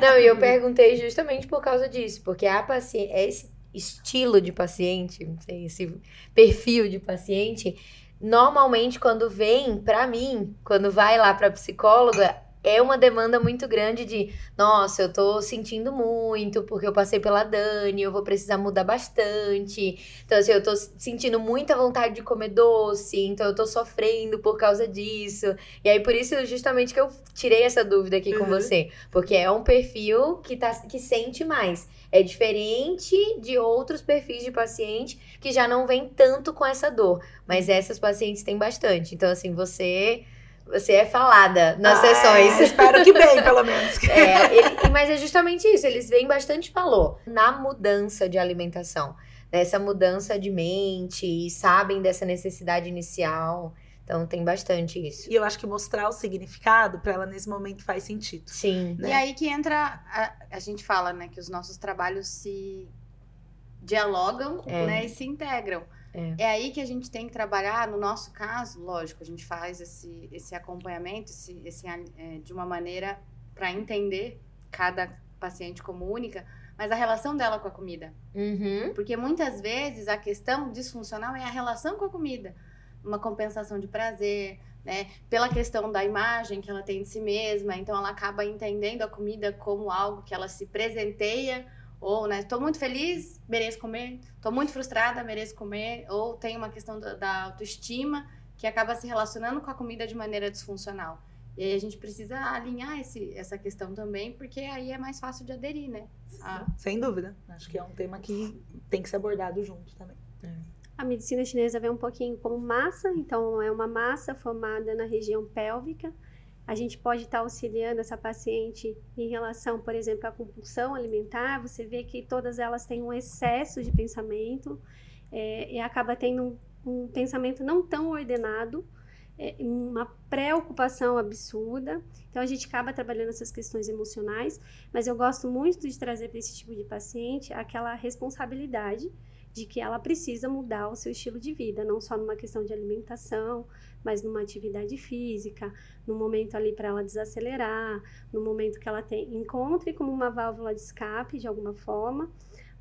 Speaker 4: Não, e eu perguntei justamente por causa disso, porque a paciente, esse estilo de paciente, não sei, esse perfil de paciente, normalmente quando vem pra mim, quando vai lá pra psicóloga, é uma demanda muito grande de, nossa, eu tô sentindo muito porque eu passei pela Dani, eu vou precisar mudar bastante. Então, assim, eu tô sentindo muita vontade de comer doce, então eu tô sofrendo por causa disso. E aí, por isso, justamente que eu tirei essa dúvida aqui com
Speaker 3: Uhum.
Speaker 4: você. Porque é um perfil que, tá, que sente mais. É diferente de outros perfis de paciente que já não vem tanto com essa dor. Mas essas pacientes têm bastante. Então, assim, você. Você é falada nas
Speaker 3: Ah,
Speaker 4: sessões.
Speaker 3: Espero que bem, pelo menos.
Speaker 4: É, ele- mas é justamente isso, eles veem bastante valor na mudança de alimentação, nessa mudança de mente, e sabem dessa necessidade inicial. Então tem bastante isso.
Speaker 3: E eu acho que mostrar o significado pra ela nesse momento faz sentido.
Speaker 4: Sim.
Speaker 3: né?
Speaker 2: E aí que entra, a, a gente fala, né, que os nossos trabalhos se dialogam
Speaker 4: É.
Speaker 2: né, e se integram.
Speaker 4: É.
Speaker 2: É. aí que a gente tem que trabalhar, no nosso caso, lógico, a gente faz esse, esse acompanhamento esse, esse, é, de uma maneira para entender cada paciente como única, mas a relação dela com a comida.
Speaker 4: Uhum.
Speaker 2: Porque muitas vezes a questão disfuncional é a relação com a comida. Uma compensação de prazer, né? Pela questão da imagem que ela tem de si mesma, então ela acaba entendendo a comida como algo que ela se presenteia, ou, né, tô muito feliz, mereço comer, tô muito frustrada, mereço comer, ou tem uma questão da, da autoestima que acaba se relacionando com a comida de maneira disfuncional. E aí a gente precisa alinhar esse, essa questão também, porque aí é mais fácil de aderir, né? A-
Speaker 3: Sem dúvida. Acho que é um tema que tem que ser abordado junto também.
Speaker 5: A medicina chinesa vê um pouquinho como massa, então é uma massa formada na região pélvica. A gente pode estar auxiliando essa paciente em relação, por exemplo, à compulsão alimentar. Você vê que todas elas têm um excesso de pensamento é, e acaba tendo um, um pensamento não tão ordenado, é, uma preocupação absurda. Então a gente acaba trabalhando essas questões emocionais, mas eu gosto muito de trazer para esse tipo de paciente aquela responsabilidade de que ela precisa mudar o seu estilo de vida, não só numa questão de alimentação, mas numa atividade física, no momento ali para ela desacelerar, no momento que ela tem, encontre como uma válvula de escape de alguma forma,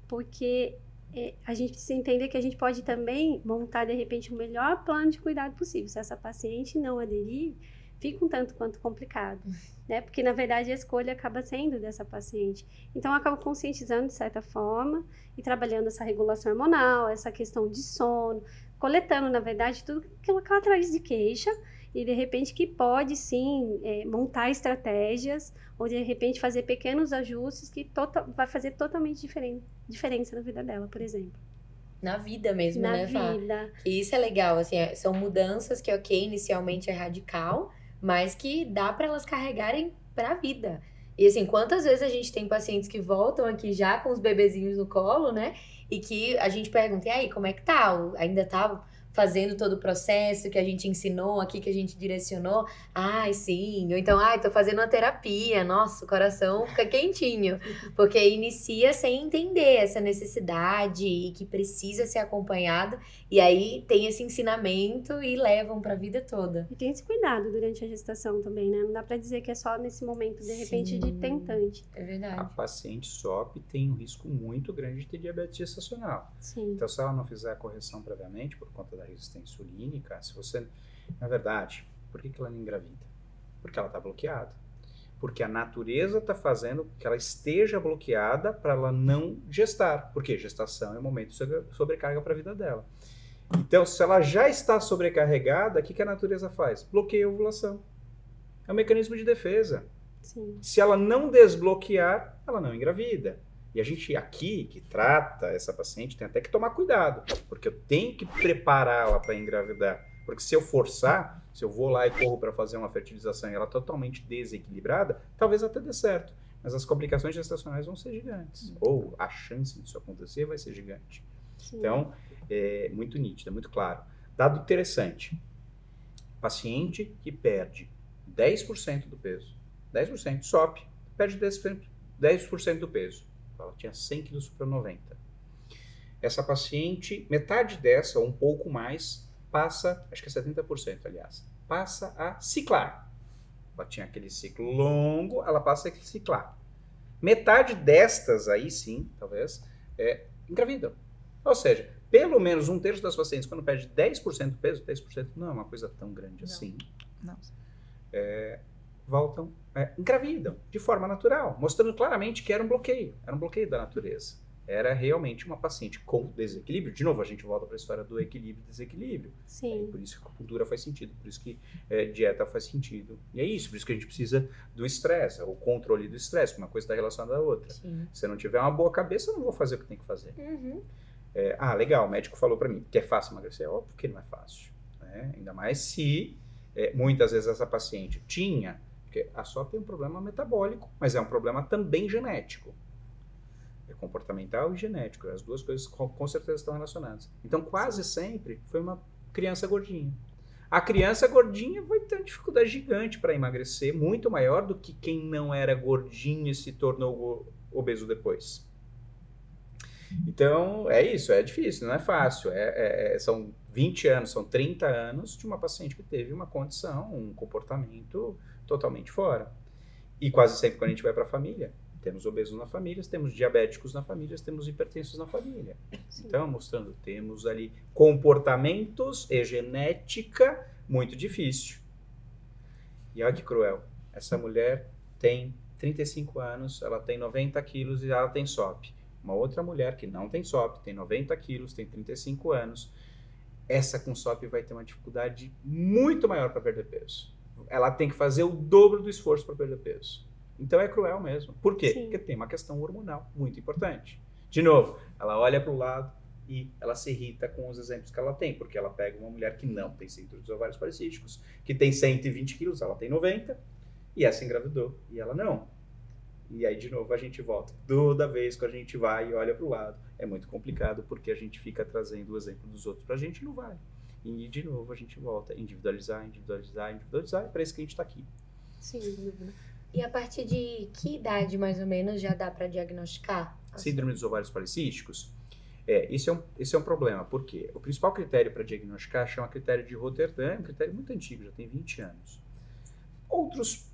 Speaker 5: porque é, a gente precisa entender que a gente pode também montar de repente o melhor plano de cuidado possível. Se essa paciente não aderir, fica um tanto quanto complicado, né? Porque na verdade a escolha acaba sendo dessa paciente. Então eu acabo conscientizando de certa forma e trabalhando essa regulação hormonal, essa questão de sono, coletando na verdade tudo aquilo que ela traz de queixa e de repente que pode sim é, montar estratégias ou de repente fazer pequenos ajustes que tota- vai fazer totalmente diferen- diferença na vida dela, por exemplo.
Speaker 4: Na vida mesmo,
Speaker 5: na
Speaker 4: né, Fá?
Speaker 5: vida.
Speaker 4: E isso é legal, assim, é- são mudanças que, ok, inicialmente é radical, mas que dá para elas carregarem pra vida. E assim, quantas vezes a gente tem pacientes que voltam aqui já com os bebezinhos no colo, né? E que a gente pergunta, e aí, como é que tá? Ainda tá fazendo todo o processo que a gente ensinou aqui, que a gente direcionou? Ai, sim. Ou então, ai, tô fazendo uma terapia. Nossa, o coração fica quentinho. Porque inicia sem entender essa necessidade e que precisa ser acompanhado. E aí tem esse ensinamento e levam pra vida toda.
Speaker 5: E tem esse cuidado durante a gestação também, né? Não dá pra dizer que é só nesse momento, de repente, de tentante.
Speaker 4: É
Speaker 1: A
Speaker 4: verdade.
Speaker 1: paciente SOP tem um risco muito grande de ter diabetes gestacional.
Speaker 5: Sim.
Speaker 1: Então, se ela não fizer a correção previamente por conta da resistência insulínica, se você. Na verdade, por que, que ela não engravida? Porque ela está bloqueada. Porque a natureza está fazendo que ela esteja bloqueada para ela não gestar. Porque gestação é um momento de sobre- sobrecarga para a vida dela. Então, se ela já está sobrecarregada, o que, que a natureza faz? Bloqueia a ovulação. É um mecanismo de defesa.
Speaker 5: Sim.
Speaker 1: Se ela não desbloquear, ela não engravida. E a gente aqui, que trata essa paciente, tem até que tomar cuidado, porque eu tenho que prepará-la para engravidar. Porque se eu forçar, se eu vou lá e corro para fazer uma fertilização e ela é totalmente desequilibrada, talvez até dê certo. Mas as complicações gestacionais vão ser gigantes. Ou a chance disso acontecer vai ser gigante.
Speaker 5: Sim.
Speaker 1: Então, é muito nítido, é muito claro. Dado interessante: paciente que perde 10% do peso, 10%, SOP, perde 10%, 10% do peso. Ela tinha 100 quilos para 90. Essa paciente, metade dessa, ou um pouco mais, passa, acho que é 70%, aliás, passa a ciclar. Ela tinha aquele ciclo longo, ela passa a ciclar. Metade destas aí, sim, talvez, é, engravidam. Ou seja, pelo menos um terço das pacientes, quando perde 10% do peso, 10% não é uma coisa tão grande
Speaker 3: Não.
Speaker 1: assim,
Speaker 3: Não.
Speaker 1: Voltam, é, engravidam de forma natural, mostrando claramente que era um bloqueio, era um bloqueio da natureza. Era realmente uma paciente com desequilíbrio. De novo, a gente volta para a história do equilíbrio e desequilíbrio. É,
Speaker 5: Sim.
Speaker 1: por isso que a cultura faz sentido, por isso que é, dieta faz sentido. E é isso, por isso que a gente precisa do estresse, o controle do estresse, uma coisa está relacionada à outra.
Speaker 4: Sim.
Speaker 1: Se eu não tiver uma boa cabeça, eu não vou fazer o que tem que fazer.
Speaker 4: Uhum.
Speaker 1: É, ah, legal, o médico falou para mim que é fácil emagrecer. Óbvio que não é fácil. Né? Ainda mais se é, muitas vezes essa paciente tinha, porque a só tem um problema metabólico, mas é um problema também genético. É comportamental e genético. As duas coisas com, certeza estão relacionadas. Então, quase sempre foi uma criança gordinha. A criança gordinha vai ter uma dificuldade gigante para emagrecer, muito maior do que quem não era gordinho e se tornou obeso depois. Então, é isso, é difícil, não é fácil. É, é- é- são 20 anos, são 30 anos de uma paciente que teve uma condição, um comportamento totalmente fora. E quase sempre quando a gente vai para a família, temos obesos na família, temos diabéticos na família, temos hipertensos na família.
Speaker 5: Sim.
Speaker 1: Então, mostrando, temos ali comportamentos e genética muito difícil. E olha que cruel. Essa mulher tem 35 anos, ela tem 90 quilos e ela tem SOP. Uma outra mulher que não tem SOP, tem 90 quilos, tem 35 anos, essa com SOP vai ter uma dificuldade muito maior para perder peso. Ela tem que fazer o dobro do esforço para perder peso. Então é cruel mesmo. Por quê?
Speaker 5: Sim.
Speaker 1: Porque tem uma questão hormonal muito importante. De novo, ela olha para o lado e ela se irrita com os exemplos que ela tem, porque ela pega uma mulher que não tem síndrome dos ovários policísticos, que tem 120 quilos, ela tem 90, e essa engravidou, e ela não. E aí, de novo, a gente volta. Toda vez que a gente vai e olha para o lado, é muito complicado, porque a gente fica trazendo o exemplo dos outros para a gente e não vai. E, de novo, a gente volta. Individualizar, individualizar, individualizar. É para isso que a gente está aqui.
Speaker 5: Sem dúvida.
Speaker 4: E a partir de que idade, mais ou menos, já dá pra diagnosticar?
Speaker 1: Síndrome dos ovários policísticos. É, isso é um, esse é um problema. Por quê? O principal critério para diagnosticar chama critério de Rotterdam, é um critério muito antigo, já tem 20 anos. Outros,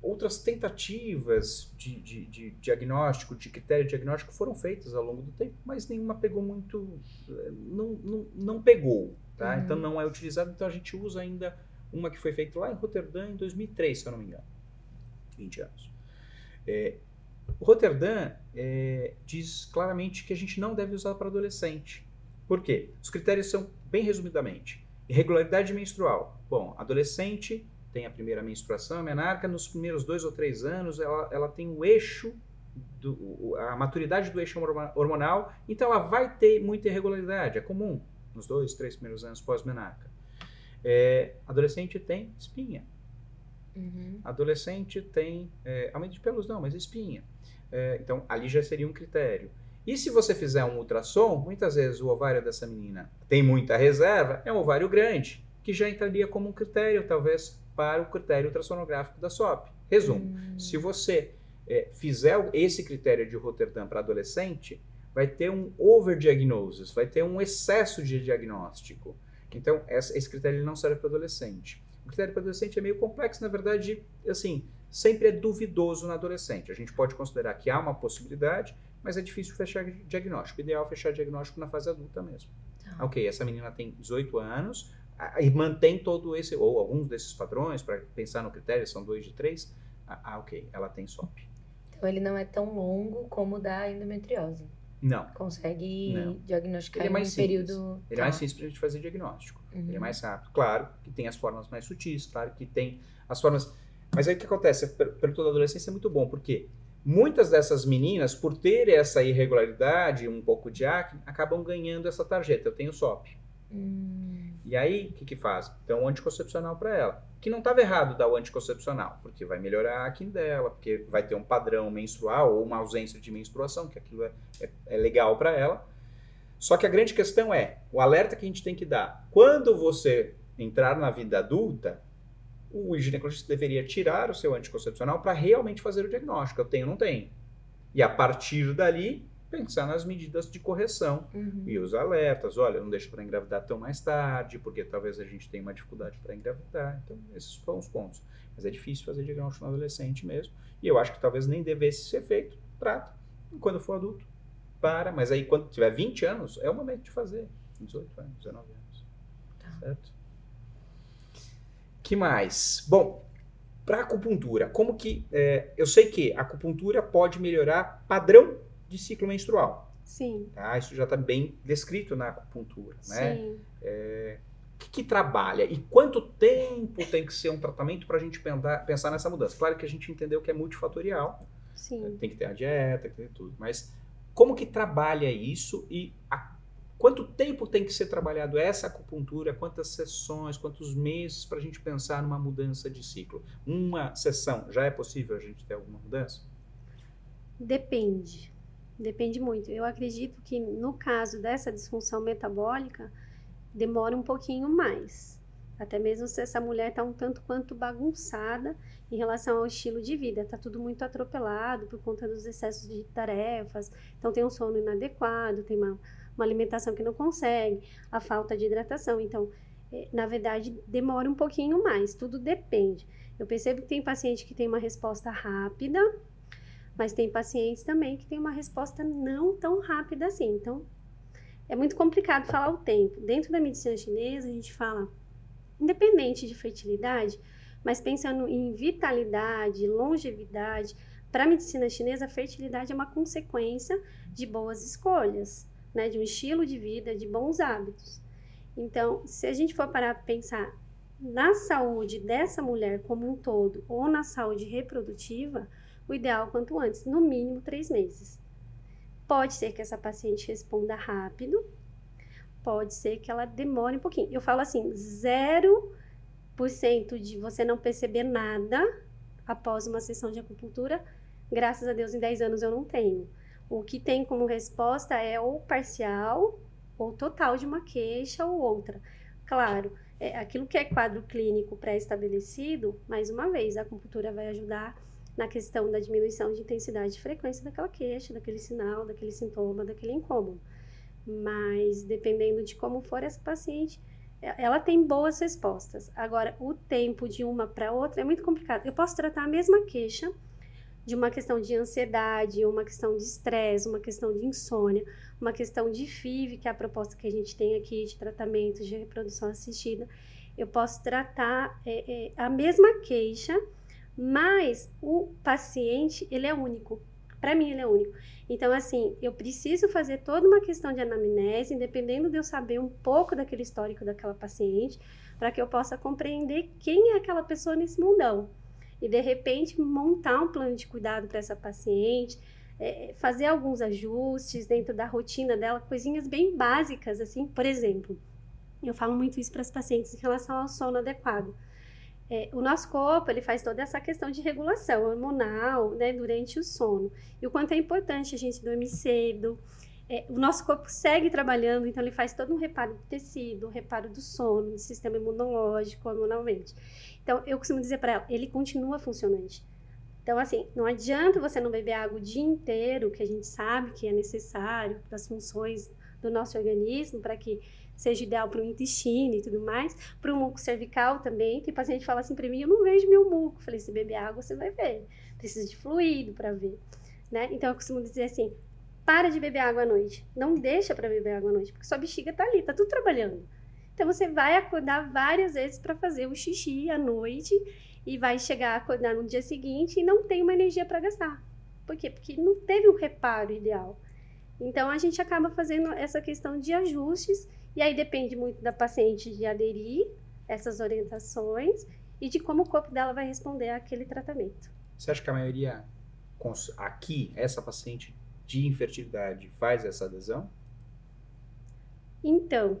Speaker 1: outras tentativas de, de, de diagnóstico, de critério diagnóstico foram feitas ao longo do tempo, mas nenhuma pegou muito. eh, Não, não, não pegou, tá?
Speaker 4: Uhum.
Speaker 1: Então não é utilizado, então a gente usa ainda uma que foi feita lá em Roterdã em 2003, se eu não me engano. 20 anos. É, Roterdã é, diz claramente que a gente não deve usar para adolescente. Por quê? Os critérios são, bem resumidamente, irregularidade menstrual. Bom, adolescente tem a primeira menstruação, a menarca, nos primeiros dois ou três anos, ela, ela tem o eixo, do, a maturidade do eixo hormo- hormonal, então ela vai ter muita irregularidade, é comum nos dois, três primeiros anos pós-menarca. É, adolescente tem espinha,
Speaker 4: Uhum.
Speaker 1: adolescente tem é, aumento de pelos não, mas espinha. É, então ali já seria um critério. E se você fizer um ultrassom, muitas vezes o ovário dessa menina tem muita reserva, é um ovário grande, que já entraria como um critério, talvez, para o critério ultrassonográfico da SOP. Resumo:
Speaker 4: Hum.
Speaker 1: se você é, fizer esse critério de Rotterdam para adolescente, vai ter um overdiagnosis, vai ter um excesso de diagnóstico. Então, esse critério não serve para adolescente. O critério para adolescente é meio complexo, na verdade, assim, sempre é duvidoso na adolescente. A gente pode considerar que há uma possibilidade, mas é difícil fechar diagnóstico. O ideal é fechar diagnóstico na fase adulta mesmo.
Speaker 4: Tá.
Speaker 1: Ok, essa menina tem 18 anos e mantém todo esse, ou alguns desses padrões, para pensar no critério, são dois de três. Ah, ah, ok, ela tem SOP.
Speaker 4: Então ele não é tão longo como o da endometriose.
Speaker 1: Não,
Speaker 4: Consegue
Speaker 1: Não.
Speaker 4: diagnosticar
Speaker 1: Ele é
Speaker 4: em
Speaker 1: mais
Speaker 4: um
Speaker 1: simples.
Speaker 4: período.
Speaker 1: ele
Speaker 4: Tá.
Speaker 1: é mais simples para a gente fazer diagnóstico.
Speaker 4: Uhum.
Speaker 1: Ele é mais rápido. Claro que tem as formas mais sutis, claro que tem as formas. Mas aí o que acontece? Per- Perguntou da adolescência é muito bom, porque muitas dessas meninas, por ter essa irregularidade, um pouco de acne, acabam ganhando essa tarjeta. Eu tenho SOP.
Speaker 4: Hum,
Speaker 1: E aí, o que, que faz? Dão um anticoncepcional para ela. Que não estava errado dar o anticoncepcional, porque vai melhorar a acne dela, porque vai ter um padrão menstrual ou uma ausência de menstruação, que aquilo é, é- é legal para ela. Só que a grande questão é, o alerta que a gente tem que dar, quando você entrar na vida adulta, o ginecologista deveria tirar o seu anticoncepcional para realmente fazer o diagnóstico. Eu tenho ou não tenho. E a partir dali, pensar nas medidas de correção
Speaker 4: uhum.
Speaker 1: e os alertas, olha, não deixa para engravidar tão mais tarde, porque talvez a gente tenha uma dificuldade para engravidar. Então, esses são os pontos. Mas é difícil fazer diagnóstico no adolescente mesmo. E eu acho que talvez nem devesse ser feito. Trata. E quando for adulto, para. Mas aí, quando tiver 20 anos, é o momento de fazer. 18 anos, 19 anos.
Speaker 4: Tá.
Speaker 1: Certo? que mais? Bom, para acupuntura, como que. é, eu sei que a acupuntura pode melhorar padrão de ciclo menstrual.
Speaker 5: Sim,
Speaker 1: Tá? Isso já está bem descrito na acupuntura, né?
Speaker 5: sim.
Speaker 1: O que, que trabalha e quanto tempo tem que ser um tratamento para a gente pensar, pensar nessa mudança? Claro que a gente entendeu que é multifatorial,
Speaker 5: Sim.
Speaker 1: tem que ter a dieta, tem que ter tudo, mas como que trabalha isso e a- quanto tempo tem que ser trabalhado essa acupuntura? Quantas sessões, quantos meses para a gente pensar numa mudança de ciclo? Uma sessão já é possível a gente ter alguma mudança?
Speaker 5: Depende. Depende muito. Eu acredito que no caso dessa disfunção metabólica, demora um pouquinho mais. Até mesmo se essa mulher está um tanto quanto bagunçada em relação ao estilo de vida. Está tudo muito atropelado por conta dos excessos de tarefas. Então, tem um sono inadequado, tem uma, uma alimentação que não consegue, a falta de hidratação. Então, é, na verdade, demora um pouquinho mais. Tudo depende. Eu percebo que tem paciente que tem uma resposta rápida, mas tem pacientes também que tem uma resposta não tão rápida assim. Então, é muito complicado falar o tempo. Dentro da medicina chinesa, a gente fala, independente de fertilidade, mas pensando em vitalidade, longevidade, para a medicina chinesa, a fertilidade é uma consequência de boas escolhas, né, de um estilo de vida, de bons hábitos. Então, se a gente for parar para pensar na saúde dessa mulher como um todo ou na saúde reprodutiva, o ideal quanto antes, no mínimo três meses. Pode ser que essa paciente responda rápido, pode ser que ela demore um pouquinho. Eu falo assim, 0% de você não perceber nada após uma sessão de acupuntura, graças a Deus em 10 anos eu não tenho. O que tem como resposta é ou parcial ou total de uma queixa ou outra. Claro, é, aquilo que é quadro clínico pré-estabelecido, mais uma vez, a acupuntura vai ajudar na questão da diminuição de intensidade e frequência daquela queixa, daquele sinal, daquele sintoma, daquele incômodo. Mas dependendo de como for essa paciente, ela tem boas respostas. Agora, o tempo de uma para outra é muito complicado. Eu posso tratar a mesma queixa de uma questão de ansiedade, uma questão de estresse, uma questão de insônia, uma questão de FIV, que é a proposta que a gente tem aqui de tratamento de reprodução assistida. Eu posso tratar é, é, a mesma queixa mas o paciente, ele é único. Para mim, ele é único. Então, assim, eu preciso fazer toda uma questão de anamnese, independendo de eu saber um pouco daquele histórico daquela paciente, para que eu possa compreender quem é aquela pessoa nesse mundão. E, de repente, montar um plano de cuidado para essa paciente, é, fazer alguns ajustes dentro da rotina dela, coisinhas bem básicas, assim, por exemplo. Eu falo muito isso para as pacientes em relação ao sono adequado. É, o nosso corpo ele faz toda essa questão de regulação hormonal né, durante o sono. E o quanto é importante a gente dormir cedo. É, o nosso corpo segue trabalhando, então ele faz todo um reparo do tecido, um reparo do sono, do sistema imunológico, hormonalmente. Então, eu costumo dizer para ela, ele continua funcionante. Então, assim, não adianta você não beber água o dia inteiro, que a gente sabe que é necessário para as funções do nosso organismo, para que seja ideal para o intestino e tudo mais, para o muco cervical também. Tem paciente que fala assim para mim: eu não vejo meu muco. Eu falei: se beber água, você vai ver. Precisa de fluido para ver. Né? Então eu costumo dizer assim: para de beber água à noite. Não deixa para beber água à noite, porque sua bexiga tá ali, tá tudo trabalhando. Então você vai acordar várias vezes para fazer o xixi à noite e vai chegar a acordar no dia seguinte e não tem uma energia para gastar. Por quê? Porque não teve um reparo ideal. Então a gente acaba fazendo essa questão de ajustes e aí depende muito da paciente de aderir essas orientações e de como o corpo dela vai responder àquele tratamento.
Speaker 1: Você acha que a maioria aqui, essa paciente de infertilidade, faz essa adesão?
Speaker 5: Então,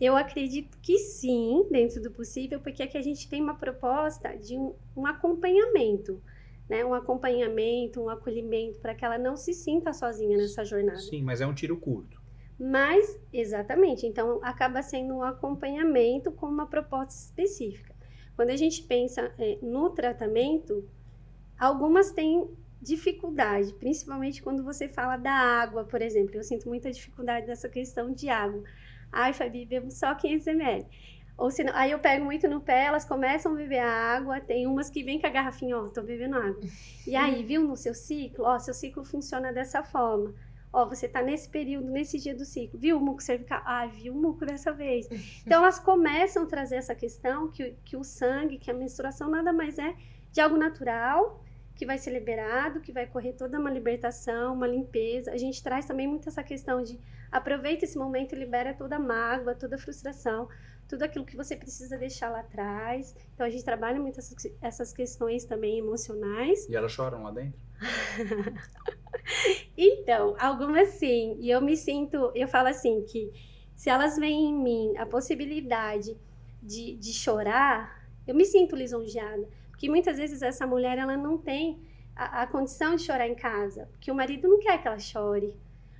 Speaker 5: eu acredito que sim, dentro do possível, porque aqui a gente tem uma proposta de um, um acompanhamento, né? Um acompanhamento, um acolhimento, para que ela não se sinta sozinha nessa jornada.
Speaker 1: Sim, mas é um tiro curto.
Speaker 5: Mas, exatamente, então acaba sendo um acompanhamento com uma proposta específica. Quando a gente pensa é, no tratamento, algumas têm dificuldade, principalmente quando você fala da água, por exemplo. Eu sinto muita dificuldade nessa questão de água. Ai, Fabi, bebo só 500 ml. Ou se aí eu pego muito no pé, elas começam a beber a água, tem umas que vêm com a garrafinha, ó, tô bebendo água. E aí, viu no seu ciclo? Ó, seu ciclo funciona dessa forma. Ó, você tá nesse período, nesse dia do ciclo. Viu o muco cervical? Ah, viu o muco dessa vez. Então, elas começam a trazer essa questão que, que o sangue, que a menstruação nada mais é de algo natural, que vai ser liberado, que vai correr toda uma libertação, uma limpeza. A gente traz também muito essa questão de aproveita esse momento e libera toda a mágoa, toda a frustração, tudo aquilo que você precisa deixar lá atrás. Então a gente trabalha muito essas, questões também emocionais.
Speaker 1: E elas choram lá dentro?
Speaker 5: então, algumas sim. E eu me sinto, eu falo assim, que se elas veem em mim a possibilidade de, de chorar, eu me sinto lisonjeada. Porque muitas vezes essa mulher, ela não tem a, a condição de chorar em casa. Porque o marido não quer que ela chore.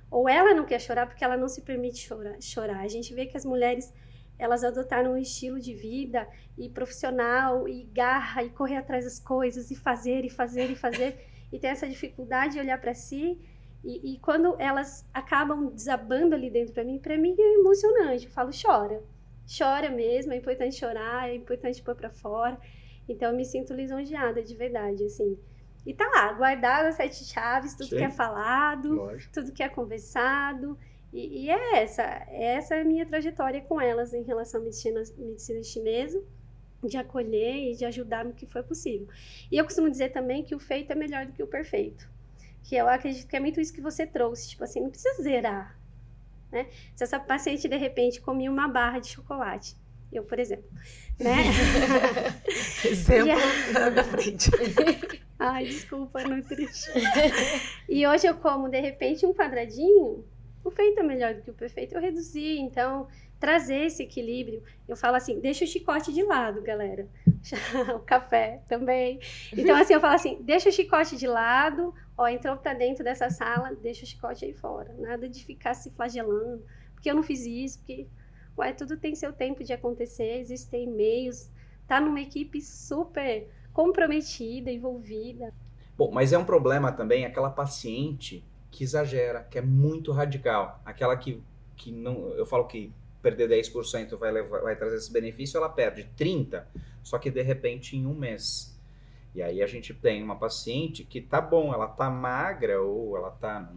Speaker 5: Ou ela não quer chorar porque ela não se permite chorar. chorar. A gente vê que as mulheres elas adotaram um estilo de vida e profissional e garra e correr atrás das coisas e fazer e fazer e fazer e tem essa dificuldade de olhar para si e, e, quando elas acabam desabando ali dentro para mim, para mim é emocionante. Eu falo, chora, chora mesmo, é importante chorar, é importante pôr para fora. Então eu me sinto lisonjeada de verdade, assim. E tá lá, guardado as sete chaves, tudo Sim. que é falado, Lógico. tudo que é conversado. E, e, é essa, essa é a minha trajetória com elas em relação à medicina, medicina chinesa, de acolher e de ajudar no que for possível. E eu costumo dizer também que o feito é melhor do que o perfeito. Que eu acredito que é muito isso que você trouxe, tipo assim, não precisa zerar, né? Se essa paciente, de repente, comia uma barra de chocolate, eu, por exemplo, né?
Speaker 3: exemplo a... na frente.
Speaker 5: Ai, desculpa, não triste. e hoje eu como, de repente, um quadradinho, o feito é melhor do que o perfeito. Eu reduzi, então, trazer esse equilíbrio. Eu falo assim, deixa o chicote de lado, galera. o café também. Então, assim, eu falo assim, deixa o chicote de lado, ó, entrou pra dentro dessa sala, deixa o chicote aí fora. Nada de ficar se flagelando, porque eu não fiz isso, porque, ué, tudo tem seu tempo de acontecer, existem meios, tá numa equipe super comprometida, envolvida.
Speaker 1: Bom, mas é um problema também aquela paciente que exagera, que é muito radical, aquela que, que não, eu falo que perder 10% vai, levar, vai trazer esse benefício, ela perde 30%, só que de repente em um mês. E aí a gente tem uma paciente que tá bom, ela tá magra ou ela tá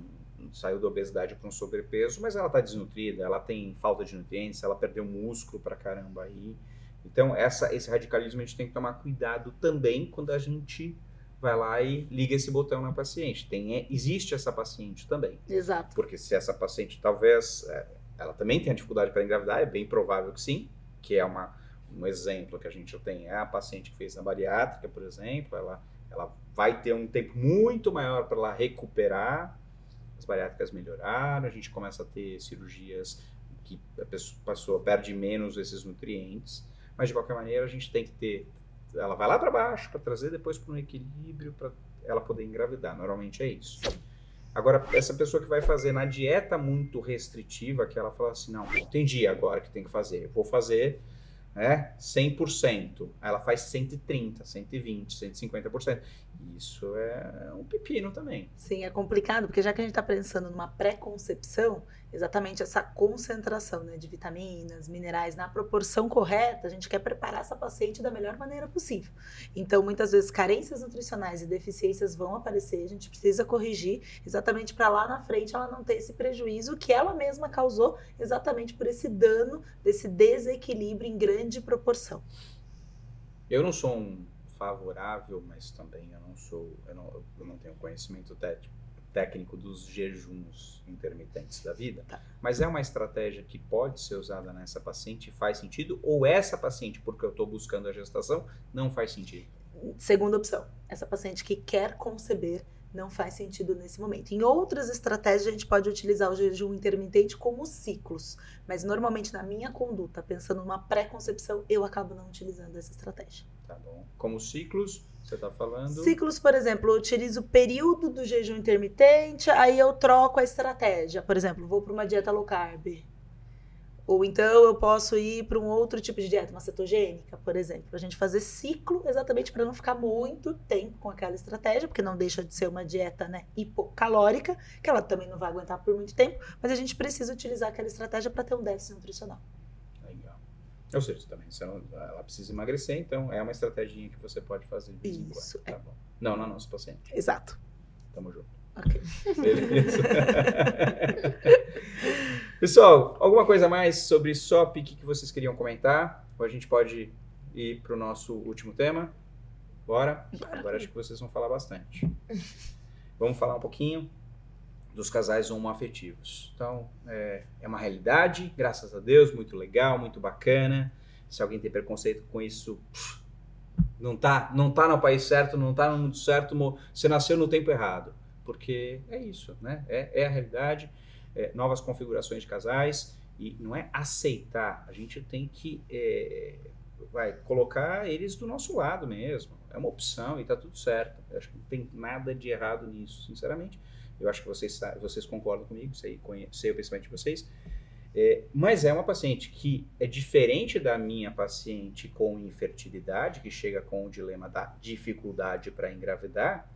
Speaker 1: saiu da obesidade para um sobrepeso, mas ela tá desnutrida, ela tem falta de nutrientes, ela perdeu músculo pra caramba aí. Então, essa, esse radicalismo a gente tem que tomar cuidado também quando a gente vai lá e liga esse botão na paciente. Tem, é, existe essa paciente também.
Speaker 3: Exato.
Speaker 1: Porque se essa paciente talvez é, ela também tem dificuldade para engravidar, é bem provável que sim, que é uma, um exemplo que a gente tem, é a paciente que fez a bariátrica, por exemplo, ela, ela vai ter um tempo muito maior para ela recuperar, as bariátricas melhoraram, a gente começa a ter cirurgias que a pessoa, a pessoa perde menos esses nutrientes, mas de qualquer maneira a gente tem que ter, ela vai lá para baixo para trazer depois para um equilíbrio para ela poder engravidar, normalmente é isso. Agora, essa pessoa que vai fazer na dieta muito restritiva, que ela fala assim, não, entendi agora que tem que fazer, eu vou fazer né, 100%. Ela faz 130, 120, 150%. Isso é um pepino também.
Speaker 3: Sim, é complicado, porque já que a gente está pensando numa pré-concepção, exatamente essa concentração né, de vitaminas, minerais na proporção correta, a gente quer preparar essa paciente da melhor maneira possível. Então, muitas vezes, carências nutricionais e deficiências vão aparecer, a gente precisa corrigir exatamente para lá na frente ela não ter esse prejuízo que ela mesma causou exatamente por esse dano, desse desequilíbrio em grande proporção.
Speaker 1: Eu não sou um favorável, mas também eu não sou, eu não, eu não tenho conhecimento técnico técnico dos jejuns intermitentes da vida, tá. mas é uma estratégia que pode ser usada nessa paciente e faz sentido? Ou essa paciente, porque eu estou buscando a gestação, não faz sentido?
Speaker 3: Segunda opção, essa paciente que quer conceber não faz sentido nesse momento. Em outras estratégias, a gente pode utilizar o jejum intermitente como ciclos, mas normalmente na minha conduta, pensando numa pré-concepção, eu acabo não utilizando essa estratégia.
Speaker 1: Tá bom. Como ciclos, você está falando?
Speaker 3: Ciclos, por exemplo, eu utilizo o período do jejum intermitente, aí eu troco a estratégia. Por exemplo, vou para uma dieta low carb. Ou então eu posso ir para um outro tipo de dieta, uma cetogênica, por exemplo. A gente fazer ciclo exatamente para não ficar muito tempo com aquela estratégia, porque não deixa de ser uma dieta né, hipocalórica, que ela também não vai aguentar por muito tempo, mas a gente precisa utilizar aquela estratégia para ter um déficit nutricional.
Speaker 1: Ou seja, também ela precisa emagrecer, então é uma estratégia que você pode fazer de vez Isso, em quando. É. Tá bom. Não, não, não, se paciente.
Speaker 3: Exato.
Speaker 1: Tamo junto.
Speaker 3: Ok.
Speaker 1: Beleza. Pessoal, alguma coisa mais sobre SOP que vocês queriam comentar? Ou a gente pode ir para o nosso último tema? Bora? Agora acho que vocês vão falar bastante. Vamos falar um pouquinho dos casais homoafetivos. Então, é, é uma realidade, graças a Deus, muito legal, muito bacana. Se alguém tem preconceito com isso, não tá, não tá no país certo, não tá no mundo certo, você nasceu no tempo errado. Porque é isso, né? É, é a realidade, é, novas configurações de casais, e não é aceitar, a gente tem que é, vai colocar eles do nosso lado mesmo. É uma opção e tá tudo certo. Eu acho que não tem nada de errado nisso, sinceramente. Eu acho que vocês, vocês concordam comigo, sei, sei o pensamento de vocês. É, mas é uma paciente que é diferente da minha paciente com infertilidade, que chega com o dilema da dificuldade para engravidar.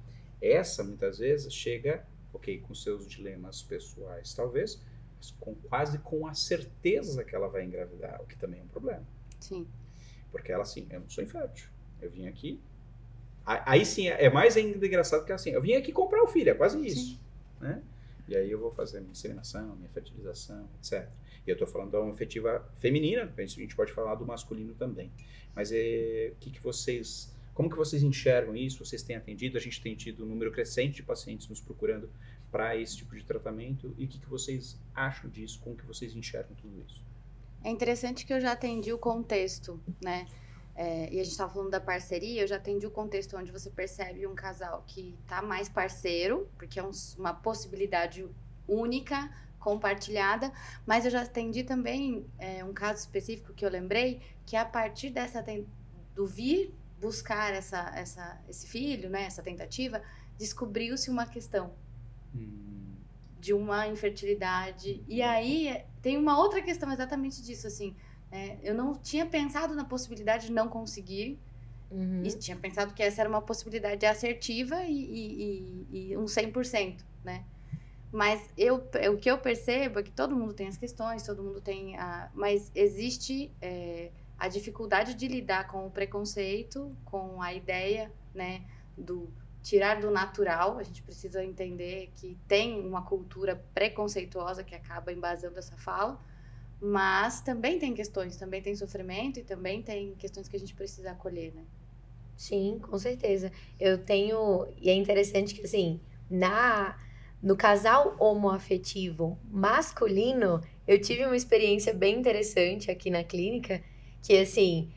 Speaker 1: Essa, muitas vezes, chega, ok, com seus dilemas pessoais, talvez, mas com, quase com a certeza que ela vai engravidar, o que também é um problema.
Speaker 2: Sim.
Speaker 1: Porque ela, assim, eu não sou infértil. Eu vim aqui. Aí sim, é mais ainda engraçado que assim, eu vim aqui comprar o filho, é quase isso. Né? E aí eu vou fazer minha inseminação, minha fertilização, etc. E eu estou falando da uma efetiva feminina, a gente pode falar do masculino também. Mas é, que, que vocês. Como que vocês enxergam isso? Vocês têm atendido? A gente tem tido um número crescente de pacientes nos procurando para esse tipo de tratamento. E o que, que vocês acham disso? Como que vocês enxergam tudo isso?
Speaker 2: É interessante que eu já atendi o contexto, né? É, e a gente estava falando da parceria, eu já atendi o contexto onde você percebe um casal que tá mais parceiro, porque é um, uma possibilidade única, compartilhada, mas eu já atendi também é, um caso específico que eu lembrei, que a partir dessa do vir buscar essa, essa, esse filho, né, essa tentativa, descobriu-se uma questão hum. de uma infertilidade. E aí tem uma outra questão exatamente disso, assim, é, eu não tinha pensado na possibilidade de não conseguir. Uhum. E tinha pensado que essa era uma possibilidade assertiva e, e, e, e um 100%, né? Mas eu, o que eu percebo é que todo mundo tem as questões, todo mundo tem a... Mas existe é, a dificuldade de lidar com o preconceito, com a ideia, né? Do tirar do natural. A gente precisa entender que tem uma cultura preconceituosa que acaba embasando essa fala. Mas também tem questões, também tem sofrimento e também tem questões que a gente precisa acolher, né?
Speaker 4: Sim, com certeza. Eu tenho. E é interessante que, assim, na. No casal homoafetivo masculino, eu tive uma experiência bem interessante aqui na clínica, que assim,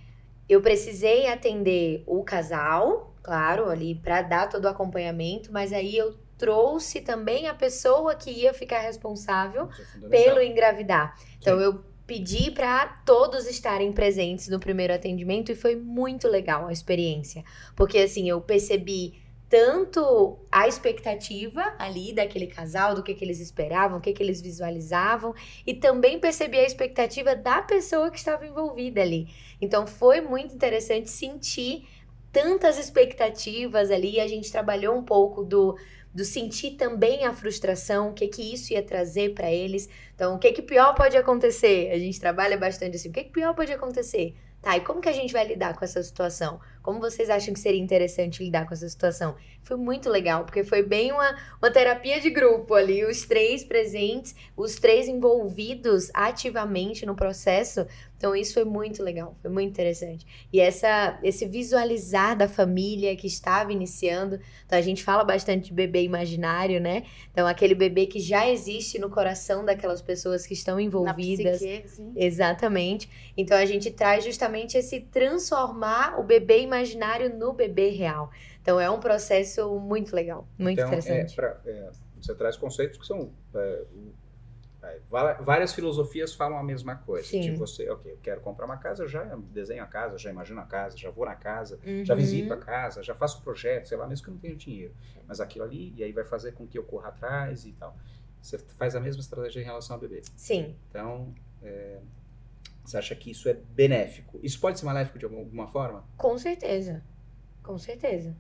Speaker 4: eu precisei atender o casal, claro, ali para dar todo o acompanhamento, mas aí eu trouxe também a pessoa que ia ficar responsável é pelo engravidar. Então Sim. eu pedi para todos estarem presentes no primeiro atendimento e foi muito legal a experiência, porque assim eu percebi tanto a expectativa ali daquele casal, do que, que eles esperavam, o que, que eles visualizavam, e também percebi a expectativa da pessoa que estava envolvida ali. Então foi muito interessante sentir tantas expectativas ali, a gente trabalhou um pouco do do sentir também a frustração, o que que isso ia trazer para eles. Então, o que que pior pode acontecer? A gente trabalha bastante assim, o que que pior pode acontecer? Tá, e como que a gente vai lidar com essa situação? Como vocês acham que seria interessante lidar com essa situação? Foi muito legal, porque foi bem uma, uma terapia de grupo ali, os três presentes, os três envolvidos ativamente no processo. Então, isso foi muito legal, foi muito interessante. E essa, esse visualizar da família que estava iniciando. Então, a gente fala bastante de bebê imaginário, né? Então, aquele bebê que já existe no coração daquelas pessoas que estão envolvidas.
Speaker 2: Na psique, sim.
Speaker 4: Exatamente. Então, a gente traz justamente esse transformar o bebê imaginário no bebê real. Então, é um processo muito legal, muito então, interessante.
Speaker 1: É, pra, é, você traz conceitos que são é, Várias filosofias falam a mesma coisa. Sim. De você, ok, eu quero comprar uma casa, eu já desenho a casa, já imagino a casa, já vou na casa, uhum. já visito a casa, já faço projeto, sei lá, mesmo que eu não tenha dinheiro. Mas aquilo ali, e aí vai fazer com que eu corra atrás e tal. Você faz a mesma estratégia em relação ao bebê.
Speaker 4: Sim.
Speaker 1: Então, é, você acha que isso é benéfico? Isso pode ser maléfico de alguma forma?
Speaker 4: Com certeza. Com certeza.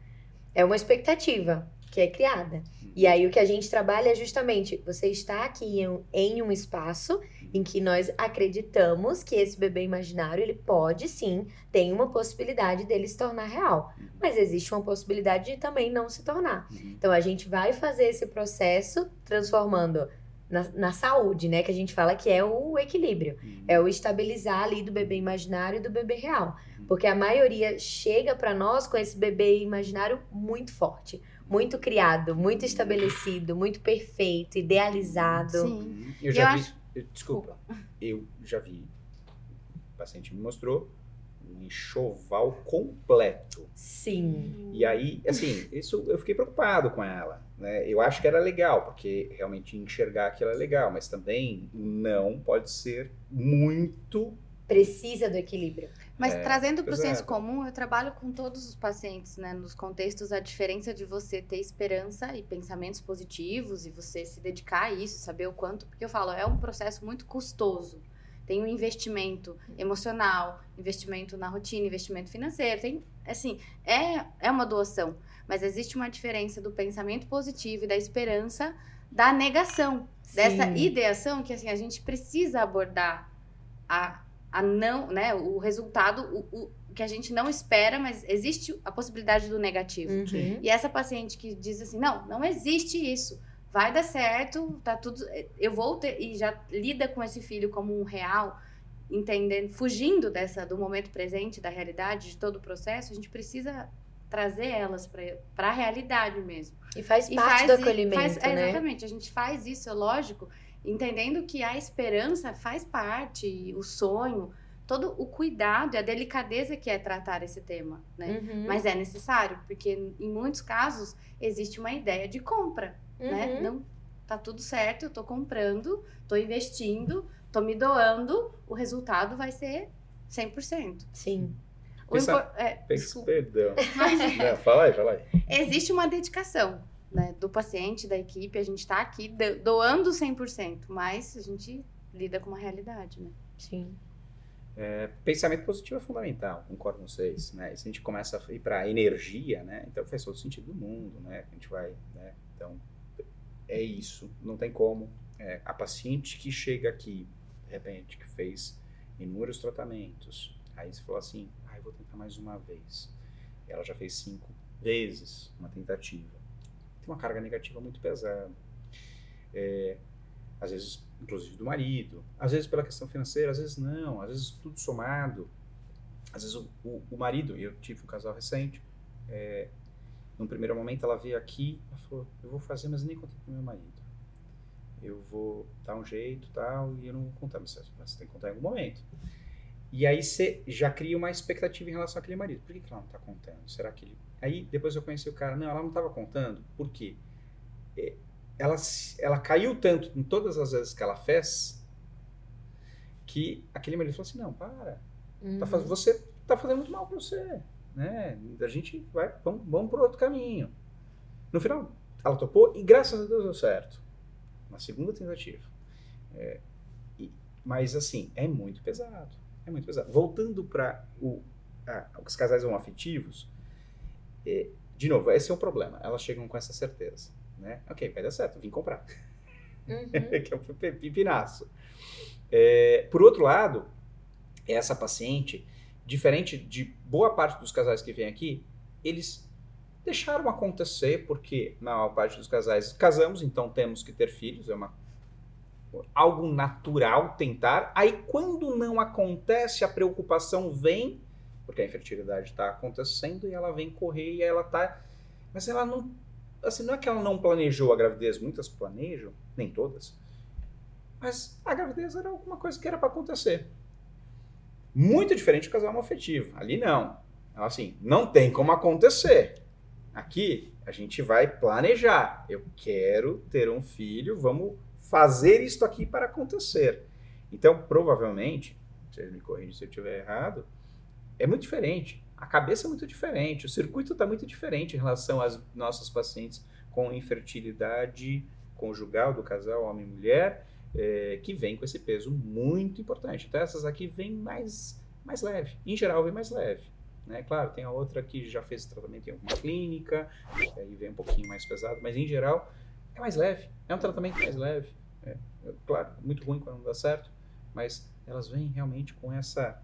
Speaker 4: É uma expectativa que é criada. E aí o que a gente trabalha é justamente você está aqui em um, em um espaço em que nós acreditamos que esse bebê imaginário ele pode sim tem uma possibilidade dele se tornar real, mas existe uma possibilidade de também não se tornar. Então a gente vai fazer esse processo transformando na, na, saúde, né? Que a gente fala que é o equilíbrio. É o estabilizar ali do bebê imaginário e do bebê real. Porque a maioria chega para nós com esse bebê imaginário muito forte muito criado, muito estabelecido, muito perfeito, idealizado.
Speaker 2: Sim.
Speaker 1: Eu já eu vi. Acho... Desculpa. Eu já vi. O paciente me mostrou um enxoval completo.
Speaker 4: Sim.
Speaker 1: E aí, assim, isso eu fiquei preocupado com ela. Né? Eu acho que era legal, porque realmente enxergar aquilo é legal, mas também não pode ser muito
Speaker 4: precisa do equilíbrio.
Speaker 2: Mas
Speaker 1: É,
Speaker 2: trazendo para o
Speaker 1: pesado.
Speaker 2: senso comum, eu trabalho com todos os pacientes, né? Nos contextos, a diferença de você ter esperança e pensamentos positivos e você se dedicar a isso, saber o quanto, porque eu falo, é um processo muito custoso. Tem um investimento emocional, investimento na rotina, investimento financeiro, tem, assim, é, é uma doação. Mas existe uma diferença do pensamento positivo e da esperança da negação, dessa
Speaker 4: Sim.
Speaker 2: ideação que, assim, a gente precisa abordar a a não, né, o resultado o, o que a gente não espera, mas existe a possibilidade do negativo.
Speaker 4: Uhum.
Speaker 2: E essa paciente que diz assim, não, não existe isso, vai dar certo, tá tudo, eu vou ter e já lida com esse filho como um real, entendendo, fugindo dessa do momento presente, da realidade, de todo o processo, a gente precisa trazer elas para a realidade mesmo.
Speaker 4: E faz
Speaker 2: E
Speaker 4: parte
Speaker 2: faz
Speaker 4: do acolhimento,
Speaker 2: faz- é,
Speaker 4: né?
Speaker 2: Exatamente, a gente faz isso, é lógico, entendendo que a esperança faz parte, o sonho, todo o cuidado e a delicadeza que é tratar esse tema, né?
Speaker 4: Uhum.
Speaker 2: Mas é necessário, porque em muitos casos existe uma ideia de compra, né?
Speaker 4: Uhum.
Speaker 2: Não tá tudo certo, eu tô comprando, tô investindo, tô me doando, o resultado vai ser 100%.
Speaker 4: Sim.
Speaker 1: Pensa-
Speaker 2: impor- é,
Speaker 1: Pensa-. Perdão. Não, fala aí, fala aí.
Speaker 2: existe uma dedicação né, do paciente, da equipe, a gente está aqui do- doando 100%, mas a gente lida com uma realidade, né?
Speaker 4: Sim.
Speaker 1: É, pensamento positivo é fundamental, concordo com vocês, né? E se a gente começa a ir para energia, né? Então faz todo sentido do mundo, né? A gente vai, né? Então é isso, não tem como. É, a paciente que chega aqui, de repente, que fez inúmeros tratamentos, aí você fala assim, ah, vou tentar mais uma vez. Ela já fez cinco vezes uma tentativa. Tem uma carga negativa muito pesada. É, às vezes, inclusive do marido, às vezes pela questão financeira, às vezes não, às vezes tudo somado. Às vezes o, o, o marido, e eu tive um casal recente, é, num primeiro momento ela veio aqui, ela falou, eu vou fazer, mas nem contei pro meu marido. Eu vou dar um jeito tal, e eu não vou contar, mas você tem que contar em algum momento. E aí você já cria uma expectativa em relação àquele marido. Por que, que ela não está contando? Será que ele. Aí depois eu conheci o cara, não, ela não estava contando, por quê? É, ela, ela caiu tanto em todas as vezes que ela fez que aquele marido falou assim: não, para,
Speaker 4: Uhum.
Speaker 1: tá faz, você tá fazendo muito mal para você, né? A gente vai, vamos, vamos por outro caminho. No final, ela topou e graças a Deus deu certo. Na segunda tentativa. É, e- mas assim, é muito pesado. É muito pesado. Voltando para os casais homoafetivos, é, de novo, esse é o problema. Elas chegam com essa certeza. Né? Ok, vai dar certo, vim comprar.
Speaker 4: Uhum.
Speaker 1: que é pe- pipinaço. É, por outro lado, essa paciente, diferente de boa parte dos casais que vêm aqui, eles deixaram acontecer, porque na maior parte dos casais casamos, então temos que ter filhos, é uma algo natural tentar. Aí quando não acontece, a preocupação vem, porque a infertilidade está acontecendo e ela vem correr e ela está, mas ela não, assim, não é que ela não planejou a gravidez, muitas planejam, nem todas. Mas a gravidez era alguma coisa que era para acontecer. Muito diferente do casal homoafetivo. Ali não. Então, Assim, não tem como acontecer. Aqui a gente vai planejar. Eu quero ter um filho, vamos fazer isto aqui para acontecer. Então, provavelmente, vocês me corrigem se eu estiver errado, é muito diferente. A cabeça é muito diferente, o circuito está muito diferente em relação às nossas pacientes com infertilidade conjugal do casal homem e mulher, é, que vem com esse peso muito importante. Então, essas aqui vêm mais, mais leve. Em geral, vem mais leve. Né? Claro, tem a outra que já fez tratamento em alguma clínica, aí vem um pouquinho mais pesado, mas em geral é mais leve. É um tratamento mais leve. É, é, claro, muito ruim quando não dá certo, mas elas vêm realmente com essa.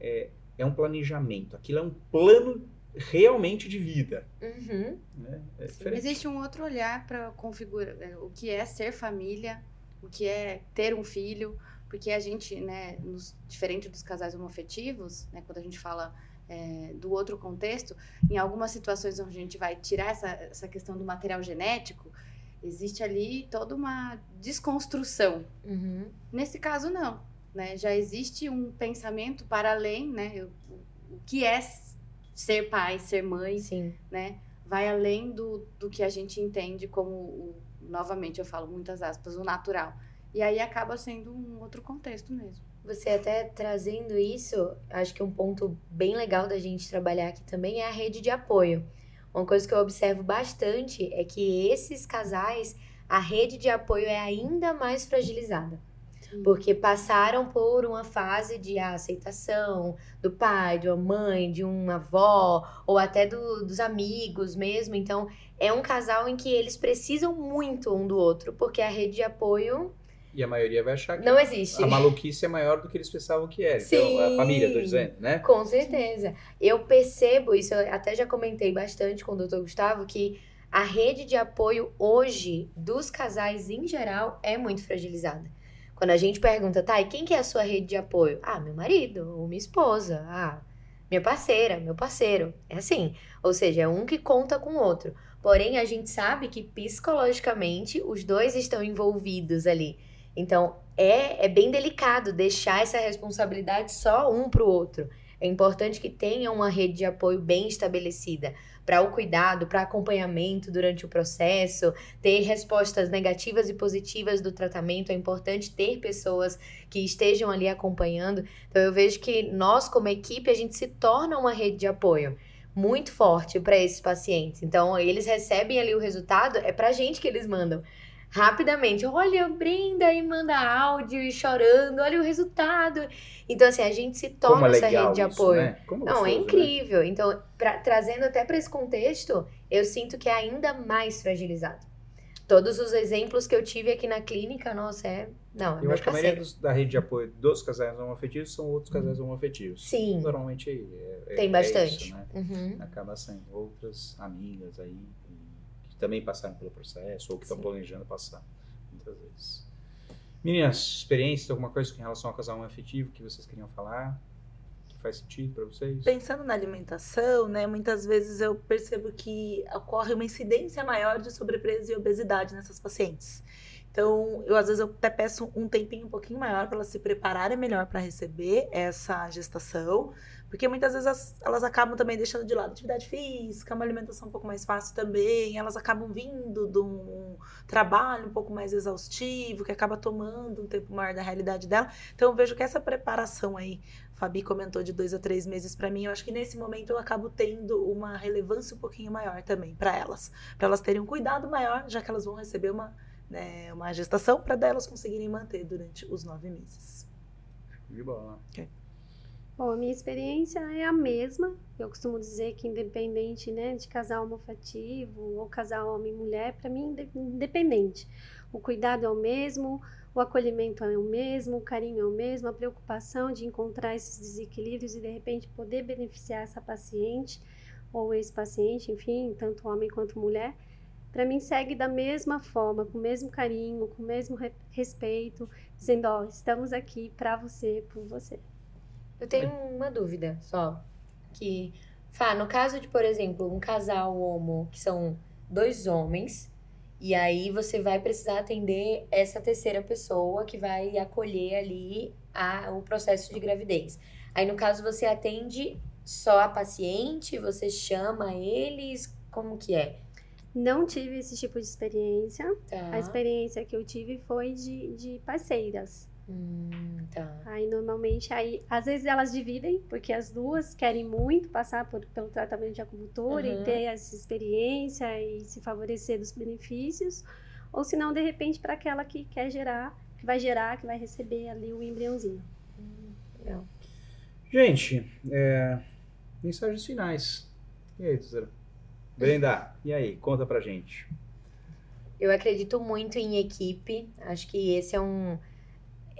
Speaker 1: É, é um planejamento. Aquilo é um plano realmente de vida.
Speaker 4: Uhum.
Speaker 1: Né? É.
Speaker 2: Existe um outro olhar para configurar é, o que é ser família, o que é ter um filho, porque a gente, né, nos, diferente dos casais homoafetivos, né, quando a gente fala é, do outro contexto, em algumas situações onde a gente vai tirar essa, essa questão do material genético, existe ali toda uma desconstrução.
Speaker 4: Uhum.
Speaker 2: Nesse caso, não. Né? Já existe um pensamento para além, né? O, o que é ser pai, ser mãe,
Speaker 4: Sim.
Speaker 2: né? Vai além do, do que a gente entende como, o, novamente eu falo muitas aspas, o natural. E aí acaba sendo um outro contexto mesmo.
Speaker 4: você até trazendo isso, acho que um ponto bem legal da gente trabalhar aqui também é a rede de apoio. Uma coisa que eu observo bastante é que esses casais, a rede de apoio é ainda mais fragilizada. Porque passaram por uma fase de aceitação do pai, de uma mãe, de uma avó, ou até do, dos amigos mesmo. Então, é um casal em que eles precisam muito um do outro, porque a rede de apoio
Speaker 1: E a maioria vai achar que
Speaker 4: não existe.
Speaker 1: a maluquice é maior do que eles pensavam que era.
Speaker 4: Sim.
Speaker 1: Então, a família, tô dizendo, né?
Speaker 4: Com certeza. Eu percebo isso, eu até já comentei bastante com o doutor Gustavo, que a rede de apoio hoje dos casais em geral é muito fragilizada. Quando a gente pergunta, tá, e quem que é a sua rede de apoio? Ah, meu marido, ou minha esposa, ah, minha parceira, meu parceiro. É assim. Ou seja, é um que conta com o outro. Porém, a gente sabe que psicologicamente os dois estão envolvidos ali. Então, é, é bem delicado deixar essa responsabilidade só um pro outro. É importante que tenha uma rede de apoio bem estabelecida para o cuidado, para acompanhamento durante o processo, ter respostas negativas e positivas do tratamento. É importante ter pessoas que estejam ali acompanhando. Então, eu vejo que nós, como equipe, a gente se torna uma rede de apoio muito forte para esses pacientes. Então, eles recebem ali o resultado, é para a gente que eles mandam rapidamente. Olha, Brenda aí manda áudio e chorando, olha o resultado. Então, assim, a gente se torna
Speaker 1: é
Speaker 4: essa rede de
Speaker 1: isso,
Speaker 4: apoio.
Speaker 1: né? Como
Speaker 4: Não, é
Speaker 1: gostoso, né?
Speaker 4: incrível. Então, pra- trazendo até para esse contexto, eu sinto que é ainda mais fragilizado. Todos os exemplos que eu tive aqui na clínica, nossa, é. Não, é
Speaker 1: Eu acho que a maioria dos- da rede de apoio dos casais homoafetivos são outros casais homoafetivos.
Speaker 4: Sim.
Speaker 1: Normalmente é, é-
Speaker 4: Tem
Speaker 1: é
Speaker 4: bastante.
Speaker 1: isso, né?
Speaker 4: Uhum.
Speaker 1: Acaba sendo outras amigas aí também passaram pelo processo ou que estão planejando passar, muitas vezes. Meninas, experiências, alguma coisa em relação ao casal afetivo que vocês queriam falar? Que faz sentido para vocês?
Speaker 3: Pensando na alimentação, né, muitas vezes eu percebo que ocorre uma incidência maior de sobrepeso e obesidade nessas pacientes. Então, eu às vezes eu até peço um tempinho um pouquinho maior para elas se prepararem melhor para receber essa gestação, porque muitas vezes as- elas acabam também deixando de lado atividade física, uma alimentação um pouco mais fácil também, elas acabam vindo de um trabalho um pouco mais exaustivo, que acaba tomando um tempo maior da realidade dela. Então, eu vejo que essa preparação aí Fabi comentou de dois a três meses para mim. Eu acho que nesse momento eu acabo tendo uma relevância um pouquinho maior também para elas, para elas terem um cuidado maior, já que elas vão receber uma, né, uma gestação para delas conseguirem manter durante os nove meses.
Speaker 1: De bola.
Speaker 5: Bom, a minha experiência é a mesma. Eu costumo dizer que independente, né, de casal homoafetivo ou casal homem e mulher, para mim inde- independente. O cuidado é o mesmo, o acolhimento é o mesmo, o carinho é o mesmo, a preocupação de encontrar esses desequilíbrios e de repente poder beneficiar essa paciente ou esse paciente, enfim, tanto homem quanto mulher, para mim segue da mesma forma, com o mesmo carinho, com o mesmo re- respeito, dizendo, ó, estamos aqui para você, por você.
Speaker 4: Eu tenho uma dúvida só. Que, Fá, no caso de, por exemplo, um casal homo, que são dois homens, e aí você vai precisar atender essa terceira pessoa que vai acolher ali a, o processo de gravidez. Aí, no caso, você atende só a paciente, você chama eles, como que é?
Speaker 5: Não tive esse tipo de experiência.
Speaker 4: Tá.
Speaker 5: A experiência que eu tive foi de, de parceiras.
Speaker 4: Hum, tá.
Speaker 5: Aí normalmente, aí, às vezes elas dividem, porque as duas querem muito passar por, pelo tratamento de acupuntura
Speaker 4: Uhum.
Speaker 5: e ter essa experiência e se favorecer dos benefícios. Ou se não, de repente, para aquela que quer gerar, que vai gerar, que vai receber ali o embriãozinho.
Speaker 4: Legal.
Speaker 1: Gente, é, mensagens finais. E aí, Tuzera? Brenda, e aí? Conta pra gente.
Speaker 4: Eu acredito muito em equipe. Acho que esse é um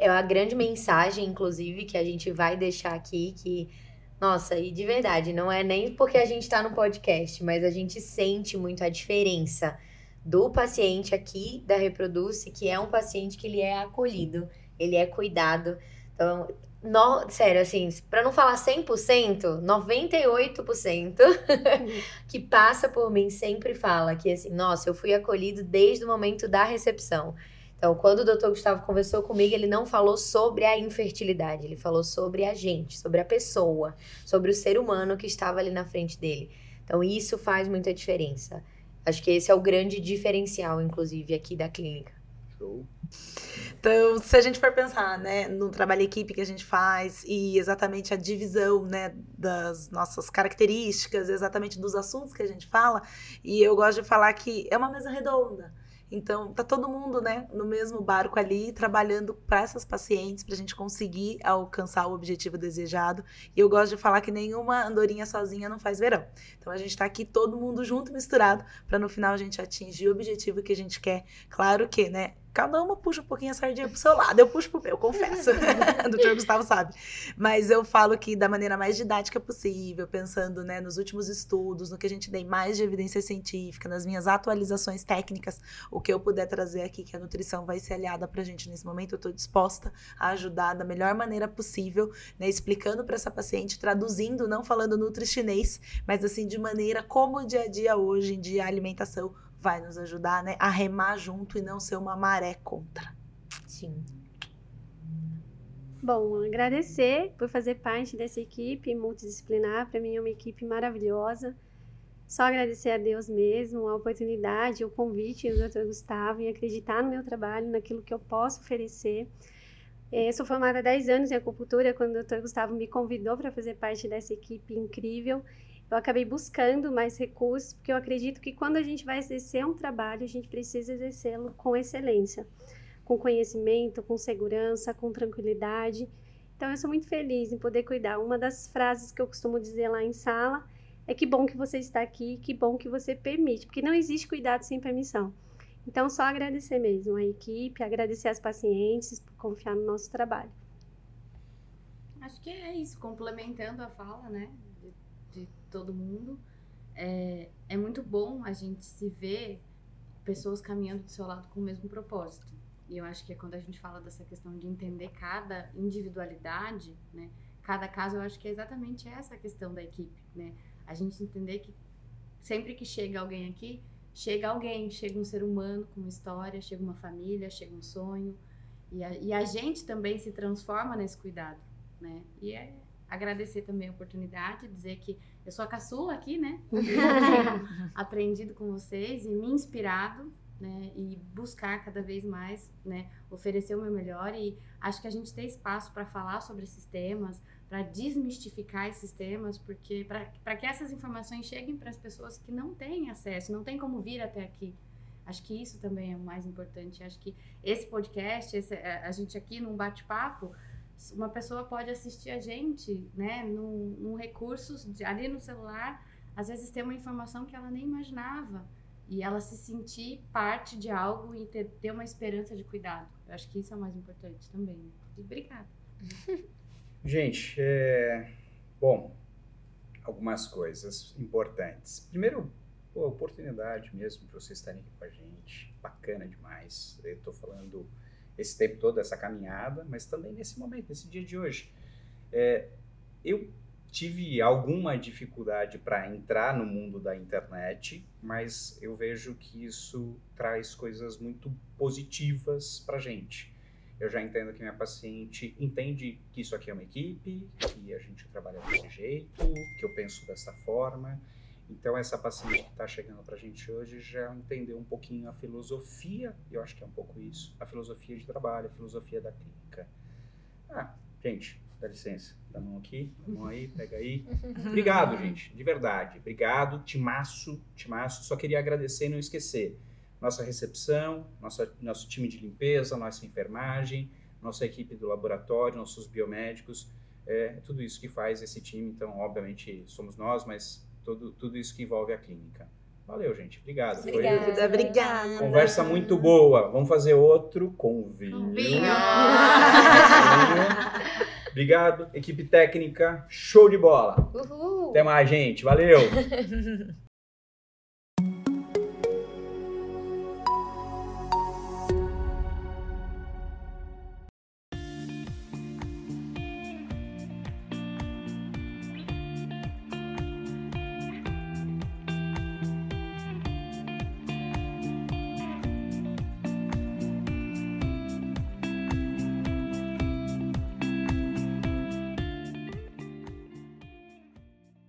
Speaker 4: é a grande mensagem, inclusive, que a gente vai deixar aqui que nossa, e de verdade, não é nem porque a gente está no podcast, mas a gente sente muito a diferença do paciente aqui da Reproduce, que é um paciente que ele é acolhido, ele é cuidado. Então, no, sério, assim, para não falar 100%, 98% que passa por mim sempre fala que assim, nossa, eu fui acolhido desde o momento da recepção. Então, quando o doutor Gustavo conversou comigo, ele não falou sobre a infertilidade, ele falou sobre a gente, sobre a pessoa, sobre o ser humano que estava ali na frente dele. Então, isso faz muita diferença. Acho que esse é o grande diferencial, inclusive, aqui da clínica.
Speaker 1: Show.
Speaker 3: Então, se a gente for pensar, né, no trabalho equipe que a gente faz e exatamente a divisão, né, das nossas características, exatamente dos assuntos que a gente fala, e eu gosto de falar que é uma mesa redonda. Então, tá todo mundo, né, no mesmo barco ali, trabalhando para essas pacientes, para a gente conseguir alcançar o objetivo desejado. E eu gosto de falar que nenhuma andorinha sozinha não faz verão. Então, a gente está aqui todo mundo junto, misturado, para no final a gente atingir o objetivo que a gente quer. Claro que, né, Cada uma puxa um pouquinho a sardinha pro seu lado. Eu puxo pro meu, confesso. o doutor Gustavo sabe. Mas eu falo que da maneira mais didática possível, pensando né, nos últimos estudos, no que a gente tem mais de evidência científica, nas minhas atualizações técnicas, o que eu puder trazer aqui, que a nutrição vai ser aliada pra gente nesse momento, eu estou disposta a ajudar da melhor maneira possível, né, explicando para essa paciente, traduzindo, não falando nutri chinês, mas assim, de maneira como o dia a dia hoje em dia a alimentação vai nos ajudar, né, a remar junto e não ser uma maré contra.
Speaker 4: Sim.
Speaker 5: Bom, agradecer por fazer parte dessa equipe multidisciplinar. Para mim é uma equipe maravilhosa. Só agradecer a Deus mesmo, a oportunidade, o convite do Dr. Gustavo e acreditar no meu trabalho, naquilo que eu posso oferecer. É, eu sou formada há 10 anos em acupuntura, quando o Dr. Gustavo me convidou para fazer parte dessa equipe incrível eu acabei buscando mais recursos, porque eu acredito que quando a gente vai exercer um trabalho, a gente precisa exercê-lo com excelência, com conhecimento, com segurança, com tranquilidade. Então, eu sou muito feliz em poder cuidar. Uma das frases que eu costumo dizer lá em sala é que bom que você está aqui, que bom que você permite, porque não existe cuidado sem permissão. Então, só agradecer mesmo a equipe, agradecer as pacientes por confiar no nosso trabalho.
Speaker 2: Acho que é isso, complementando a fala, né? Todo mundo. É, é muito bom a gente se ver pessoas caminhando do seu lado com o mesmo propósito. E eu acho que é quando a gente fala dessa questão de entender cada individualidade, né? Cada caso, eu acho que é exatamente essa a questão da equipe, né? A gente entender que sempre que chega alguém aqui, chega alguém, chega um ser humano com uma história, chega uma família, chega um sonho. E a, e a gente também se transforma nesse cuidado, né? E é, agradecer também a oportunidade, dizer que eu sou a caçula aqui, né? aprendido com vocês e me inspirado, né? E buscar cada vez mais, né? Oferecer o meu melhor e acho que a gente tem espaço para falar sobre esses temas, para desmistificar esses temas, porque para que essas informações cheguem para as pessoas que não têm acesso, não têm como vir até aqui. Acho que isso também é o mais importante. Acho que esse podcast, esse, a gente aqui num bate-papo, uma pessoa pode assistir a gente, né, num, num recurso ali no celular, às vezes ter uma informação que ela nem imaginava e ela se sentir parte de algo e ter, ter uma esperança de cuidado. Eu acho que isso é o mais importante também. Né? E obrigada.
Speaker 1: Gente, é... bom, algumas coisas importantes. Primeiro, a oportunidade mesmo para vocês estarem aqui com a gente, bacana demais. Eu estou falando esse tempo todo, essa caminhada, mas também nesse momento, nesse dia de hoje. É, eu tive alguma dificuldade para entrar no mundo da internet, mas eu vejo que isso traz coisas muito positivas para gente. Eu já entendo que minha paciente entende que isso aqui é uma equipe, que a gente trabalha desse jeito, que eu penso dessa forma então, essa paciente que está chegando para a gente hoje já entendeu um pouquinho a filosofia, eu acho que é um pouco isso, a filosofia de trabalho, a filosofia da clínica. Ah, gente, dá licença, dá a mão aqui, dá a mão aí, pega aí. Obrigado, gente, de verdade. Obrigado, timaço, timaço. Só queria agradecer e não esquecer. Nossa recepção, nossa, nosso time de limpeza, nossa enfermagem, nossa equipe do laboratório, nossos biomédicos, é tudo isso que faz esse time. Então, obviamente, somos nós, mas tudo, tudo isso que envolve a clínica. Valeu, gente. Obrigado.
Speaker 3: Obrigada, Foi... obrigada.
Speaker 1: Conversa muito boa. Vamos fazer outro com vinho. vinho. Obrigado, equipe técnica. Show de bola.
Speaker 4: Uhul.
Speaker 1: Até mais, gente. Valeu.